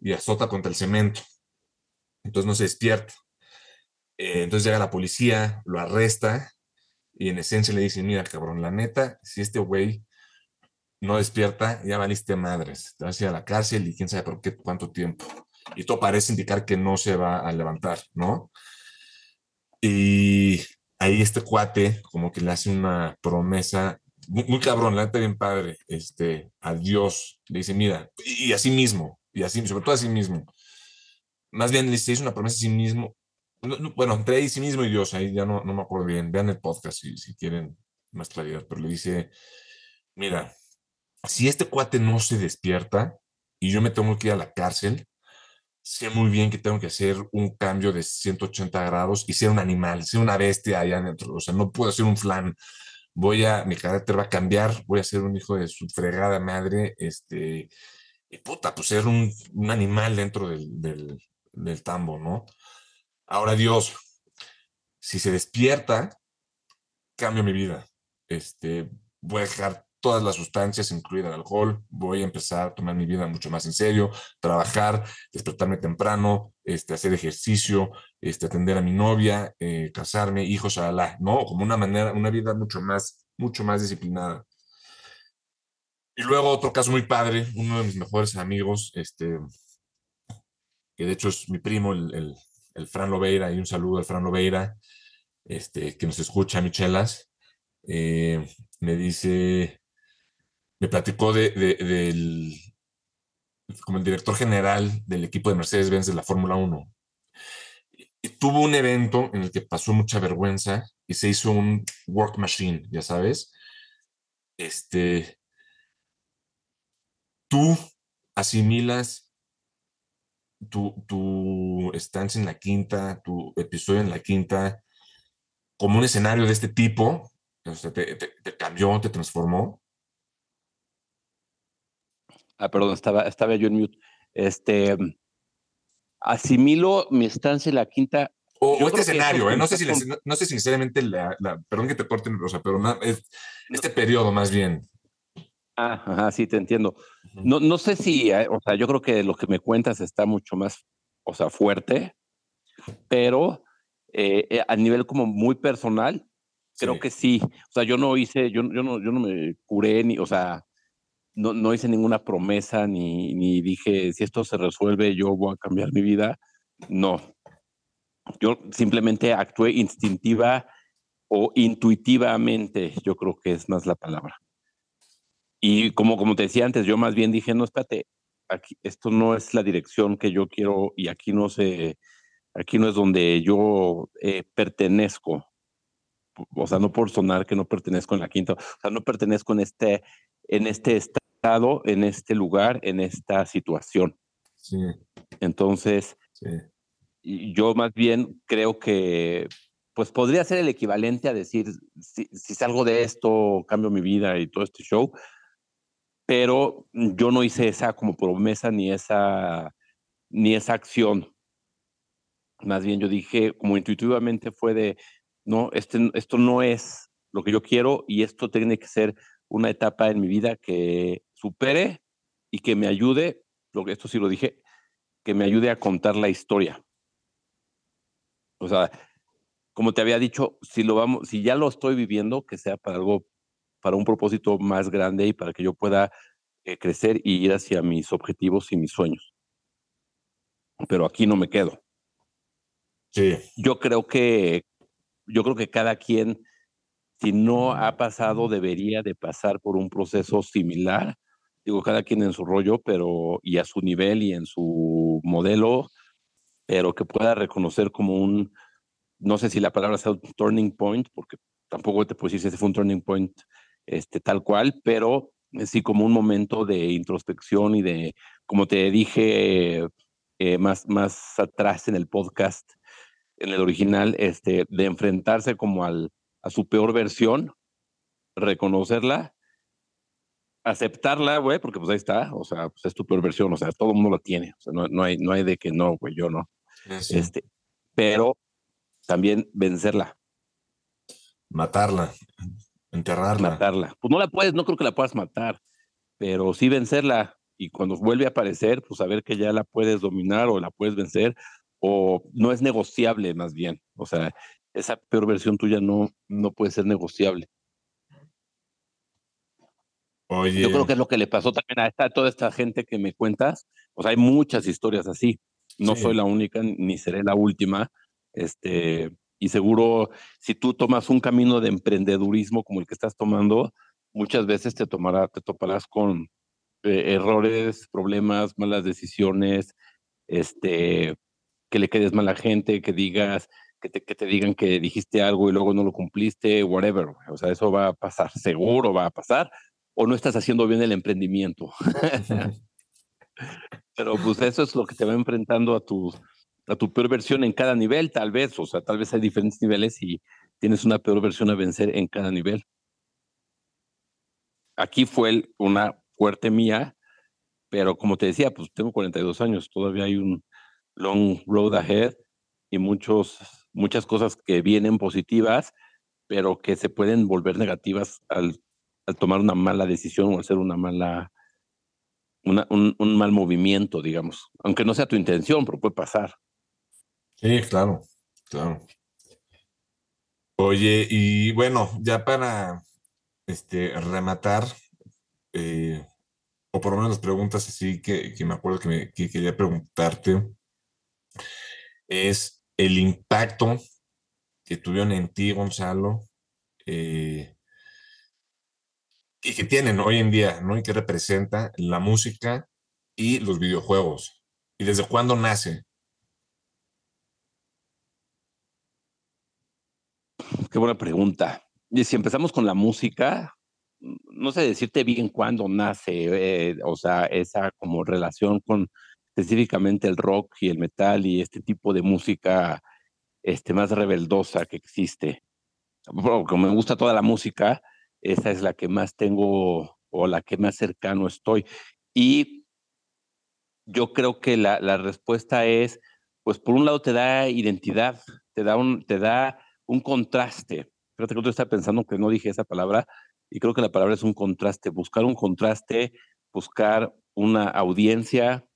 y azota contra el cemento. Entonces no se despierta. Eh, entonces llega la policía, lo arresta y en esencia le dice, mira, cabrón, la neta, si este güey no despierta, ya valiste madres, te vas a ir a la cárcel y quién sabe por qué, cuánto tiempo. Y todo parece indicar que no se va a levantar, ¿no? Y ahí este cuate como que le hace una promesa muy, cabrón, la bien padre, este, a Dios, le dice, mira, y, a sí mismo, y así, sobre todo a sí mismo. Más bien le hizo una promesa a sí mismo, bueno, entre ahí sí mismo y Dios, ahí ya no, no me acuerdo bien, vean el podcast si, si quieren más claridad, pero le dice, mira, si este cuate no se despierta y yo me tengo que ir a la cárcel, sé muy bien que tengo que hacer un cambio de 180 grados y ser un animal, ser una bestia allá adentro. O sea, no puedo ser un flan. Voy a, mi carácter va a cambiar, voy a ser un hijo de su fregada madre, este, y puta, pues ser un, un animal dentro del, del, del tambo, ¿no? Ahora Dios, si se despierta, cambio mi vida. Este, voy a dejar todas las sustancias, incluida el alcohol, voy a empezar a tomar mi vida mucho más en serio, trabajar, despertarme temprano, este, hacer ejercicio, este, atender a mi novia, eh, casarme, hijos, la ¿no? Como una manera, una vida mucho más, mucho más disciplinada. Y luego otro caso muy padre, uno de mis mejores amigos, este, que de hecho es mi primo, el, el, Fran Lobeira, y un saludo al Fran Lobeira, este, que nos escucha, Michelas, eh, me dice, me platicó de, del, como el director general del equipo de Mercedes-Benz de la Fórmula 1. Y tuvo un evento en el que pasó mucha vergüenza y se hizo un work machine, ya sabes. Este, tú asimilas tu, tu estancia en la quinta, tu episodio en la quinta, como un escenario de este tipo, te cambió, te transformó. Ah, perdón, estaba, estaba yo en mute. Este, asimilo mi estancia en la quinta. O, este escenario, ¿eh? no, sé si no, sé si necesariamente la, perdón que te corten, o pero este periodo más bien. Ah, ajá, sí, te entiendo. No, no sé si, eh, o sea, yo creo que lo que me cuentas está mucho más, o sea, fuerte, pero eh, eh, a nivel como muy personal, creo que sí. O sea, yo no hice, yo, yo, no, yo no me curé ni, o sea, no, no hice ninguna promesa ni, ni dije, si esto se resuelve, yo voy a cambiar mi vida. No. Yo simplemente actué instintiva o intuitivamente, yo creo que es más la palabra. Y como, como te decía antes, yo más bien dije, no, espérate, aquí, esto no es la dirección que yo quiero y aquí no se, aquí no es donde yo eh, pertenezco. O sea, no por sonar que no pertenezco en la quinta, o sea, no pertenezco en este, en este estado en este lugar, en esta situación. Entonces, yo más bien creo que pues podría ser el equivalente a decir, si, si salgo de esto, cambio mi vida y todo este show, pero yo no hice esa como promesa ni esa, ni esa acción. Más bien yo dije, como intuitivamente fue de, no, este, esto no es lo que yo quiero y esto tiene que ser una etapa en mi vida que supere y que me ayude, lo que esto sí lo dije, que me ayude a contar la historia. O sea, como te había dicho, si lo vamos, si ya lo estoy viviendo, que sea para algo, para un propósito más grande y para que yo pueda eh, crecer y ir hacia mis objetivos y mis sueños. Pero aquí no me quedo. Sí. Yo creo que, yo creo que cada quien, si no ha pasado, debería de pasar por un proceso similar. Digo, cada quien en su rollo, pero y a su nivel y en su modelo, pero que pueda reconocer como un, no sé si la palabra sea un turning point, porque tampoco te puedo decir si ese fue un turning point este, tal cual, pero sí como un momento de introspección y de, como te dije eh, más, más atrás en el podcast, en el original, este, de enfrentarse como al, a su peor versión, reconocerla, aceptarla, güey, porque pues ahí está, o sea, pues es tu peor versión, o sea, todo el mundo la tiene, o sea, no, no, hay, no hay de que no, güey, yo no. Este, pero también vencerla. Matarla, enterrarla. Matarla. Pues no la puedes, no creo que la puedas matar, pero sí vencerla. Y cuando vuelve a aparecer, pues saber que ya la puedes dominar o la puedes vencer, o no es negociable más bien. O sea, esa peor versión tuya no, no puede ser negociable. Oye. Yo creo que es lo que le pasó también a, esta, toda esta gente que me cuentas. O sea, hay muchas historias así. No soy la única ni seré la última, este, y seguro, si tú tomas un camino de emprendedurismo como el que estás tomando, muchas veces te, tomará, te toparás con eh, errores, problemas, malas decisiones, este, que le quedes mal a gente, que digas, que te, que te digan que dijiste algo y luego no lo cumpliste, whatever. O sea, eso va a pasar, <laughs> seguro va a pasar, o no estás haciendo bien el emprendimiento. <laughs> Pero pues eso es lo que te va enfrentando a tus a tu peor versión en cada nivel, tal vez, o sea, tal vez hay diferentes niveles y tienes una peor versión a vencer en cada nivel. Aquí fue una fuerte mía, pero como te decía, pues tengo 42 años, todavía hay un long road ahead y muchos, muchas cosas que vienen positivas, pero que se pueden volver negativas al, al tomar una mala decisión o hacer una mala, una, un, un mal movimiento, digamos. Aunque no sea tu intención, pero puede pasar. Sí, claro, claro. Oye, y bueno, ya para este, rematar, eh, o por lo menos las preguntas así que, que me acuerdo que, que quería preguntarte, es el impacto que tuvieron en ti, Gonzalo, eh, y que tienen hoy en día, ¿no? Y que representa la música y los videojuegos. ¿Y desde cuándo nace? Qué buena pregunta. Y si empezamos con la música, no sé decirte bien cuándo nace, eh, o sea, esa como relación con específicamente el rock y el metal y este tipo de música este, más rebeldosa que existe. Como me gusta toda la música, esa es la que más tengo o la que más cercano estoy. Y yo creo que la, la respuesta es, pues por un lado te da identidad, te da, un, te da un contraste. Fíjate que yo estaba pensando que no dije esa palabra y creo que la palabra es un contraste, buscar un contraste, buscar una audiencia,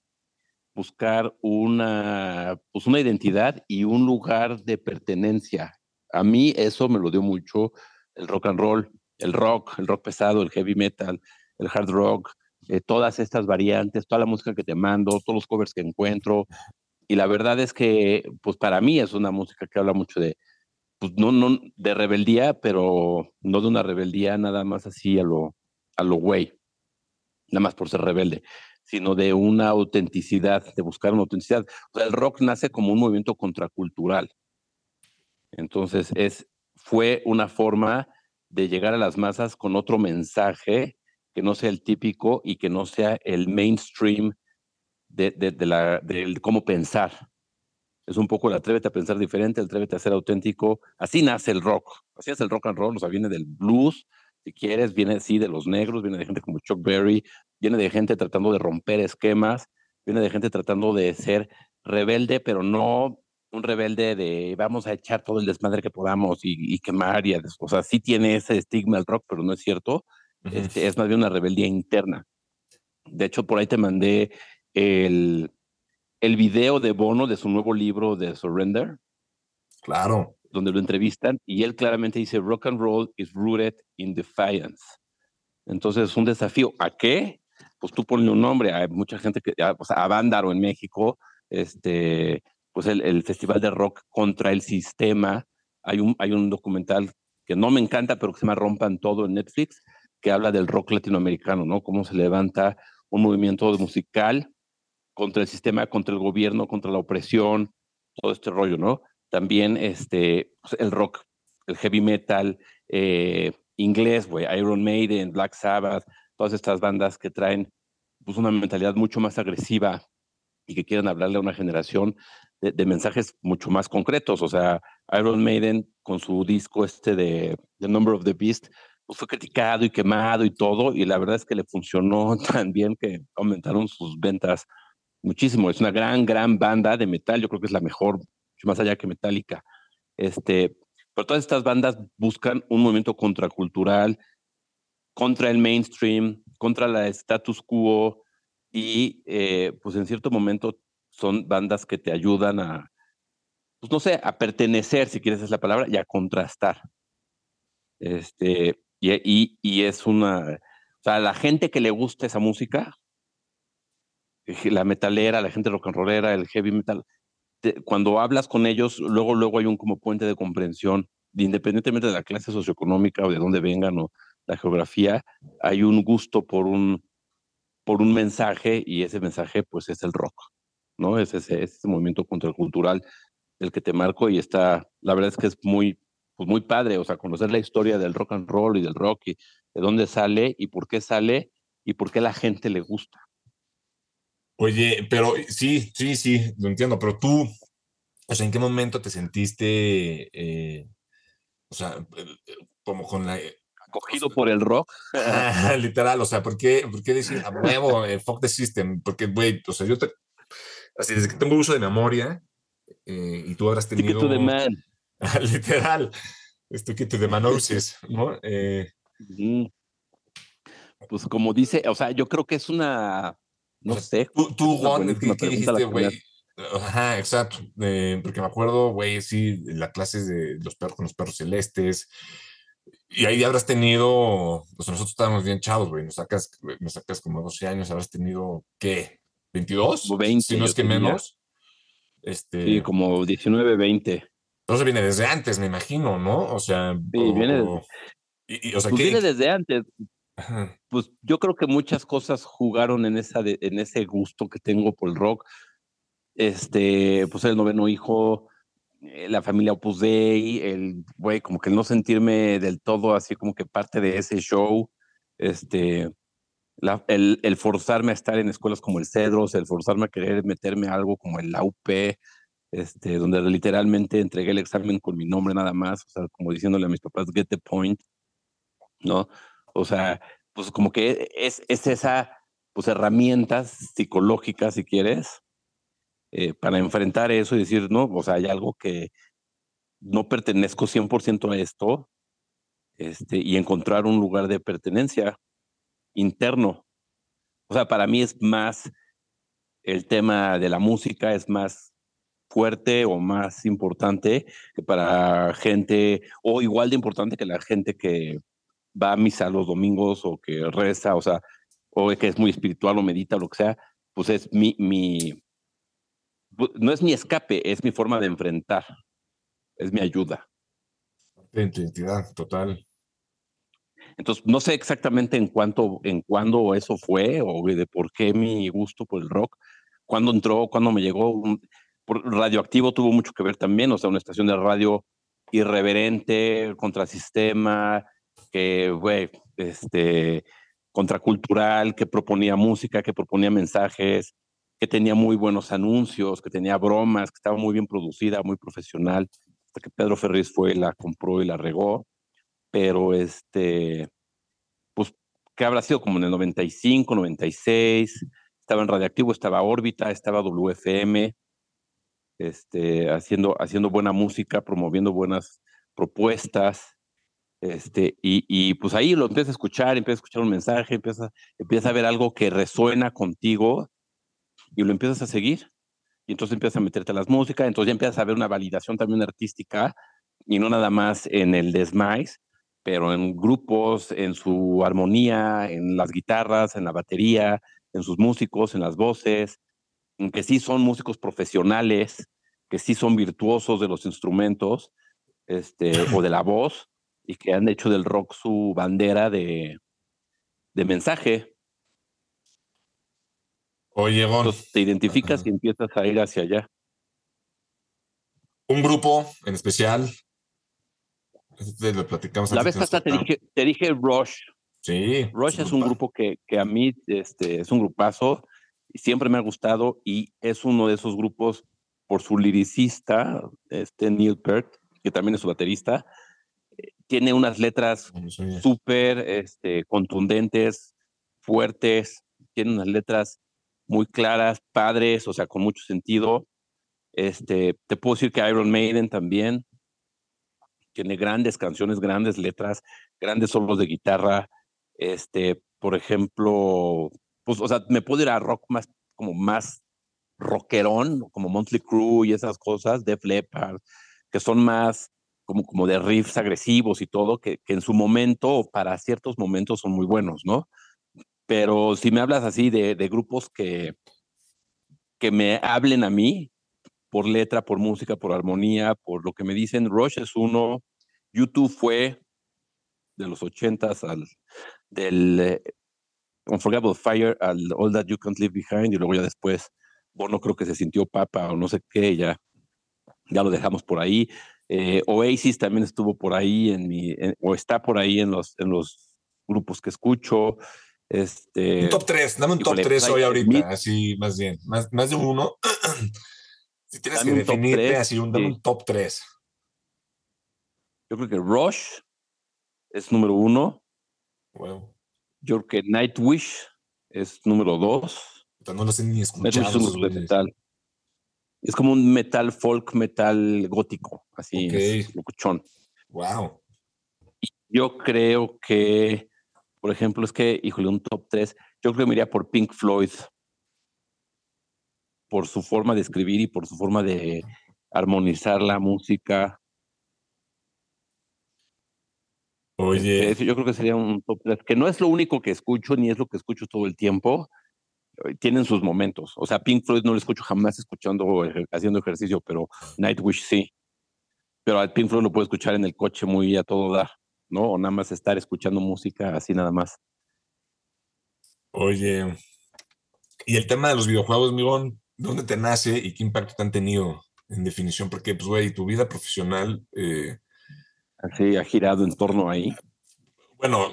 buscar una, pues una identidad y un lugar de pertenencia. A mí eso me lo dio mucho el rock and roll, el rock, el rock pesado, el heavy metal, el hard rock, eh, todas estas variantes, toda la música que te mando, todos los covers que encuentro. Y la verdad es que, pues para mí es una música que habla mucho de, pues no, no, de rebeldía, pero no de una rebeldía nada más así a lo, a lo güey, nada más por ser rebelde, sino de una autenticidad, de buscar una autenticidad. El rock nace como un movimiento contracultural. Entonces, es, fue una forma de llegar a las masas con otro mensaje que no sea el típico y que no sea el mainstream de, de, la, de cómo pensar. es un poco el atrévete a pensar diferente, el atrévete a ser auténtico. Así nace el rock, así es el rock and roll, o sea, viene del blues, si quieres, viene así de los negros, viene de gente como Chuck Berry, viene de gente tratando de romper esquemas, viene de gente tratando de ser rebelde, pero no un rebelde de vamos a echar todo el desmadre que podamos y, quemar, y, o sea, sí tiene ese estigma el rock, pero no es cierto, este, es más bien una rebeldía interna. De hecho, por ahí te mandé el, el video de Bono de su nuevo libro de Surrender. Claro. Donde lo entrevistan y él claramente dice, rock and roll is rooted in defiance. Entonces es un desafío. ¿A qué? Pues tú ponle un nombre. Hay mucha gente que, o sea, a Bándaro en México, este, pues el, el, festival de rock contra el sistema. Hay un, hay un documental que no me encanta, pero que se llama Rompan Todo en Netflix, que habla del rock latinoamericano, ¿no? Cómo se levanta un movimiento musical contra el sistema, contra el gobierno, contra la opresión, todo este rollo, ¿no? También este, pues, el rock, el heavy metal eh, inglés, güey, Iron Maiden, Black Sabbath, todas estas bandas que traen pues, una mentalidad mucho más agresiva y que quieren hablarle a una generación de, mensajes mucho más concretos. O sea, Iron Maiden con su disco este de The Number of the Beast, pues fue criticado y quemado y todo, y la verdad es que le funcionó <laughs> tan bien que aumentaron sus ventas muchísimo. Es una gran, gran banda de metal. Yo creo que es la mejor, más allá que Metallica. Este, pero todas estas bandas buscan un movimiento contracultural, contra el mainstream, contra la status quo y eh, pues en cierto momento son bandas que te ayudan a, pues no sé, a pertenecer, si quieres es la palabra, y a contrastar. Este, y, y, y es una, o sea, la gente que le gusta esa música, la metalera, la gente rock and rollera, el heavy metal, cuando hablas con ellos, luego, luego hay un como puente de comprensión, independientemente de la clase socioeconómica o de dónde vengan o la geografía, hay un gusto por un, por un mensaje y ese mensaje pues es el rock, ¿no? Es ese, ese movimiento contracultural el que te marco y está, la verdad es que es muy, pues muy padre, o sea, conocer la historia del rock and roll y del rock y de dónde sale y por qué sale y por qué la gente le gusta. Oye, pero sí, sí, sí, lo entiendo, pero tú, o sea, ¿en qué momento te sentiste, eh, o sea, como con la... Acogido por el rock. <laughs> literal, o sea, ¿por qué, por qué decir a nuevo, eh, fuck the system? Porque, güey, o sea, yo te, así desde que tengo uso de memoria eh, y tú habrás tenido... <laughs> to the man. literal, esto que to the ¿no? Pues como dice, o sea, yo creo que es una no sé. Tú, tú Juan, ¿qué, dijiste, güey? Ajá, exacto. Eh, porque me acuerdo, güey, sí, la clase de los perros con los perros celestes. Y ahí habrás tenido, pues nosotros estábamos bien chavos, güey. Nos sacas, nos sacas como 12 años, habrás tenido, ¿qué? ¿22? 20. Si no es que menos. Este... Sí, como 19, 20. Entonces viene desde antes, me imagino, ¿no? O sea. Sí, viene. y, o sea, pues viene desde antes pues yo creo que muchas cosas jugaron en, esa en ese gusto que tengo por el rock. Este, pues el noveno hijo, eh, la familia Opus Dei, el güey, como que no sentirme del todo así como que parte de ese show, este, el, el, forzarme a estar en escuelas como el Cedros, el forzarme a querer meterme a algo como el AUP, este, donde literalmente entregué el examen con mi nombre nada más, o sea, como diciéndole a mis papás, get the point, ¿no? O sea, pues como que es, es esa, pues herramientas psicológicas, si quieres, eh, para enfrentar eso y decir, no, o sea, hay algo que no pertenezco 100% a esto, este, y encontrar un lugar de pertenencia interno. O sea, para mí es más el tema de la música, es más fuerte o más importante que para gente, o igual de importante que la gente que, va a misa los domingos o que reza, o sea, o que es muy espiritual o medita o lo que sea, pues es mi, mi, no es mi escape, es mi forma de enfrentar, es mi ayuda. Identidad total. Entonces, no sé exactamente en cuánto, en cuándo eso fue o de por qué mi gusto por el rock, cuándo entró, cuándo me llegó. radioactivo tuvo mucho que ver también, o sea, una estación de radio irreverente, contrasistema, que, güey, este, contracultural, que proponía música, que proponía mensajes, que tenía muy buenos anuncios, que tenía bromas, que estaba muy bien producida, muy profesional, hasta que Pedro Ferriz fue, la compró y la regó, pero este, pues, que habrá sido como en el 95, 96, estaba en Radiactivo, estaba Órbita, estaba WFM, este, haciendo, haciendo buena música, promoviendo buenas propuestas, este, y, y, pues ahí lo empiezas a escuchar, empiezas a escuchar un mensaje, empiezas, empiezas a ver algo que resuena contigo y lo empiezas a seguir. Y entonces empiezas a meterte a las músicas, entonces ya empiezas a ver una validación también artística y no nada más en el desmais, pero en grupos, en su armonía, en las guitarras, en la batería, en sus músicos, en las voces, que sí son músicos profesionales, que sí son virtuosos de los instrumentos este, o de la voz y que han hecho del rock su bandera de, de mensaje. Oye, Gon. te identificas y empiezas a ir hacia allá. Un grupo en especial. Este lo platicamos La vez pasada te dije, te dije Rush. Sí. Rush es un grupo que, que, a mí este, es un grupazo siempre me ha gustado y es uno de esos grupos por su liricista, este Neil Peart, que también es su baterista. Eh, tiene unas letras súper este, contundentes, fuertes, tiene unas letras muy claras, padres, o sea, con mucho sentido. Este, te puedo decir que Iron Maiden también tiene grandes canciones, grandes letras, grandes solos de guitarra. Este, por ejemplo, pues, o sea, me puedo ir a rock más, como más rockerón, como Monthly Crew y esas cosas, Def Leppard, que son más como, como de riffs agresivos y todo, que, que en su momento para ciertos momentos son muy buenos, ¿no? Pero si me hablas así de, de grupos que, que me hablen a mí, por letra, por música, por armonía, por lo que me dicen, Rush es uno, YouTube fue de los ochentas al del eh, Unforgettable Fire al All That You Can't Leave Behind y luego ya después Bono creo que se sintió papa o no sé qué, ya, ya lo dejamos por ahí. Eh, Oasis también estuvo por ahí en mi, o está por ahí en los, en los grupos que escucho. Este, un top 3, dame un top 3 pues, hoy ahorita, así más bien, más, más de uno. <clears throat> si tienes que definirte así, un, top 3. Yo creo que Rush es número uno. Wow. Yo creo que Nightwish es número dos. No lo sé ni escuchado. Es, metal. es como un metal folk, metal gótico, así, okay. locuchón. Wow. Yo creo que por ejemplo, es que, híjole, un top 3, yo creo que me iría por Pink Floyd, por su forma de escribir y por su forma de armonizar la música. Oye. Este, yo creo que sería un top 3, que no es lo único que escucho, ni es lo que escucho todo el tiempo. Eh, tienen sus momentos. O sea, Pink Floyd no lo escucho jamás escuchando, haciendo ejercicio, pero Nightwish sí. Pero al Pink Floyd lo puedo escuchar en el coche muy a todo dar. ¿no? O nada más estar escuchando música así nada más. Oye, y el tema de los videojuegos, Migón, ¿dónde te nace y qué impacto te han tenido en definición? Porque, pues, güey, tu vida profesional... Eh, así ha girado en torno ahí. Bueno,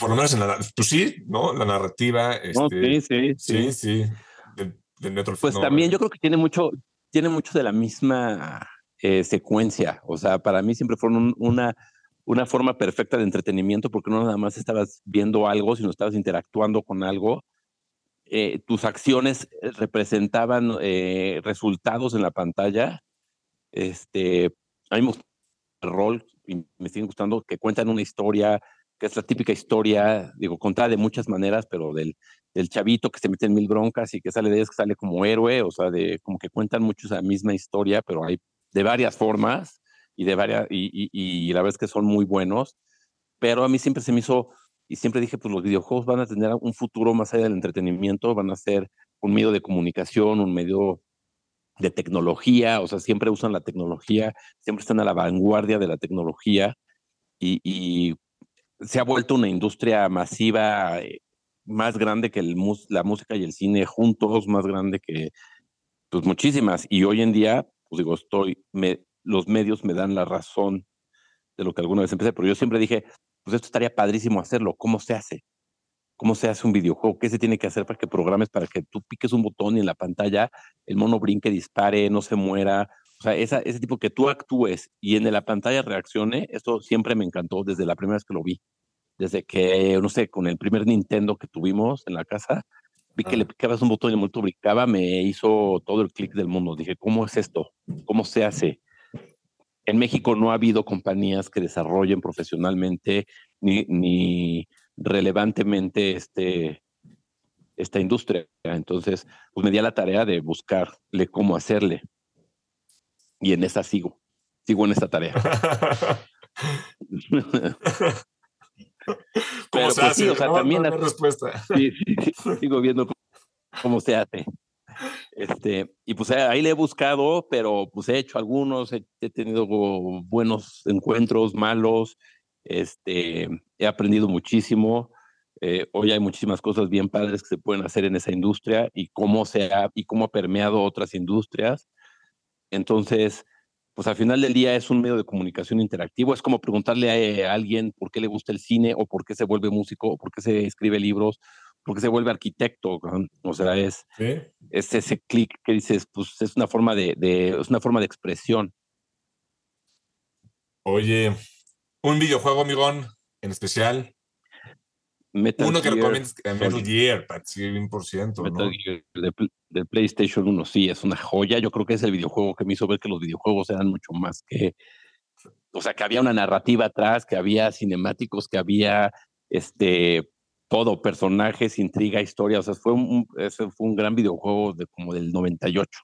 por lo menos en la... Pues sí, ¿no? La narrativa... Este, sí, sí, sí. pues también yo creo que tiene mucho, tiene mucho de la misma eh, secuencia. O sea, para mí siempre fueron una una forma perfecta de entretenimiento porque no nada más estabas viendo algo, sino estabas interactuando con algo. Eh, tus acciones eh, representaban eh, resultados en la pantalla. Este, a mí me gusta el rol y me sigue gustando que cuentan una historia, que es la típica historia, digo, contada de muchas maneras, pero del, del chavito que se mete en mil broncas y que sale de ellas, que sale como héroe, o sea, de como que cuentan mucho esa misma historia, pero hay de varias formas y de varias, y, y, la verdad es que son muy buenos, pero a mí siempre se me hizo, y siempre dije, pues los videojuegos van a tener un futuro más allá del entretenimiento, van a ser un medio de comunicación, un medio de tecnología, o sea, siempre usan la tecnología, siempre están a la vanguardia de la tecnología y, se ha vuelto una industria masiva eh, más grande que el, la música y el cine juntos, más grande que pues muchísimas. Y hoy en día, pues digo, estoy, me, los medios me dan la razón de lo que alguna vez empecé, pero yo siempre dije, pues esto estaría padrísimo hacerlo, ¿cómo se hace? cómo se hace un videojuego, qué se tiene que hacer para que programes, para que tú piques un botón y en la pantalla el mono brinque, dispare, no se muera. O sea, esa, ese tipo que tú actúes y en la pantalla reaccione, esto siempre me encantó desde la primera vez que lo vi. Desde que, no sé, con el primer Nintendo que tuvimos en la casa, vi que le picabas un botón y el mono brincaba, me hizo todo el clic del mundo. Dije, ¿cómo es esto? ¿Cómo se hace? En México no ha habido compañías que desarrollen profesionalmente ni, ni relevantemente este, esta industria. Entonces, pues me di a la tarea de buscarle cómo hacerle. Y en esa sigo. Sigo en esta tarea. <laughs> ¿Cómo se pues, hace? o sea, también respuesta. Sí, sigo viendo cómo, se hace. Este, y pues ahí le he buscado, pero pues he hecho algunos, he, tenido buenos encuentros, malos, este, he aprendido muchísimo. Eh, hoy hay muchísimas cosas bien padres que se pueden hacer en esa industria y cómo se ha, y cómo ha permeado otras industrias. Entonces, pues al final del día es un medio de comunicación interactivo. Es como preguntarle a, alguien por qué le gusta el cine o por qué se vuelve músico o por qué se escribe libros, por qué se vuelve arquitecto. O sea, es, es ese clic que dices, pues es una forma de, de, es una forma de expresión. Oye, un videojuego, amigón, en especial. Uno que recomiendas, Metal Gear, para 100%. Metal Gear de, PlayStation 1, sí, es una joya. Yo creo que es el videojuego que me hizo ver que los videojuegos eran mucho más que. O sea, que había una narrativa atrás, que había cinemáticos, que había este todo, personajes, intriga, historia. O sea, fue un, ese fue un gran videojuego de como del 98.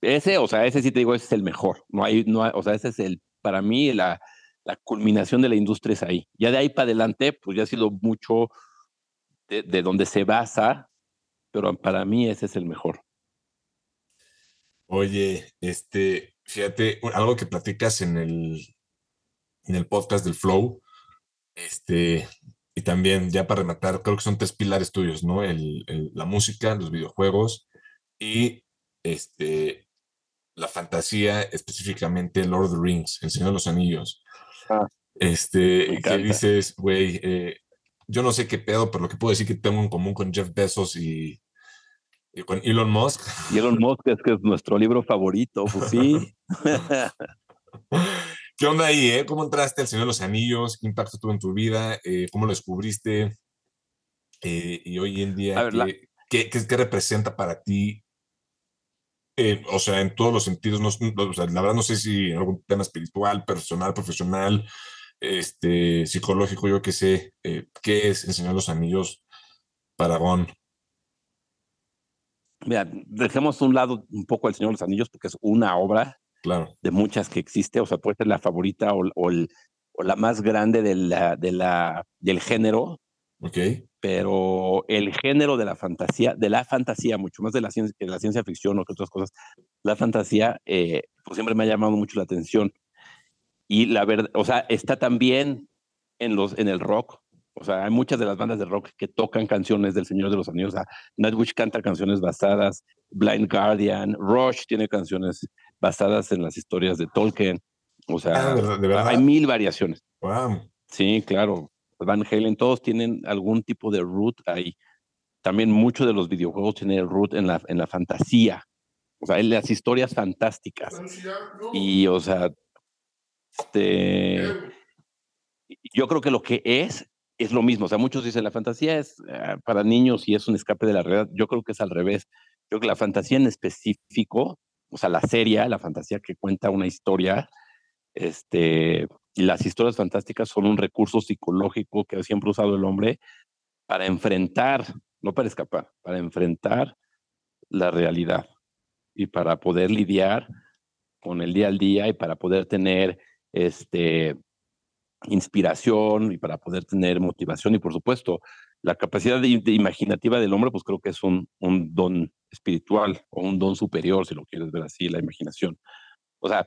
Ese, o sea, ese sí te digo, ese es el mejor. No hay, no o sea, ese es el para mí la, culminación de la industria es ahí. Ya de ahí para adelante, pues ya ha sido mucho de, donde se basa, pero para mí ese es el mejor. Oye, este, fíjate, algo que platicas en el, en el podcast del Flow, este, y también ya para rematar, creo que son tres pilares tuyos, ¿no? la música, los videojuegos y este, la fantasía, específicamente Lord of the Rings, El Señor de los Anillos. Ah, este, que dices, güey, eh, yo no sé qué pedo, pero lo que puedo decir que tengo en común con Jeff Bezos y, con Elon Musk. Y Elon Musk es que es nuestro libro favorito, pues sí. <laughs> <laughs> ¿Qué onda ahí, eh? ¿Cómo entraste al Señor de los Anillos? ¿Qué impacto tuvo en tu vida? Eh, ¿Cómo lo descubriste? Eh, y hoy en día, ¿qué, qué, representa para ti eh, o sea, en todos los sentidos, no, la verdad no sé si en algún tema espiritual, personal, profesional, este, psicológico, yo qué sé, ¿qué es enseñar los anillos para Gon? Mira, dejemos un lado un poco el Señor de los Anillos porque es una obra claro. de muchas que existe, o sea, puede ser la favorita o, o, o la más grande de la, de la, del género. Ok pero el género de la fantasía, de la fantasía, mucho más de la ciencia, que la ciencia ficción o que otras cosas, la fantasía, eh, pues siempre me ha llamado mucho la atención. Y la verdad, o sea, está también en, los, en el rock. O sea, hay muchas de las bandas de rock que tocan canciones del Señor de los Anillos. O sea, Nightwish canta canciones basadas, Blind Guardian, Rush tiene canciones basadas en las historias de Tolkien. O sea, ah, hay mil variaciones. Wow. Sí, claro. Van Halen, todos tienen algún tipo de root ahí. También muchos de los videojuegos tienen root en la, en la fantasía, o sea, en las historias fantásticas. Y, o sea, este, yo creo que lo que es, es lo mismo. O sea, muchos dicen la fantasía es eh, para niños y es un escape de la realidad. Yo creo que es al revés. Yo creo que la fantasía en específico, o sea, la serie, la fantasía que cuenta una historia, este, y las historias fantásticas son un recurso psicológico que siempre usado el hombre para enfrentar, no para escapar, para enfrentar la realidad y para poder lidiar con el día al día y para poder tener este, inspiración y para poder tener motivación y por supuesto la capacidad de, imaginativa del hombre pues creo que es un, don espiritual o un don superior si lo quieres ver así la imaginación o sea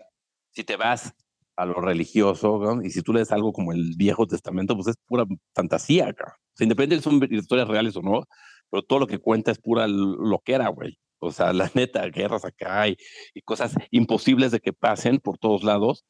si te vas a lo religioso, y si tú lees algo como el Viejo Testamento, pues es pura fantasía, acá. O sea, independiente son historias reales o no, pero todo lo que cuenta es pura loquera, güey. O sea, la neta, guerras acá y, y, cosas imposibles de que pasen por todos lados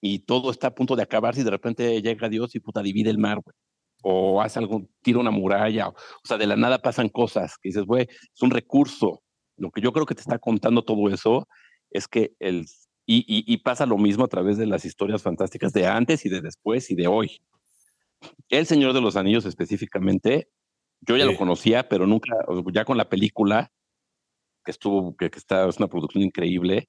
y todo está a punto de acabar si de repente llega Dios y puta divide el mar, güey. o hace algún, tira una muralla, o, sea, de la nada pasan cosas que dices, güey, es un recurso. Lo que yo creo que te está contando todo eso es que el, y, y, pasa lo mismo a través de las historias fantásticas de antes y de después y de hoy. El Señor de los Anillos específicamente, yo ya lo conocía, pero nunca, ya con la película, que estuvo, que, que está, es una producción increíble,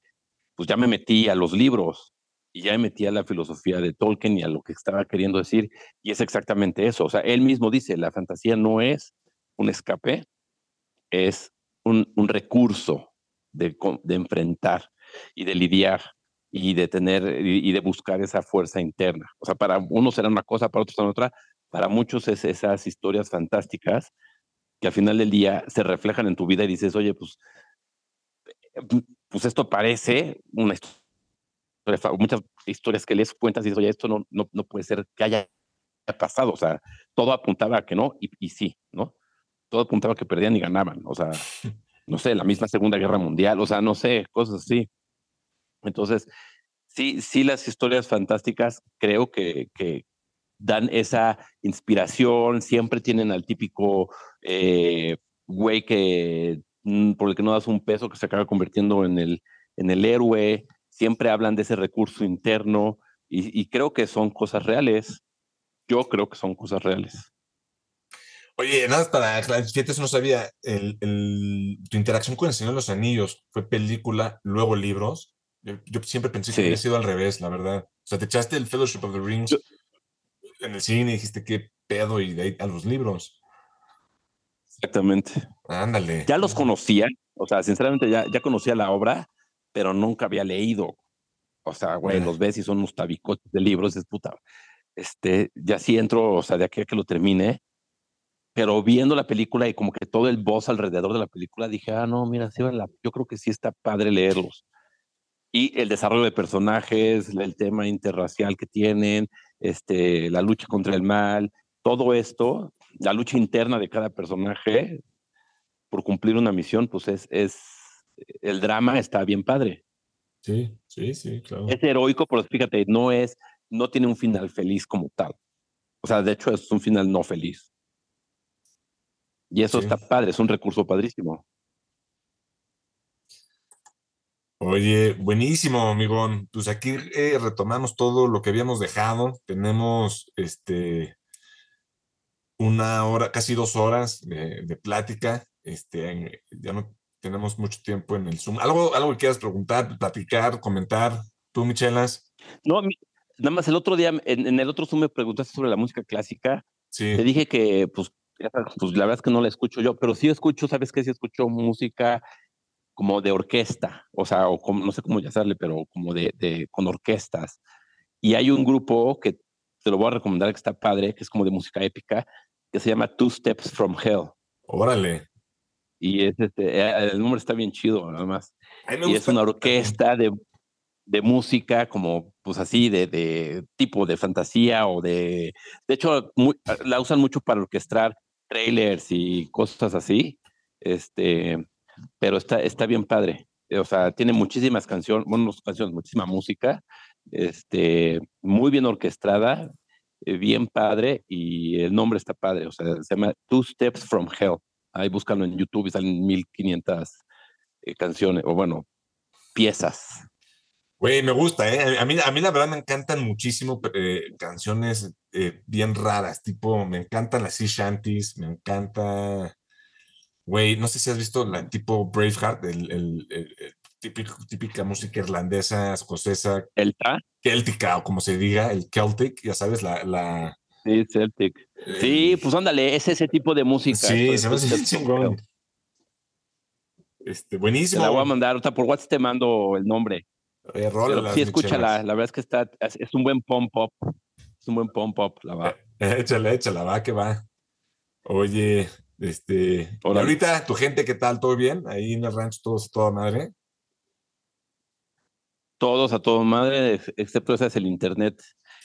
pues ya me metí a los libros y ya me metí a la filosofía de Tolkien y a lo que estaba queriendo decir, y es exactamente eso. O sea, él mismo dice, la fantasía no es un escape, es un, recurso de, de, enfrentar y de lidiar y de tener y, de buscar esa fuerza interna. O sea, para unos será una cosa, para otros será otra, para muchos es esas historias fantásticas que al final del día se reflejan en tu vida y dices, oye, pues, pues esto parece una historia muchas historias que lees cuentas y dices, oye, esto no, no, no puede ser que haya pasado, o sea, todo apuntaba a que no, y, y sí, ¿no? Todo apuntaba a que perdían y ganaban, o sea, <laughs> no sé, la misma Segunda Guerra Mundial, o sea, no sé, cosas así. Entonces, sí, sí, las historias fantásticas creo que, que dan esa inspiración, siempre tienen al típico eh, güey que mm, por el que no das un peso, que se acaba convirtiendo en el, en el héroe, siempre hablan de ese recurso interno y, creo que son cosas reales. Yo creo que son cosas reales. Oye, nada, para fíjate, eso no sabía. El, tu interacción con el Señor de los Anillos fue película, luego libros. Yo, siempre pensé que había sido al revés, la verdad. O sea, te echaste el Fellowship of the Rings en el cine y dijiste qué pedo y de ahí a los libros. Exactamente. Ándale. Ya los conocía, o sea, sinceramente ya, ya conocía la obra, pero nunca había leído. O sea, güey, los ves y son unos tabicotes de libros, es puta. Este, ya sí entro, o sea, de aquí a que lo termine, pero viendo la película y como que todo el voz alrededor de la película, dije, ah, no, mira, sí, yo creo que sí está padre leerlos. Y el desarrollo de personajes, el tema interracial que tienen, este, la lucha contra el mal, todo esto, la lucha interna de cada personaje por cumplir una misión, pues es, es el drama está bien padre. Sí, sí, sí, claro. Es heroico, pero fíjate, no es, no tiene un final feliz como tal. O sea, de hecho es un final no feliz. Y eso está padre, es un recurso padrísimo. Oye, buenísimo, amigón. Pues aquí eh, retomamos todo lo que habíamos dejado. Tenemos este una hora, casi dos horas de, de plática. Este, ya no tenemos mucho tiempo en el Zoom. ¿Algo, algo que quieras preguntar, platicar, comentar? ¿Tú, Michelas? No, nada más el otro día, en, el otro Zoom me preguntaste sobre la música clásica. Sí. Te dije que, pues, pues, la verdad es que no la escucho yo, pero sí escucho, ¿sabes qué? Sí escucho música como de orquesta, o sea, o como, no sé cómo llamarle, pero como de, de, con orquestas. Y hay un grupo que te lo voy a recomendar que está padre, que es como de música épica, que se llama Two Steps from Hell. Órale. Y es este, eh, el nombre está bien chido, además. Y es una orquesta de, de, música como, pues así, de, de, tipo de fantasía o de... De hecho, la usan mucho para orquestar trailers y cosas así. Este, pero está, está bien padre. O sea, tiene muchísimas canciones, bueno, canciones, muchísima música, este, muy bien orquestada, eh, bien padre, y el nombre está padre. O sea, se llama Two Steps from Hell. Ahí búscalo en YouTube y salen 1500 eh, canciones, o bueno, piezas. Güey, me gusta, ¿eh? A mí, a mí la verdad me encantan muchísimo eh, canciones eh, bien raras, tipo, me encantan las sea shanties, me encanta, güey, no sé si has visto la tipo Braveheart, el, el, típico, típica música irlandesa, escocesa. ¿Celta? Céltica, o como se diga, el Celtic, ya sabes, la, la, Sí, Celtic. Sí, pues ándale, es ese tipo de música. Sí, se me hace chingón. Este, buenísimo. Te la voy a mandar, o sea, por WhatsApp te mando el nombre. Oye, sí, escúchala, la verdad es que está, es un buen pom pop. Es un buen pom pop, la va. Eh, échale, échala, va, que va. Oye, este, ahorita, tu gente, ¿qué tal? ¿Todo bien? Ahí en el rancho, todos, toda madre. Todos a toda madre, excepto ese es el internet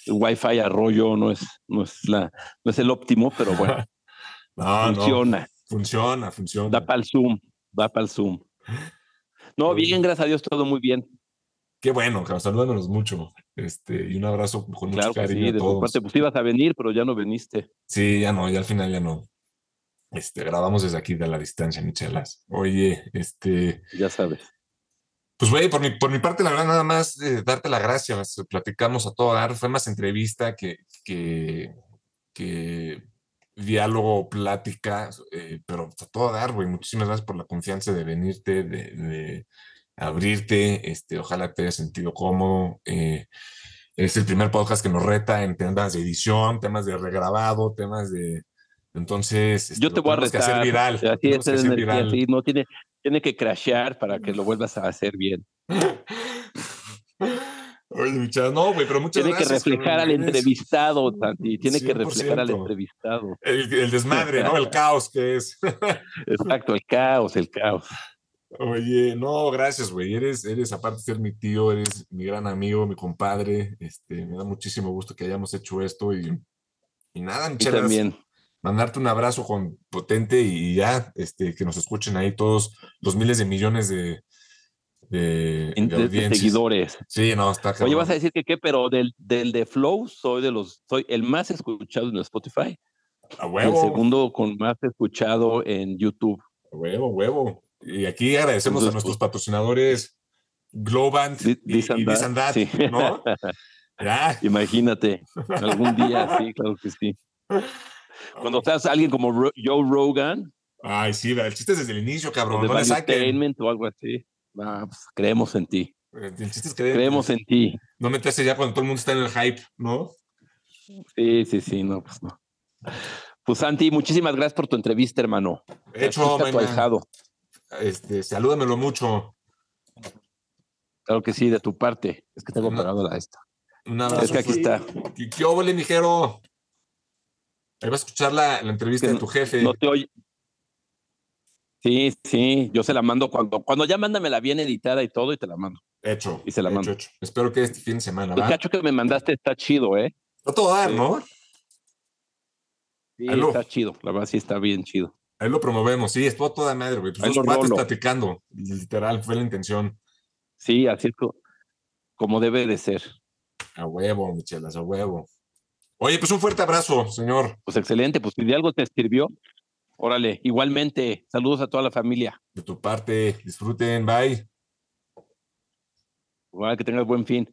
Wi-Fi arroyo no es, no es, la, no es el óptimo, pero <laughs> bueno. funciona. Funciona, funciona. Da para el Zoom, da para el Zoom. No, bien, gracias a Dios, todo muy bien. Qué bueno, saludándonos mucho. Este, y un abrazo con Claro mucho cariño sí, de tu todos. parte, pues ibas a venir, pero ya no viniste. Sí, ya no, ya al final ya no. Este, grabamos desde aquí de la distancia, Michelas. Oye, este, Ya sabes. Pues güey, por mi, por mi parte, la verdad, nada más eh, darte las gracias. Platicamos a todo dar. Fue más entrevista que, que, que diálogo, plática, eh, pero a todo dar, güey. Muchísimas gracias por la confianza de venirte, de, de abrirte. Este, ojalá te haya sentido cómodo. Eh, es el primer podcast que nos reta en temas de edición, temas de regrabado, temas de. Entonces, este, Yo te lo voy a tenemos que retar. hacer viral. Así es, energía, sí, no tiene, tiene que crashear para que lo vuelvas a hacer bien. Oye, no, güey, pero muchas Tiene que gracias. reflejar al entrevistado, Santi. Tiene que reflejar al 100%. entrevistado. El, el desmadre, ¿no? El caos que es. <laughs> Exacto, el caos, el caos. Oye, no, gracias, güey. Eres, eres, aparte de ser mi tío, eres mi gran amigo, mi compadre. Este, me da muchísimo gusto que hayamos hecho esto y, y nada, Michelas, también. Mandarte un abrazo con potente y ya, este, que nos escuchen ahí todos los miles de millones de, seguidores. Sí, no, está Oye, cabrón. vas a decir que qué, pero del, del de Flow soy de los, soy el más escuchado en Spotify. A Y el huevo, segundo con más escuchado en YouTube. a huevo, huevo. Y aquí agradecemos a nuestros pues- patrocinadores Globant y, y That, sí. ¿no? <laughs> Ya. Imagínate, algún día, sí, claro que sí. <laughs> Cuando seas alguien como Ro- Joe Rogan, Ay, sí, el chiste es desde el inicio, cabrón. de No le saquen. O algo así, ah, pues, creemos en ti, El chiste es que creemos en ti. no meterse ya cuando todo el mundo está en el hype, ¿no? Sí, sí, sí, no, pues no. Pues Santi, muchísimas gracias por tu entrevista, hermano. Hecho, tu ahijado. Este, salúdamelo mucho. Claro que sí, de tu parte. Es que tengo No. pegado la esta. Un abrazo. Es que aquí está. ¿Qué, qué óvole, mijero? Ahí vas a escuchar la, la entrevista de tu jefe. No te oye. Sí, sí, yo se la mando cuando, cuando ya mándamela bien editada y todo y te la mando. Hecho. y se la hecho, mando. hecho. Espero que este fin de semana, El ¿va? cacho que me mandaste está chido, ¿eh? A todo dar, Sí. ¿no? Sí, Aló. está chido. La verdad sí está bien chido. Ahí lo promovemos. Sí, estuvo toda madre, güey. Pues Ahí dos lo cuates rolo. platicando. Literal, fue la intención. Sí, así es co- como debe de ser. A huevo, Michelas, a huevo. Oye, pues un fuerte abrazo, señor. Pues excelente, pues si de algo te sirvió, órale, igualmente, saludos a toda la familia. De tu parte, disfruten, bye. Igual que tengas buen fin.